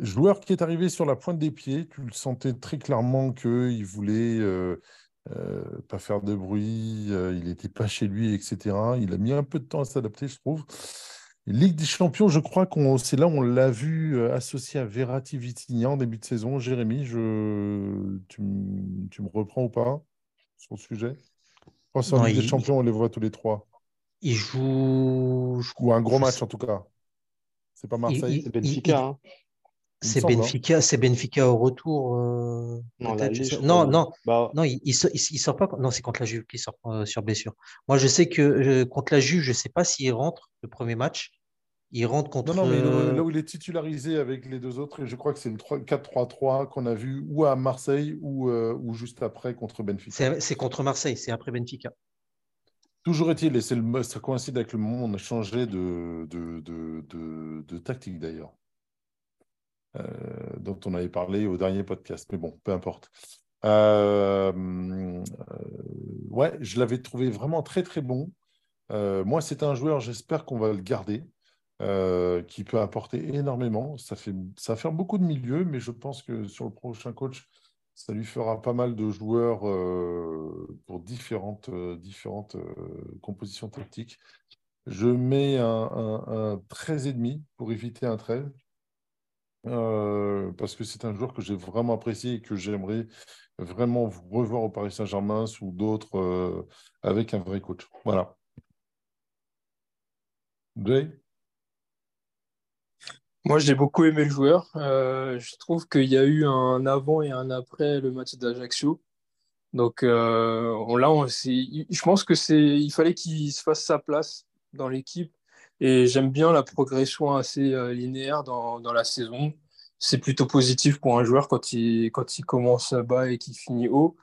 Speaker 1: Joueur qui est arrivé sur la pointe des pieds, tu le sentais très clairement qu'il voulait euh, euh, pas faire de bruit, euh, il n'était pas chez lui, etc. Il a mis un peu de temps à s'adapter, je trouve. Ligue des Champions, je crois qu'on c'est là où on l'a vu associé à Verratti Vitignan en début de saison. Jérémy, je... tu, me reprends ou pas sur le sujet? Je pense Ligue des Champions, on les voit tous les trois.
Speaker 2: Il joue.
Speaker 1: Ou un gros match en tout cas. C'est pas Marseille.
Speaker 3: C'est Benfica. Hein.
Speaker 2: C'est hein. Benfica, c'est Benfica au retour. Euh, non, non, non, bah non, il, il, sort pas. Non, c'est contre la Juve qui sort euh, sur blessure. Moi, je sais que euh, contre la Juve, je sais pas s'il rentre le premier match. Il rentre contre.
Speaker 1: Non, non, mais là où il est titularisé avec les deux autres, je crois que c'est le 4-3-3 qu'on a vu ou à Marseille ou, ou juste après contre Benfica.
Speaker 2: C'est contre Marseille, c'est après Benfica.
Speaker 1: Toujours est-il, et le, ça coïncide avec le moment où on a changé de, de, de, de tactique d'ailleurs. Euh, dont on avait parlé au dernier podcast. Mais bon, peu importe. Euh, euh, ouais, je l'avais trouvé vraiment très très bon. moi, c'est un joueur, j'espère qu'on va le garder, qui peut apporter énormément. Ça, fait, ça beaucoup de milieux, mais je pense que sur le prochain coach, ça lui fera pas mal de joueurs pour différentes, compositions tactiques. Je mets un, un, un 13,5 pour éviter un 13. Euh, parce que c'est un joueur que j'ai vraiment apprécié et que j'aimerais vraiment revoir au Paris Saint-Germain sous d'autres euh, avec un vrai coach. Voilà. Jay?
Speaker 5: Moi, j'ai beaucoup aimé le joueur. Euh, je trouve qu'il y a eu un avant et un après le match d'Ajaccio. Donc on, là, je pense que c'est, il fallait qu'il se fasse sa place dans l'équipe et j'aime bien la progression assez euh, linéaire dans, dans, la saison. C'est plutôt positif pour un joueur quand il, quand il commence bas et qu'il finit haut.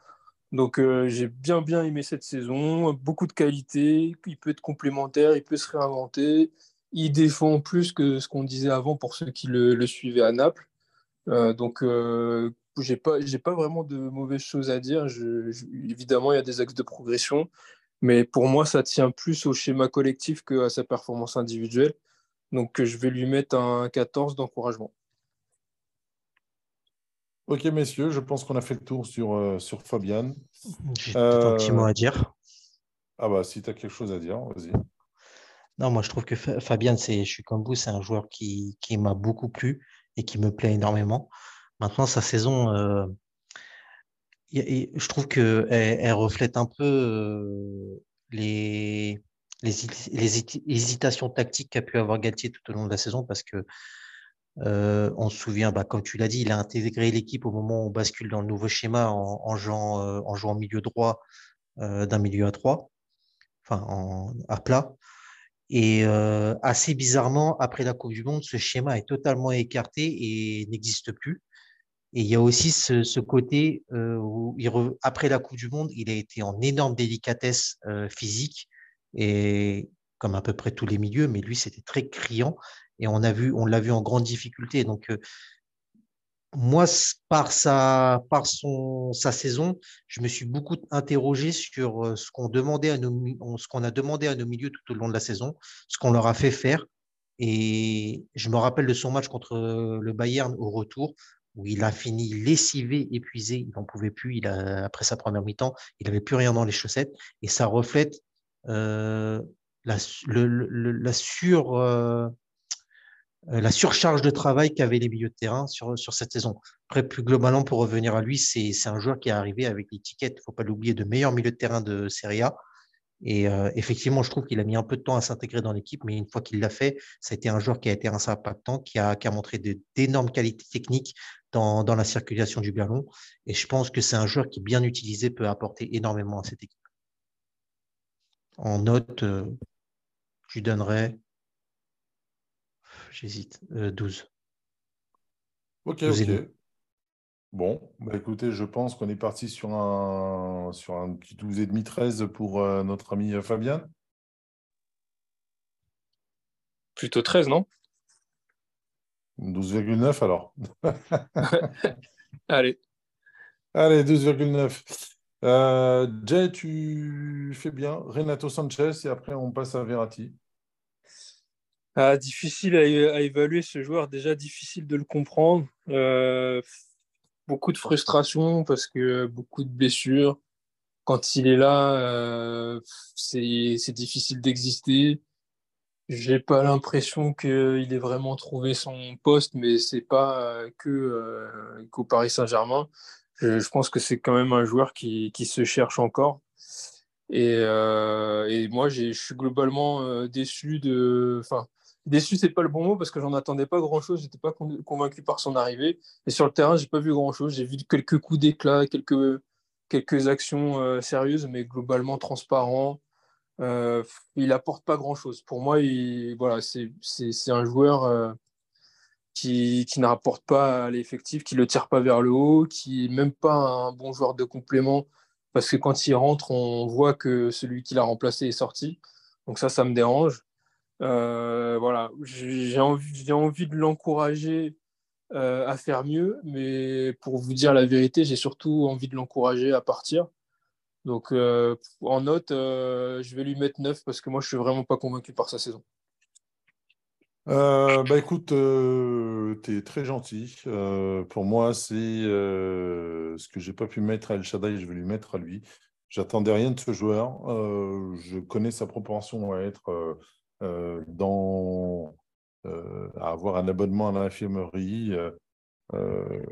Speaker 5: Donc euh, j'ai bien bien aimé cette saison, beaucoup de qualité, il peut être complémentaire, il peut se réinventer, il défend plus que ce qu'on disait avant pour ceux qui le, suivaient à Naples. Euh, donc euh, j'ai pas pas vraiment de mauvaises choses à dire. évidemment il y a des axes de progression. Mais pour moi, ça tient plus au schéma collectif qu'à sa performance individuelle. Donc, je vais lui mettre un 14 d'encouragement.
Speaker 1: Ok, messieurs, je pense qu'on a fait le tour sur, euh, sur Fabian.
Speaker 2: J'ai un petit mot à dire.
Speaker 1: Ah bah, si tu as quelque chose à dire, vas-y.
Speaker 2: Non, moi, je trouve que Fabian, je suis comme vous, c'est un joueur qui, qui m'a beaucoup plu et qui me plaît énormément. Maintenant, sa saison, euh, je trouve qu'elle elle reflète un peu euh, les, les, hésitations tactiques qu'a pu avoir Galtier tout au long de la saison parce que euh, on se souvient, bah, comme tu l'as dit, il a intégré l'équipe au moment où on bascule dans le nouveau schéma en, jouant, euh, en milieu droit d'un milieu à trois, enfin en, à plat. Et assez bizarrement, après la Coupe du Monde, ce schéma est totalement écarté et n'existe plus. Et il y a aussi ce, côté euh, où, après la Coupe du Monde, il a été en énorme délicatesse euh, physique, et comme à peu près tous les milieux, mais lui, c'était très criant. Et on a vu, l'a vu en grande difficulté. Donc, euh, moi, par sa, par son, sa saison, je me suis beaucoup interrogé sur ce qu'on demandait ce qu'on a demandé à nos milieux tout au long de la saison, ce qu'on leur a fait faire. Et je me rappelle de son match contre le Bayern au retour, où il a fini lessivé, épuisé, il n'en pouvait plus, après sa première mi-temps, il n'avait plus rien dans les chaussettes, et ça reflète euh, la, la, sur, euh, euh, la surcharge de travail qu'avaient les milieux de terrain sur, cette saison. Après, plus globalement, pour revenir à lui, c'est un joueur qui est arrivé avec l'étiquette, il ne faut pas l'oublier, de meilleur milieu de terrain de Serie A. Et effectivement, je trouve qu'il a mis un peu de temps à s'intégrer dans l'équipe, mais une fois qu'il l'a fait, ça a été un joueur qui a été assez impactant, qui qui a montré d'énormes qualités techniques dans, dans, la circulation du ballon. Et je pense que c'est un joueur qui, bien utilisé, peut apporter énormément à cette équipe. En note, je lui donnerais, j'hésite, 12.
Speaker 1: Ok,
Speaker 2: 12 et demi.
Speaker 1: ok. Bon, bah écoutez, je pense qu'on est parti sur un, sur un petit 12,5-13 pour euh, notre ami euh, Fabien.
Speaker 4: Plutôt 13, non?
Speaker 1: 12,9 alors.
Speaker 4: Allez.
Speaker 1: Allez, 12,9. Euh, Jay, tu fais bien. Renato Sanchez et après on passe à Verratti.
Speaker 4: Ah, difficile à, à évaluer ce joueur, déjà difficile de le comprendre. Euh, beaucoup de frustration parce que beaucoup de blessures. Quand il est là, euh, c'est c'est difficile d'exister. J'ai pas l'impression qu'il ait vraiment trouvé son poste, mais c'est pas euh, que euh, qu'au Paris Saint-Germain. Je, pense que c'est quand même un joueur qui, qui se cherche encore. Et, euh, moi, je suis globalement déçu de. Enfin, déçu, c'est pas le bon mot parce que j'en attendais pas grand-chose. J'étais pas con- convaincu par son arrivée. Et sur le terrain, j'ai pas vu grand-chose. J'ai vu quelques coups d'éclat, quelques, quelques actions sérieuses, mais globalement transparent. Euh, il apporte pas grand-chose. Pour moi, il, voilà, c'est un joueur euh, qui, qui ne rapporte pas à l'effectif, qui le tire pas vers le haut, qui est même pas un bon joueur de complément, parce que quand il rentre, on voit que celui qui l'a remplacé est sorti. Donc ça, ça me dérange. Euh, voilà, j'ai envie, envie de l'encourager à faire mieux, mais pour vous dire la vérité, j'ai surtout envie de l'encourager à partir. Donc euh, en note, euh, je vais lui mettre 9 parce que moi, je suis vraiment pas convaincu par sa saison.
Speaker 1: Euh, bah écoute, tu es très gentil. Pour moi, c'est ce que j'ai pas pu mettre à El Shaddai, je vais lui mettre à lui. J'attendais rien de ce joueur. Je connais sa propension à être dans à avoir un abonnement à l'infirmerie. Euh,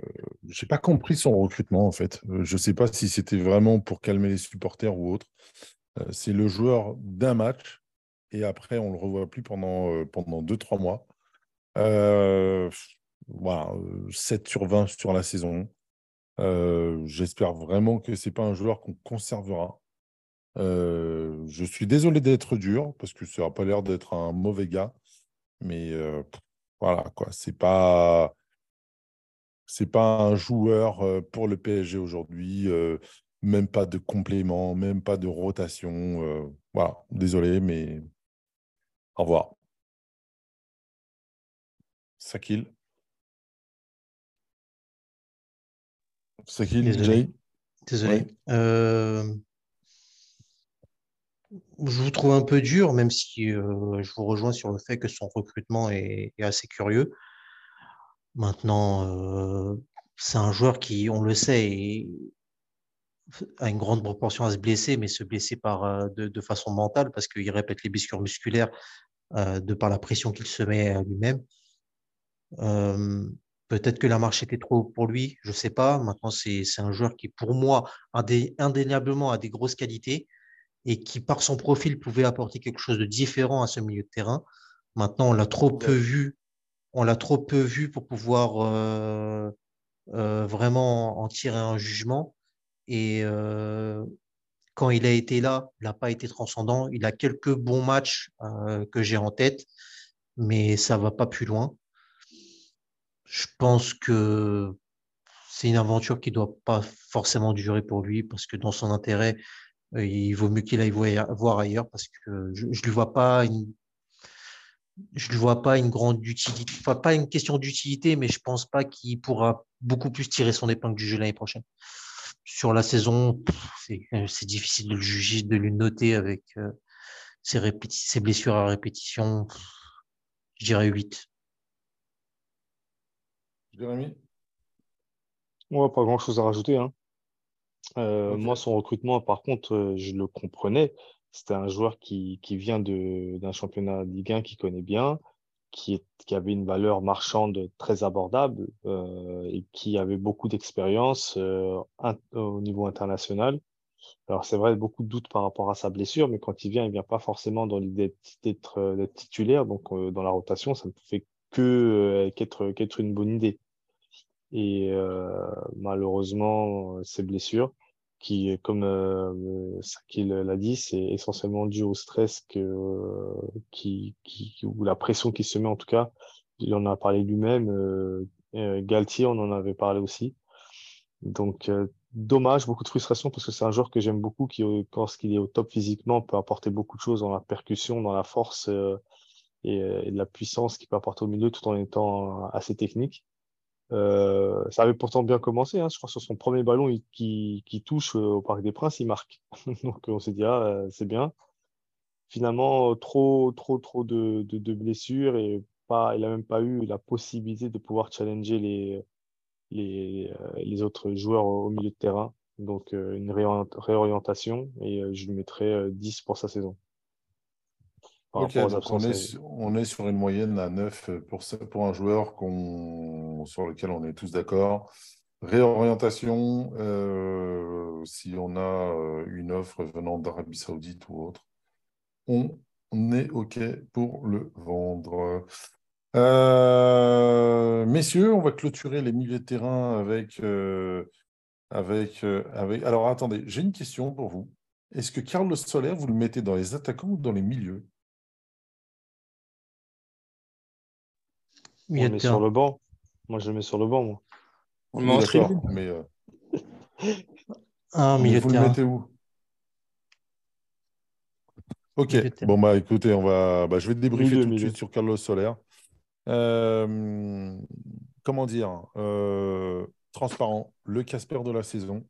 Speaker 1: j'ai pas compris son recrutement en fait. Euh, Je sais pas si c'était vraiment pour calmer les supporters ou autre. Euh, c'est le joueur d'un match et après on le revoit plus pendant pendant deux trois mois. Voilà, euh, 7 sur 20 sur la saison. J'espère vraiment que c'est pas un joueur qu'on conservera. Je suis désolé d'être dur parce que ça n'a pas l'air d'être un mauvais gars, mais voilà quoi, c'est pas c'est pas un joueur euh, pour le PSG aujourd'hui, euh, même pas de complément, même pas de rotation. euh, voilà, désolé, mais au revoir. Sakil. Sakil,
Speaker 2: Désolé.
Speaker 1: Jay.
Speaker 2: Désolé. Euh, je vous trouve un peu dur, même si euh, je vous rejoins sur le fait que son recrutement est, est assez curieux. Maintenant, euh, c'est un joueur qui, on le sait, a une grande proportion à se blesser, mais se blesser par, euh, de, de façon mentale parce qu'il répète les blessures musculaires euh, de par la pression qu'il se met à lui-même. Euh, peut-être que la marche était trop haute pour lui, je sais pas. Maintenant, c'est un joueur qui, pour moi, indé- indéniablement a des grosses qualités et qui, par son profil, pouvait apporter quelque chose de différent à ce milieu de terrain. Maintenant, on l'a trop peu vu. On l'a trop peu vu pour pouvoir euh, euh, vraiment en tirer un jugement. Et euh, quand il a été là, il n'a pas été transcendant. Il a quelques bons matchs que j'ai en tête, mais ça va pas plus loin. Je pense que c'est une aventure qui doit pas forcément durer pour lui parce que dans son intérêt, il vaut mieux qu'il aille voir ailleurs parce que je, je lui vois pas une, je lui vois pas une grande utilité, enfin pas une question d'utilité, mais je pense pas qu'il pourra beaucoup plus tirer son épingle du jeu l'année prochaine. Sur la saison, c'est euh, difficile de le juger, de le noter avec euh, ses, répéti- ses blessures à répétition. Je dirais 8.
Speaker 1: Jérémy?
Speaker 3: Moi, pas grand-chose à rajouter. hein. Euh. Moi, son recrutement, par contre, je le comprenais. C'était un joueur qui, qui vient d'un championnat de Ligue 1 qu'il connaît bien, qui, qui avait une valeur marchande très abordable euh, et qui avait beaucoup d'expérience euh, au niveau international. Alors, c'est vrai, beaucoup de doutes par rapport à sa blessure, mais quand il vient, il vient pas forcément dans l'idée d'être titulaire. Donc, euh, dans la rotation, ça ne fait que qu'être qu'être une bonne idée. Et malheureusement, ces blessures, qui, comme euh, Sakil l'a dit, c'est essentiellement dû au stress que, euh, qui, ou la pression qui se met en tout cas. Il en a parlé lui-même, euh, Euh, Galtier, on en avait parlé aussi. Donc, dommage, beaucoup de frustration parce que c'est un joueur que j'aime beaucoup qui, lorsqu'il est au top physiquement, peut apporter beaucoup de choses dans la percussion, dans la force et, et, de la puissance qu'il peut apporter au milieu tout en étant assez technique. Euh, ça avait pourtant bien commencé. Hein. Je crois sur son premier ballon qui, touche au Parc des Princes, il marque. Donc on s'est dit, ah, c'est bien. Finalement, trop, trop, trop de, blessures et pas, il n'a même pas eu la possibilité de pouvoir challenger les, les, autres joueurs au milieu de terrain. Donc euh, une réorientation et euh, je lui mettrai 10 pour sa saison.
Speaker 1: On, est, on est sur une moyenne à 9 pour, pour un joueur sur lequel on est tous d'accord. Réorientation, euh, si on a euh, une offre venant d'Arabie Saoudite ou autre, on, est OK pour le vendre. Euh, messieurs, on va clôturer les milieux de terrain avec, avec, avec. Alors attendez, j'ai une question pour vous. Est-ce que Carlos Soler, vous le mettez dans les attaquants ou dans les milieux?
Speaker 3: On le met sur le banc. Moi, je le mets sur le banc, moi.
Speaker 1: On le met en tribune. Mais euh...
Speaker 2: ah, milieu
Speaker 1: vous le mettez où? Ok. Bon, bah écoutez, on va... Bah, je vais te débriefer milieu, tout de suite sur Carlos Soler. Euh... Comment dire euh... Transparent, le Casper de la saison.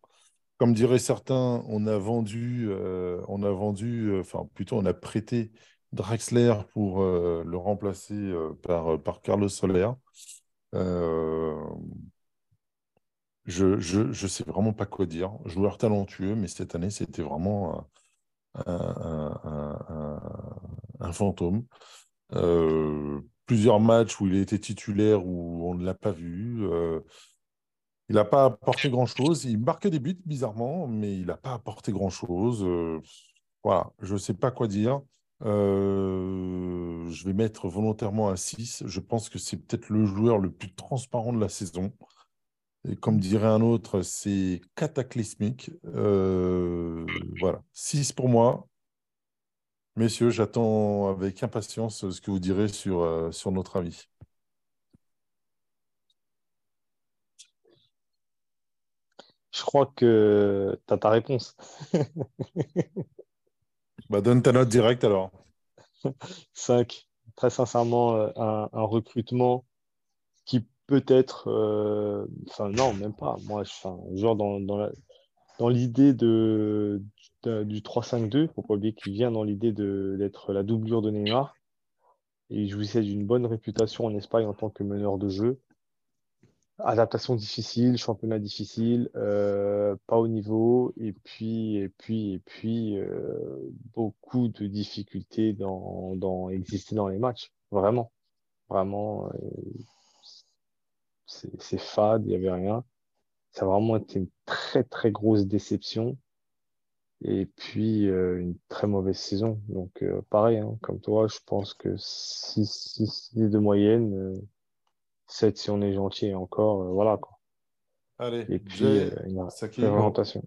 Speaker 1: Comme diraient certains, on a vendu, euh, on a vendu, euh, enfin plutôt on a prêté Draxler pour euh, le remplacer euh, par, euh, par Carlos Soler. je ne sais vraiment pas quoi dire. Joueur talentueux, mais cette année, c'était vraiment un, un, fantôme. plusieurs matchs où il était titulaire, où on ne l'a pas vu. il n'a pas apporté grand-chose. Il marquait des buts, bizarrement, mais il n'a pas apporté grand-chose. voilà, je ne sais pas quoi dire. Euh, je vais mettre volontairement un 6. Je pense que c'est peut-être le joueur le plus transparent de la saison. Et comme dirait un autre, c'est cataclysmique. Euh, voilà, 6 pour moi. Messieurs, j'attends avec impatience ce que vous direz sur, euh, sur notre avis.
Speaker 3: Je crois que tu as ta réponse.
Speaker 1: Bah, donne ta note directe alors.
Speaker 3: 5. Très sincèrement, euh, un, recrutement qui peut-être. Euh, enfin, non, même pas. Moi, genre dans, dans, dans l'idée de, du 3-5-2, il faut pas oublier qu'il vient dans l'idée d'être la doublure de Neymar. Et il jouissait d'une bonne réputation en Espagne en tant que meneur de jeu adaptation difficile, championnat difficile, euh, pas au niveau, et puis, et puis, et puis, euh, beaucoup de difficultés dans, dans exister dans les matchs. Vraiment, vraiment, euh, c'est fade, il n'y avait rien. Ça a vraiment été une très, très grosse déception. Et puis, une très mauvaise saison. Donc, pareil, hein, comme toi, je pense que 6 de moyenne 7 si on est gentil encore, euh, voilà quoi.
Speaker 1: Allez,
Speaker 3: et puis euh, une présentation.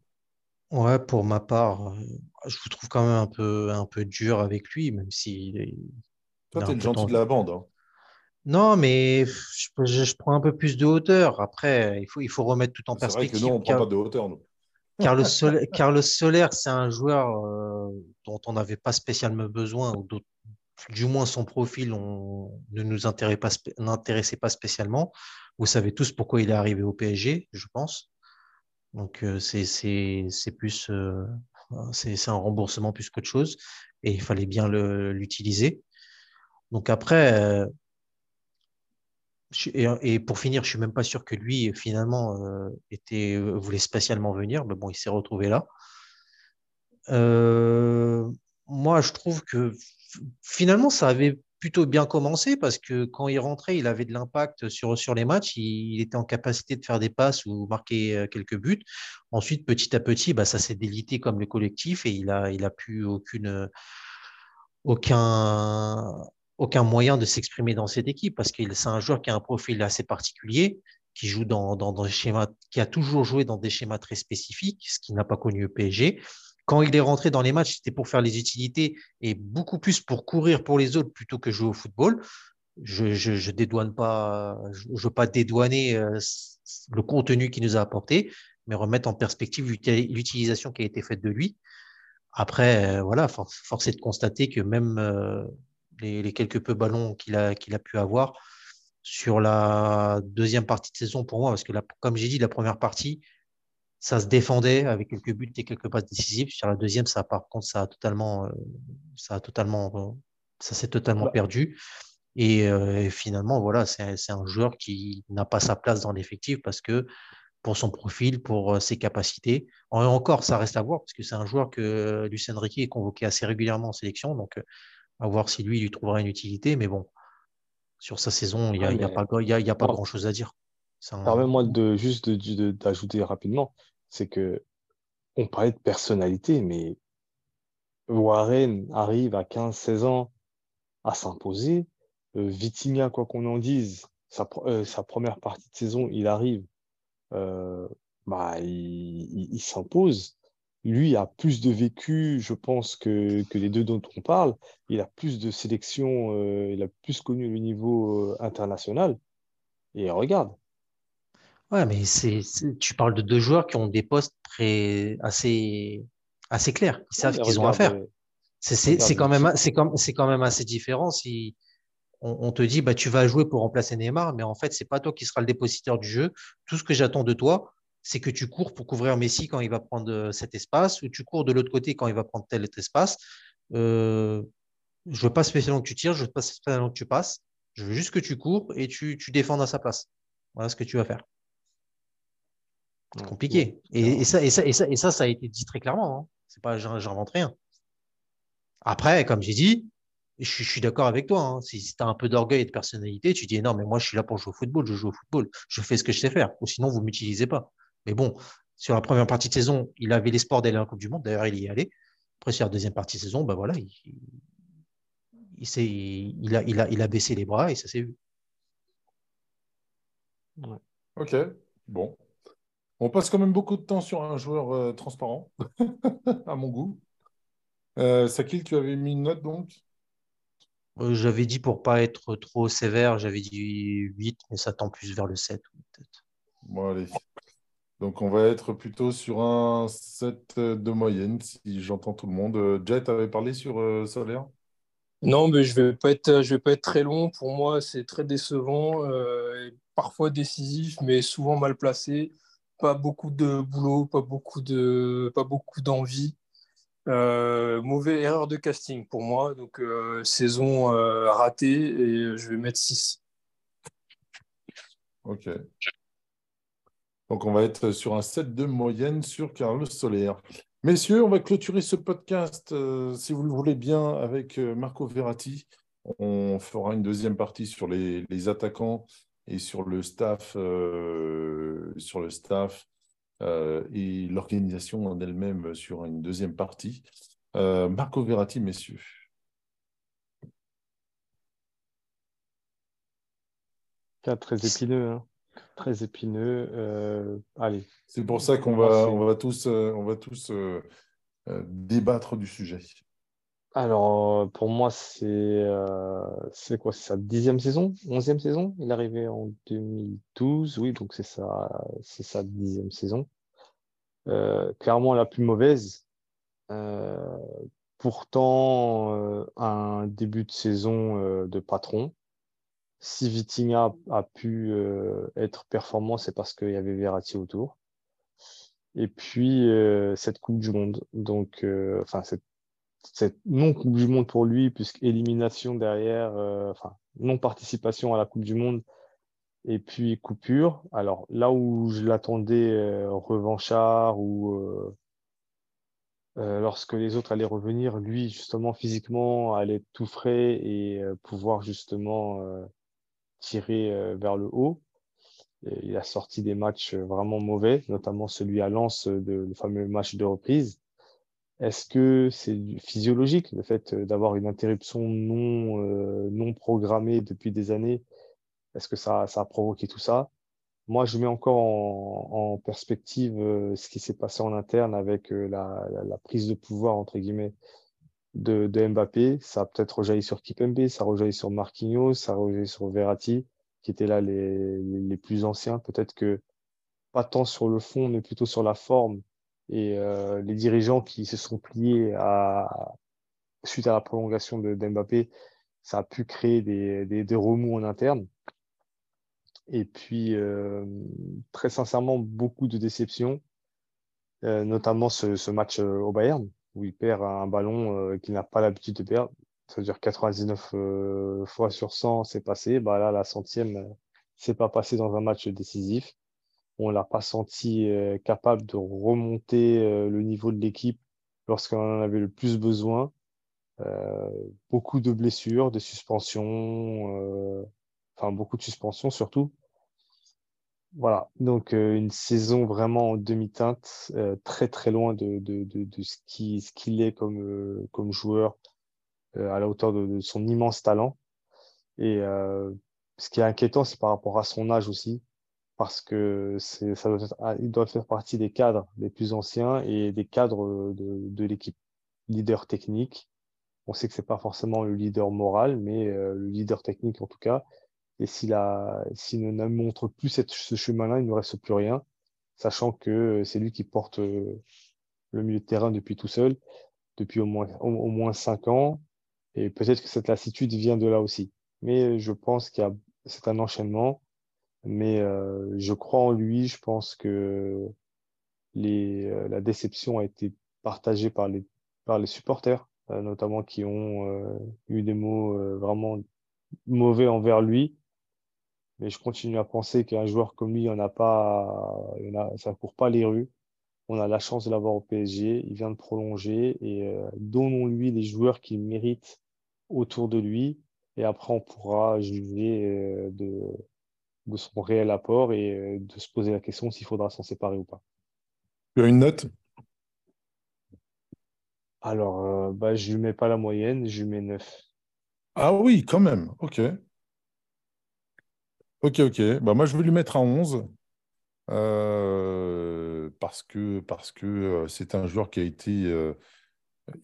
Speaker 2: Ouais, pour ma part, euh, je vous trouve quand même un peu, un peu dur avec lui, même si.
Speaker 1: Toi, t'es le gentil de la bande. Hein.
Speaker 2: Non, mais je, je, prends un peu plus de hauteur. Après, il faut, il faut remettre tout en perspective.
Speaker 1: C'est vrai que nous, on prend pas de hauteur, nous.
Speaker 2: Carlos, Soler, Carlos Soler, c'est un joueur euh, dont on n'avait pas spécialement besoin, ou du moins son profil on, ne nous intéressait pas, spécialement. Vous savez tous pourquoi il est arrivé au PSG, je pense. Donc euh, c'est plus euh, c'est un remboursement plus qu'autre chose et il fallait bien l'utiliser. Donc après, euh, et, pour finir, je suis même pas sûr que lui finalement était voulait spécialement venir, mais bon, il s'est retrouvé là. moi, je trouve que finalement, ça avait plutôt bien commencé parce que quand il rentrait, il avait de l'impact sur, sur les matchs. Il, était en capacité de faire des passes ou marquer euh, quelques buts. Ensuite, petit à petit, bah, ça s'est délité comme le collectif et il n'a il a plus aucune, aucun, aucun moyen de s'exprimer dans cette équipe parce que c'est un joueur qui a un profil assez particulier qui joue dans, dans, dans des qui a toujours joué dans des schémas très spécifiques, ce qui n'a pas connu PSG. Quand il est rentré dans les matchs, c'était pour faire les utilités et beaucoup plus pour courir pour les autres plutôt que jouer au football. je, je, je pas, je, je veux pas dédouaner euh, le contenu qu'il nous a apporté, mais remettre en perspective l'uti- l'utilisation qui a été faite de lui. Après, euh, voilà, for- force est de constater que même euh, les, quelques peu ballons qu'il a, pu avoir sur la deuxième partie de saison pour moi, parce que comme j'ai dit, la première partie, ça se défendait avec quelques buts et quelques passes décisives. Sur la deuxième, ça, par contre, ça a totalement, euh, ça a totalement, euh, ça s'est totalement perdu. Et, euh, et finalement, voilà, c'est un joueur qui n'a pas sa place dans l'effectif parce que pour son profil, pour ses capacités. En- encore, ça reste à voir parce que c'est un joueur que Lucien Riquet est convoqué assez régulièrement en sélection. Donc, à voir si lui, il lui trouvera une utilité. Mais bon, sur sa saison, il n'y a, pas, y a, il y a pas grand-chose à dire. Un-
Speaker 3: Permets-moi de juste de- de- d'ajouter rapidement, c'est que on parlait de personnalité, mais Warren arrive à 15-16 ans à s'imposer. Euh, Vitinha, quoi qu'on en dise, sa, euh, sa première partie de saison, il arrive, euh, bah, il, il- il s'impose. Lui a plus de vécu, je pense, que, que les deux dont on parle. Il a plus de sélection, euh, il a plus connu le niveau international. Et regarde,
Speaker 2: Ouais, mais c'est, c'est- tu parles de deux joueurs qui ont des postes très, assez, assez clairs. Ils savent qu'ils ont à faire.
Speaker 3: euh,
Speaker 2: C'est c'est-
Speaker 3: regarde,
Speaker 2: c'est quand même, c'est quand même assez différent si on, on te dit, bah, tu vas jouer pour remplacer Neymar, mais en fait, c'est pas toi qui seras le dépositaire du jeu. Tout ce que j'attends de toi, c'est que tu cours pour couvrir Messi quand il va prendre euh, cet espace, ou tu cours de l'autre côté quand il va prendre tel autre espace. Euh, je veux pas spécialement que tu tires, je veux pas spécialement que tu passes. Je veux juste que tu cours et tu, tu défends à sa place. Voilà ce que tu vas faire.
Speaker 3: Ouais,
Speaker 2: compliqué. Et, et ça, et, ça, et, ça, et ça, ça a été dit très clairement. Hein. C'est pas, j'in- j'invente rien. Après, comme j'ai dit, je, suis- je suis d'accord avec toi. hein. Si, tu as un peu d'orgueil et de personnalité, tu dis non, mais moi, je suis là pour jouer au football, je joue au football, je fais ce que je sais faire. Ou sinon, vous m'utilisez pas. Mais bon, sur la première partie de saison, il avait l'espoir d'aller en Coupe du Monde. D'ailleurs, il y est allé. Après, sur la deuxième partie de saison, bah voilà, il, il, s'est- il, a, il, a, il a baissé les bras et ça s'est vu.
Speaker 1: Ok, bon. On passe quand même beaucoup de temps sur un joueur euh, transparent, à mon goût. Euh, Sakil, tu avais mis une note donc?
Speaker 2: Euh, J'avais dit pour pas être trop sévère, j'avais dit 8, mais ça tend plus vers le 7. peut-être.
Speaker 1: Bon, allez. Donc, on va être plutôt sur un 7 de moyenne, si j'entends tout le monde. Jet avait parlé sur euh, Solaire?
Speaker 5: Non, mais je vais pas être, je vais pas être très long. Pour moi, c'est très décevant, euh, et parfois décisif, mais souvent mal placé. Pas beaucoup de boulot, pas beaucoup de, pas beaucoup d'envie. Euh, mauvaise erreur de casting pour moi. Donc euh, saison euh, ratée et je vais mettre 6.
Speaker 1: Ok. Donc, on va être sur un 7 de moyenne sur Carlos Soler. Messieurs, on va clôturer ce podcast, si vous le voulez bien, avec Marco Verratti. On fera une deuxième partie sur les, les attaquants et sur le staff, euh, sur le staff euh, et l'organisation en elle-même sur une deuxième partie. Euh, Marco Verratti, messieurs.
Speaker 3: cas très épineux, hein. Très épineux. Allez,
Speaker 1: C'est pour ça qu'on va, on va tous, on va tous débattre du sujet.
Speaker 3: Alors, euh, pour moi, c'est euh, c'est quoi? C'est sa dixième saison? Onzième saison? Il est arrivé en 2012, oui, donc c'est sa, dixième saison. Euh, clairement la plus mauvaise. Pourtant, un début de saison de patron. Si Vitinha a pu euh, être performant, c'est parce qu'il y avait Verratti autour. Et puis, cette Coupe du Monde. Donc, enfin, cette cette non-Coupe du Monde pour lui, puisque élimination derrière, euh, enfin, non-participation à la Coupe du Monde, et puis coupure. Alors là où je l'attendais euh, revanchard ou euh, euh, lorsque les autres allaient revenir, lui, justement, physiquement, allait tout frais et pouvoir justement tirer vers le haut. Il a sorti des matchs vraiment mauvais, notamment celui à Lens, de, le fameux match de reprise. Est-ce que c'est physiologique, le fait euh, d'avoir une interruption non, euh, non programmée depuis des années? Est-ce que ça, a provoqué tout ça? Moi, je mets encore en, perspective euh, ce qui s'est passé en interne avec la, prise de pouvoir, entre guillemets, de, Mbappé. Ça a peut-être rejailli sur Kipembe, ça a rejailli sur Marquinhos, ça a rejailli sur Verratti, qui étaient là les plus anciens. Peut-être que pas tant sur le fond, mais plutôt sur la forme. Et euh, les dirigeants qui se sont pliés suite à la prolongation de, d'Mbappé, ça a pu créer des, des, remous en interne. Et puis, euh, très sincèrement, beaucoup de déceptions, euh, notamment ce, match au Bayern, où il perd un ballon qu'il n'a pas l'habitude de perdre. C'est-à-dire 99 euh, fois sur 100, c'est passé. Bah là, la centième, c'est pas passé dans un match décisif. On l'a pas senti euh, capable de remonter euh, le niveau de l'équipe lorsqu'on en avait le plus besoin. Euh, beaucoup de blessures, de suspensions, enfin beaucoup de suspensions surtout. Voilà, donc une saison vraiment en demi-teinte, très très loin de, de, de, ce qui, ce qu'il est comme, comme joueur, à la hauteur de, son immense talent. Et ce qui est inquiétant, c'est par rapport à son âge aussi, parce que ça ah, doit faire partie des cadres les plus anciens et des cadres de, de l'équipe. Leader technique, on sait que c'est pas forcément le leader moral, mais euh, le leader technique en tout cas. Et s'il ne montre plus ce chemin-là, il ne reste plus rien, sachant que c'est lui qui porte euh, le milieu de terrain depuis tout seul, depuis au moins, au, au moins cinq ans. Et peut-être que cette lassitude vient de là aussi. Mais je pense qu'il y a, c'est un enchaînement. Mais euh, je crois en lui. Je pense que les, euh, la déception a été partagée par les, par les supporters, euh, notamment qui ont euh, eu des mots euh, vraiment mauvais envers lui. Mais je continue à penser qu'un joueur comme lui, il y en a pas, en a, ça court pas les rues. On a la chance de l'avoir au PSG. Il vient de prolonger et euh, donnons-lui les joueurs qu'il mérite autour de lui. Et après, on pourra juger de, de son réel apport et euh, de se poser la question s'il faudra s'en séparer ou pas.
Speaker 1: Tu as une note?
Speaker 3: Alors, euh, bah, je lui mets pas la moyenne, je lui mets 9.
Speaker 1: Ah oui, quand même. Ok. Ok, ok. Bah, moi, je vais lui mettre à 11 euh, parce que parce que euh, c'est un joueur qui a été euh,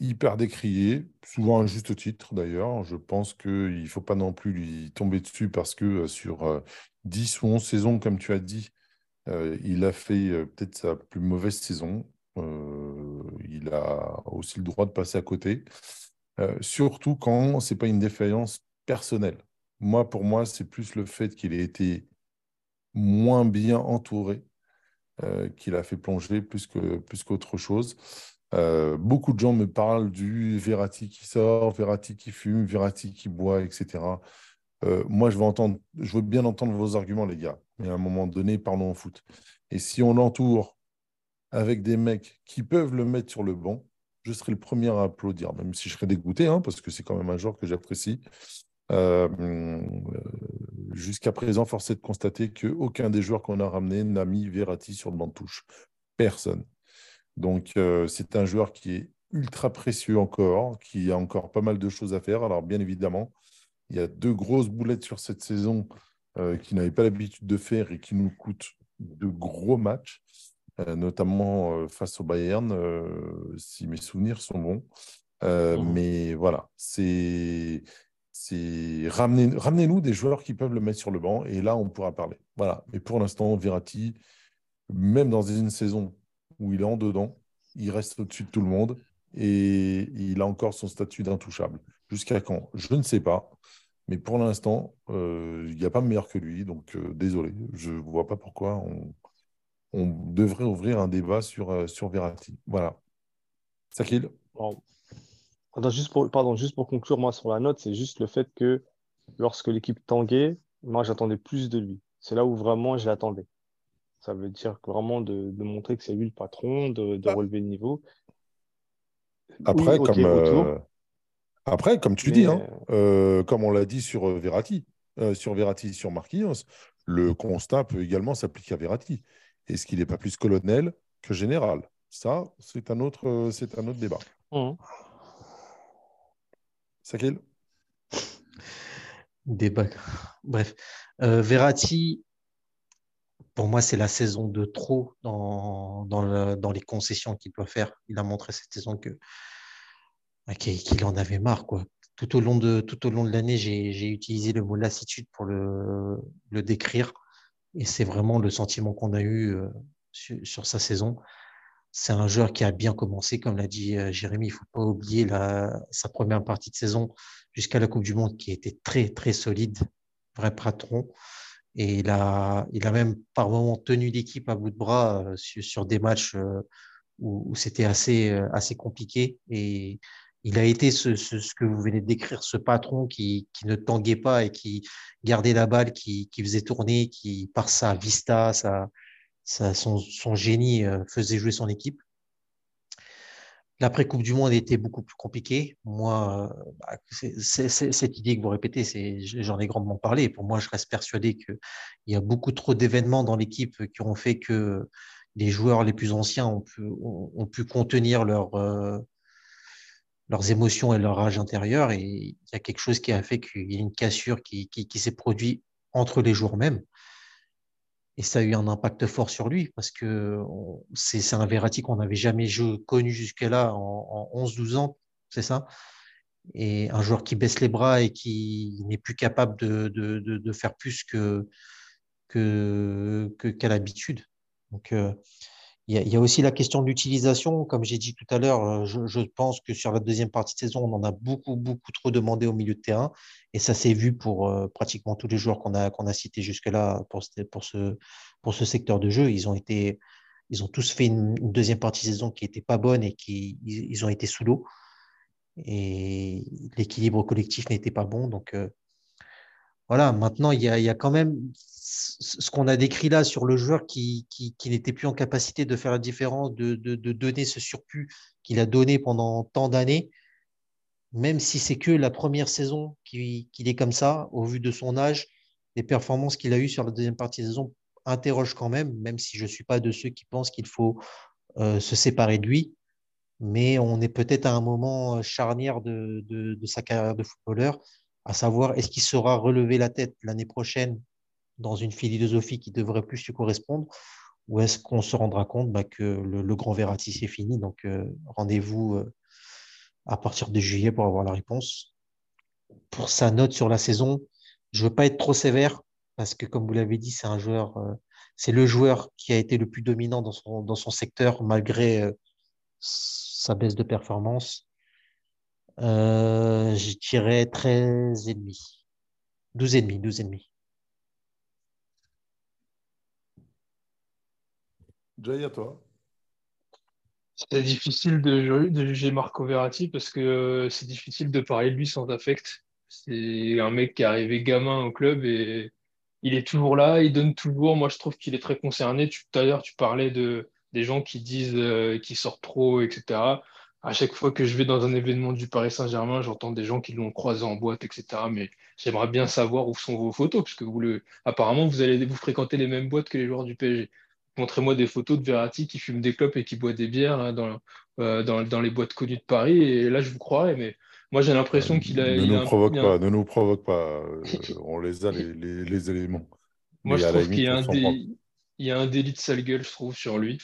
Speaker 1: hyper décrié, souvent à juste titre d'ailleurs. Je pense qu'il ne faut pas non plus lui tomber dessus parce que sur 10 ou 11 saisons, comme tu as dit, euh, il a fait euh, peut-être sa plus mauvaise saison. Euh, il a aussi le droit de passer à côté, surtout quand ce n'est pas une défaillance personnelle. Moi, pour moi, c'est plus le fait qu'il ait été moins bien entouré qu'il a fait plonger plus que, plus qu'autre chose. Beaucoup de gens me parlent du Verratti qui sort, Verratti qui fume, Verratti qui boit, etc. Euh, moi, je veux bien entendre vos arguments, les gars. Mais à un moment donné, parlons en foot. Et si on l'entoure avec des mecs qui peuvent le mettre sur le banc, je serai le premier à applaudir, même si je serais dégoûté, hein, parce que c'est quand même un joueur que j'apprécie. Euh, Jusqu'à présent, force est de constater qu'aucun des joueurs qu'on a ramenés n'a mis Verratti sur le banc de touche. Personne. Donc, euh, c'est un joueur qui est ultra précieux encore, qui a encore pas mal de choses à faire. Alors, bien évidemment, il y a deux grosses boulettes sur cette saison euh, qu'il n'avait pas l'habitude de faire et qui nous coûtent de gros matchs, euh, notamment euh, face au Bayern, euh, si mes souvenirs sont bons.
Speaker 2: Mhm.
Speaker 1: Mais voilà, c'est ramenez-nous des joueurs qui peuvent le mettre sur le banc et là on pourra parler. Voilà. Mais pour l'instant, Verratti, même dans une saison où il est en dedans, il reste au-dessus de tout le monde et il a encore son statut d'intouchable. Jusqu'à quand? Je ne sais pas. Mais pour l'instant, euh, il n'y a pas meilleur que lui. Donc euh, désolé, je ne vois pas pourquoi on, on devrait ouvrir un débat sur, euh, sur Verratti. Voilà. Sakil?
Speaker 3: Bon. Attends, juste pour, pardon, juste pour conclure, moi, sur la note, c'est juste le fait que lorsque l'équipe tanguait, moi, j'attendais plus de lui. C'est là où vraiment je l'attendais. Ça veut dire que vraiment de, de montrer que c'est lui le patron, de, de
Speaker 1: Ah.
Speaker 3: relever le niveau.
Speaker 1: Après,
Speaker 3: Oui,
Speaker 1: comme, après, comme tu
Speaker 3: Mais,
Speaker 1: dis, hein, euh, comme on l'a dit sur euh, Verratti, euh, sur Verratti, sur Marquinhos, le constat peut également s'appliquer à Verratti. Est-ce qu'il n'est pas plus colonel que général? Ça, c'est un autre, euh, c'est un autre débat.
Speaker 3: Mhm.
Speaker 1: Sakil?
Speaker 2: Débat. Bref. Euh, Verratti, pour moi, c'est la saison de trop dans, dans, le- dans les concessions qu'il doit faire. Il a montré cette saison que qu'il en avait marre. Quoi. Tout au long de, tout au long de l'année, j'ai utilisé le mot lassitude pour le, le décrire. Et c'est vraiment le sentiment qu'on a eu euh, sur, sa saison. C'est un joueur qui a bien commencé, comme l'a dit euh, Jérémy. Il ne faut pas oublier la, sa première partie de saison jusqu'à la Coupe du Monde qui était très, très solide, vrai patron. Et il a, il a même par moments tenu l'équipe à bout de bras euh, sur, sur, des matchs où, où c'était assez, assez compliqué. Et il a été ce, que vous venez de décrire, ce patron qui, ne tanguait pas et qui gardait la balle, qui, faisait tourner, qui, par sa vista, son, génie, euh, faisait jouer son équipe. L'après-Coupe du Monde était beaucoup plus compliqué. Moi, euh, bah, cette idée que vous répétez, j'en ai grandement parlé. Pour moi, je reste persuadé qu'il y a beaucoup trop d'événements dans l'équipe qui ont fait que les joueurs les plus anciens ont pu, ont, ont pu contenir leur, euh, leurs émotions et leur rage intérieure. Et il y a quelque chose qui a fait qu'il y a une cassure qui, qui, s'est produite entre les jours même. Et ça a eu un impact fort sur lui parce que c'est un Verratti qu'on n'avait jamais connu jusque-là en, en 11-12 ans, c'est ça? Et un joueur qui baisse les bras et qui n'est plus capable de, de, de, faire plus que qu'à que, l'habitude. Donc, euh, il y, a, aussi la question de l'utilisation. Comme j'ai dit tout à l'heure, euh, je, pense que sur la deuxième partie de saison, on en a beaucoup, beaucoup trop demandé au milieu de terrain. Et ça s'est vu pour euh, pratiquement tous les joueurs qu'on a, qu'on a cités jusque-là pour, pour, ce, pour ce secteur de jeu. Ils ont, été, ils ont tous fait une, deuxième partie de saison qui n'était pas bonne et qui ils, ont été sous l'eau. Et l'équilibre collectif n'était pas bon. Donc, euh, voilà, maintenant, il y a, quand même ce qu'on a décrit là sur le joueur qui, n'était plus en capacité de faire la différence, de, donner ce surplus qu'il a donné pendant tant d'années, même si c'est que la première saison qu'il est comme ça, au vu de son âge, les performances qu'il a eues sur la deuxième partie de saison interrogent quand même, même si je ne suis pas de ceux qui pensent qu'il faut euh, se séparer de lui. Mais on est peut-être à un moment charnière de sa carrière de footballeur, à savoir est-ce qu'il saura relever la tête l'année prochaine dans une philosophie qui devrait plus lui correspondre ou est-ce qu'on se rendra compte bah, que le, grand Verratti c'est fini. Donc euh, rendez-vous euh, à partir de juillet pour avoir la réponse. Pour sa note sur la saison je veux pas être trop sévère parce que comme vous l'avez dit c'est un joueur euh, c'est le joueur qui a été le plus dominant dans son, secteur malgré sa baisse de performance euh, je dirais 13 et demi 12 et demi 12 et demi
Speaker 1: Jay, à toi.
Speaker 4: C'est difficile de, de, juger Marco Verratti parce que euh, c'est difficile de parler de lui sans affect. C'est un mec qui est arrivé gamin au club et il est toujours là, il donne toujours. Moi, je trouve qu'il est très concerné. Tu, tout à l'heure, tu parlais de, des gens qui disent euh, qu'il sort trop, etc. À chaque fois que je vais dans un événement du Paris Saint-Germain, j'entends des gens qui l'ont croisé en boîte, etc. Mais j'aimerais bien savoir où sont vos photos, parce que vous le, apparemment, vous allez vous fréquenter les mêmes boîtes que les joueurs du PSG montrez-moi des photos de Verratti qui fume des clopes et qui boit des bières hein, dans, euh, dans, dans, les boîtes connues de Paris. Et là, je vous croirais, mais moi, j'ai l'impression qu'il a.
Speaker 1: Ne
Speaker 4: il
Speaker 1: nous
Speaker 4: a
Speaker 1: provoque
Speaker 4: un...
Speaker 1: pas, ne nous provoque pas. Euh, on les a, les, les, les éléments.
Speaker 4: Moi, mais je trouve qu'il y, a un dé... il y a un délit de sale gueule, je trouve, sur lui.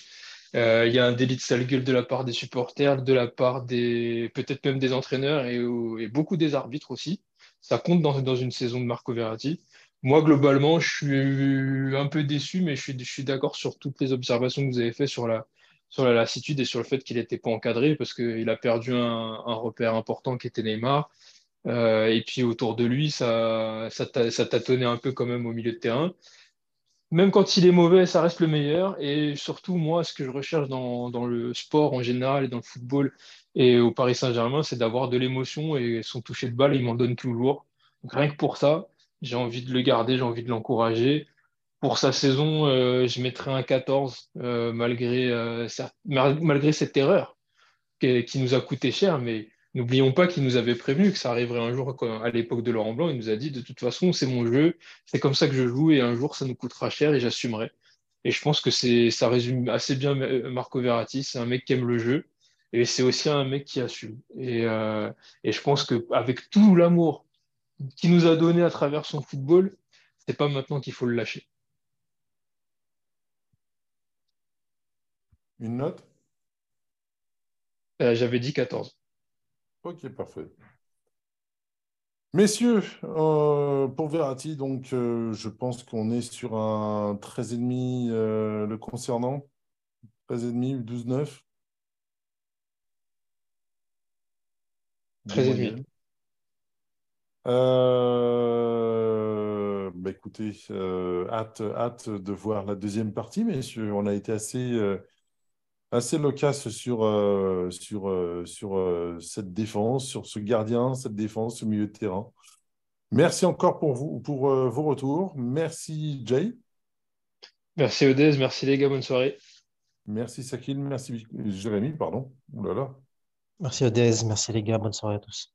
Speaker 4: Euh, il y a un délit de sale gueule de la part des supporters, de la part des peut-être même des entraîneurs et, beaucoup des arbitres aussi. Ça compte dans, une saison de Marco Verratti. Moi, globalement, je suis un peu déçu, mais je suis, d'accord sur toutes les observations que vous avez faites sur la, sur la lassitude et sur le fait qu'il n'était pas encadré parce qu'il a perdu un, repère important qui était Neymar. Euh, et puis autour de lui, ça, ça tâtonnait un peu quand même au milieu de terrain. Même quand il est mauvais, ça reste le meilleur. Et surtout, moi, ce que je recherche dans, le sport en général et dans le football et au Paris Saint-Germain, c'est d'avoir de l'émotion et son toucher de balle, il m'en donne toujours. Rien que pour ça, j'ai envie de le garder, j'ai envie de l'encourager. Pour sa saison, euh, je mettrai un 14 euh, malgré, euh, malgré cette erreur qui, qui, nous a coûté cher. Mais n'oublions pas qu'il nous avait prévenu que ça arriverait un jour à l'époque de Laurent Blanc. Il nous a dit de toute façon, c'est mon jeu, c'est comme ça que je joue et un jour ça nous coûtera cher et j'assumerai. Et je pense que ça résume assez bien Marco Verratti. C'est un mec qui aime le jeu et c'est aussi un mec qui assume. Et, euh, et je pense qu'avec tout l'amour qui nous a donné à travers son football, c'est pas maintenant qu'il faut le lâcher.
Speaker 1: Une note?
Speaker 4: Euh, J'avais dit 14.
Speaker 1: Ok, parfait. Messieurs, euh, pour Verratti, donc euh, je pense qu'on est sur un 13,5 euh, le concernant. 13,5 ou 12,9 de
Speaker 4: 13,5.
Speaker 1: moyenne. Euh, bah écoutez, hâte, hâte de voir la deuxième partie, messieurs. On a été assez, assez loquace sur, euh, sur, euh, sur euh, cette défense, sur ce gardien, cette défense, ce milieu de terrain. Merci encore pour, vous, pour euh, vos retours. Merci Jay.
Speaker 4: Merci Odez, merci les gars, bonne soirée.
Speaker 1: Merci Sakil. Merci Jérémy, pardon. Ouh là là.
Speaker 2: Merci Odez, merci les gars, bonne soirée à tous.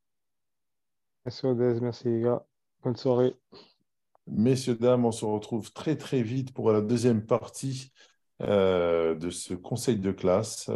Speaker 3: Merci Odez, merci les gars. Bonne soirée.
Speaker 1: Messieurs, dames, on se retrouve très très vite pour la deuxième partie euh, de ce conseil de classe.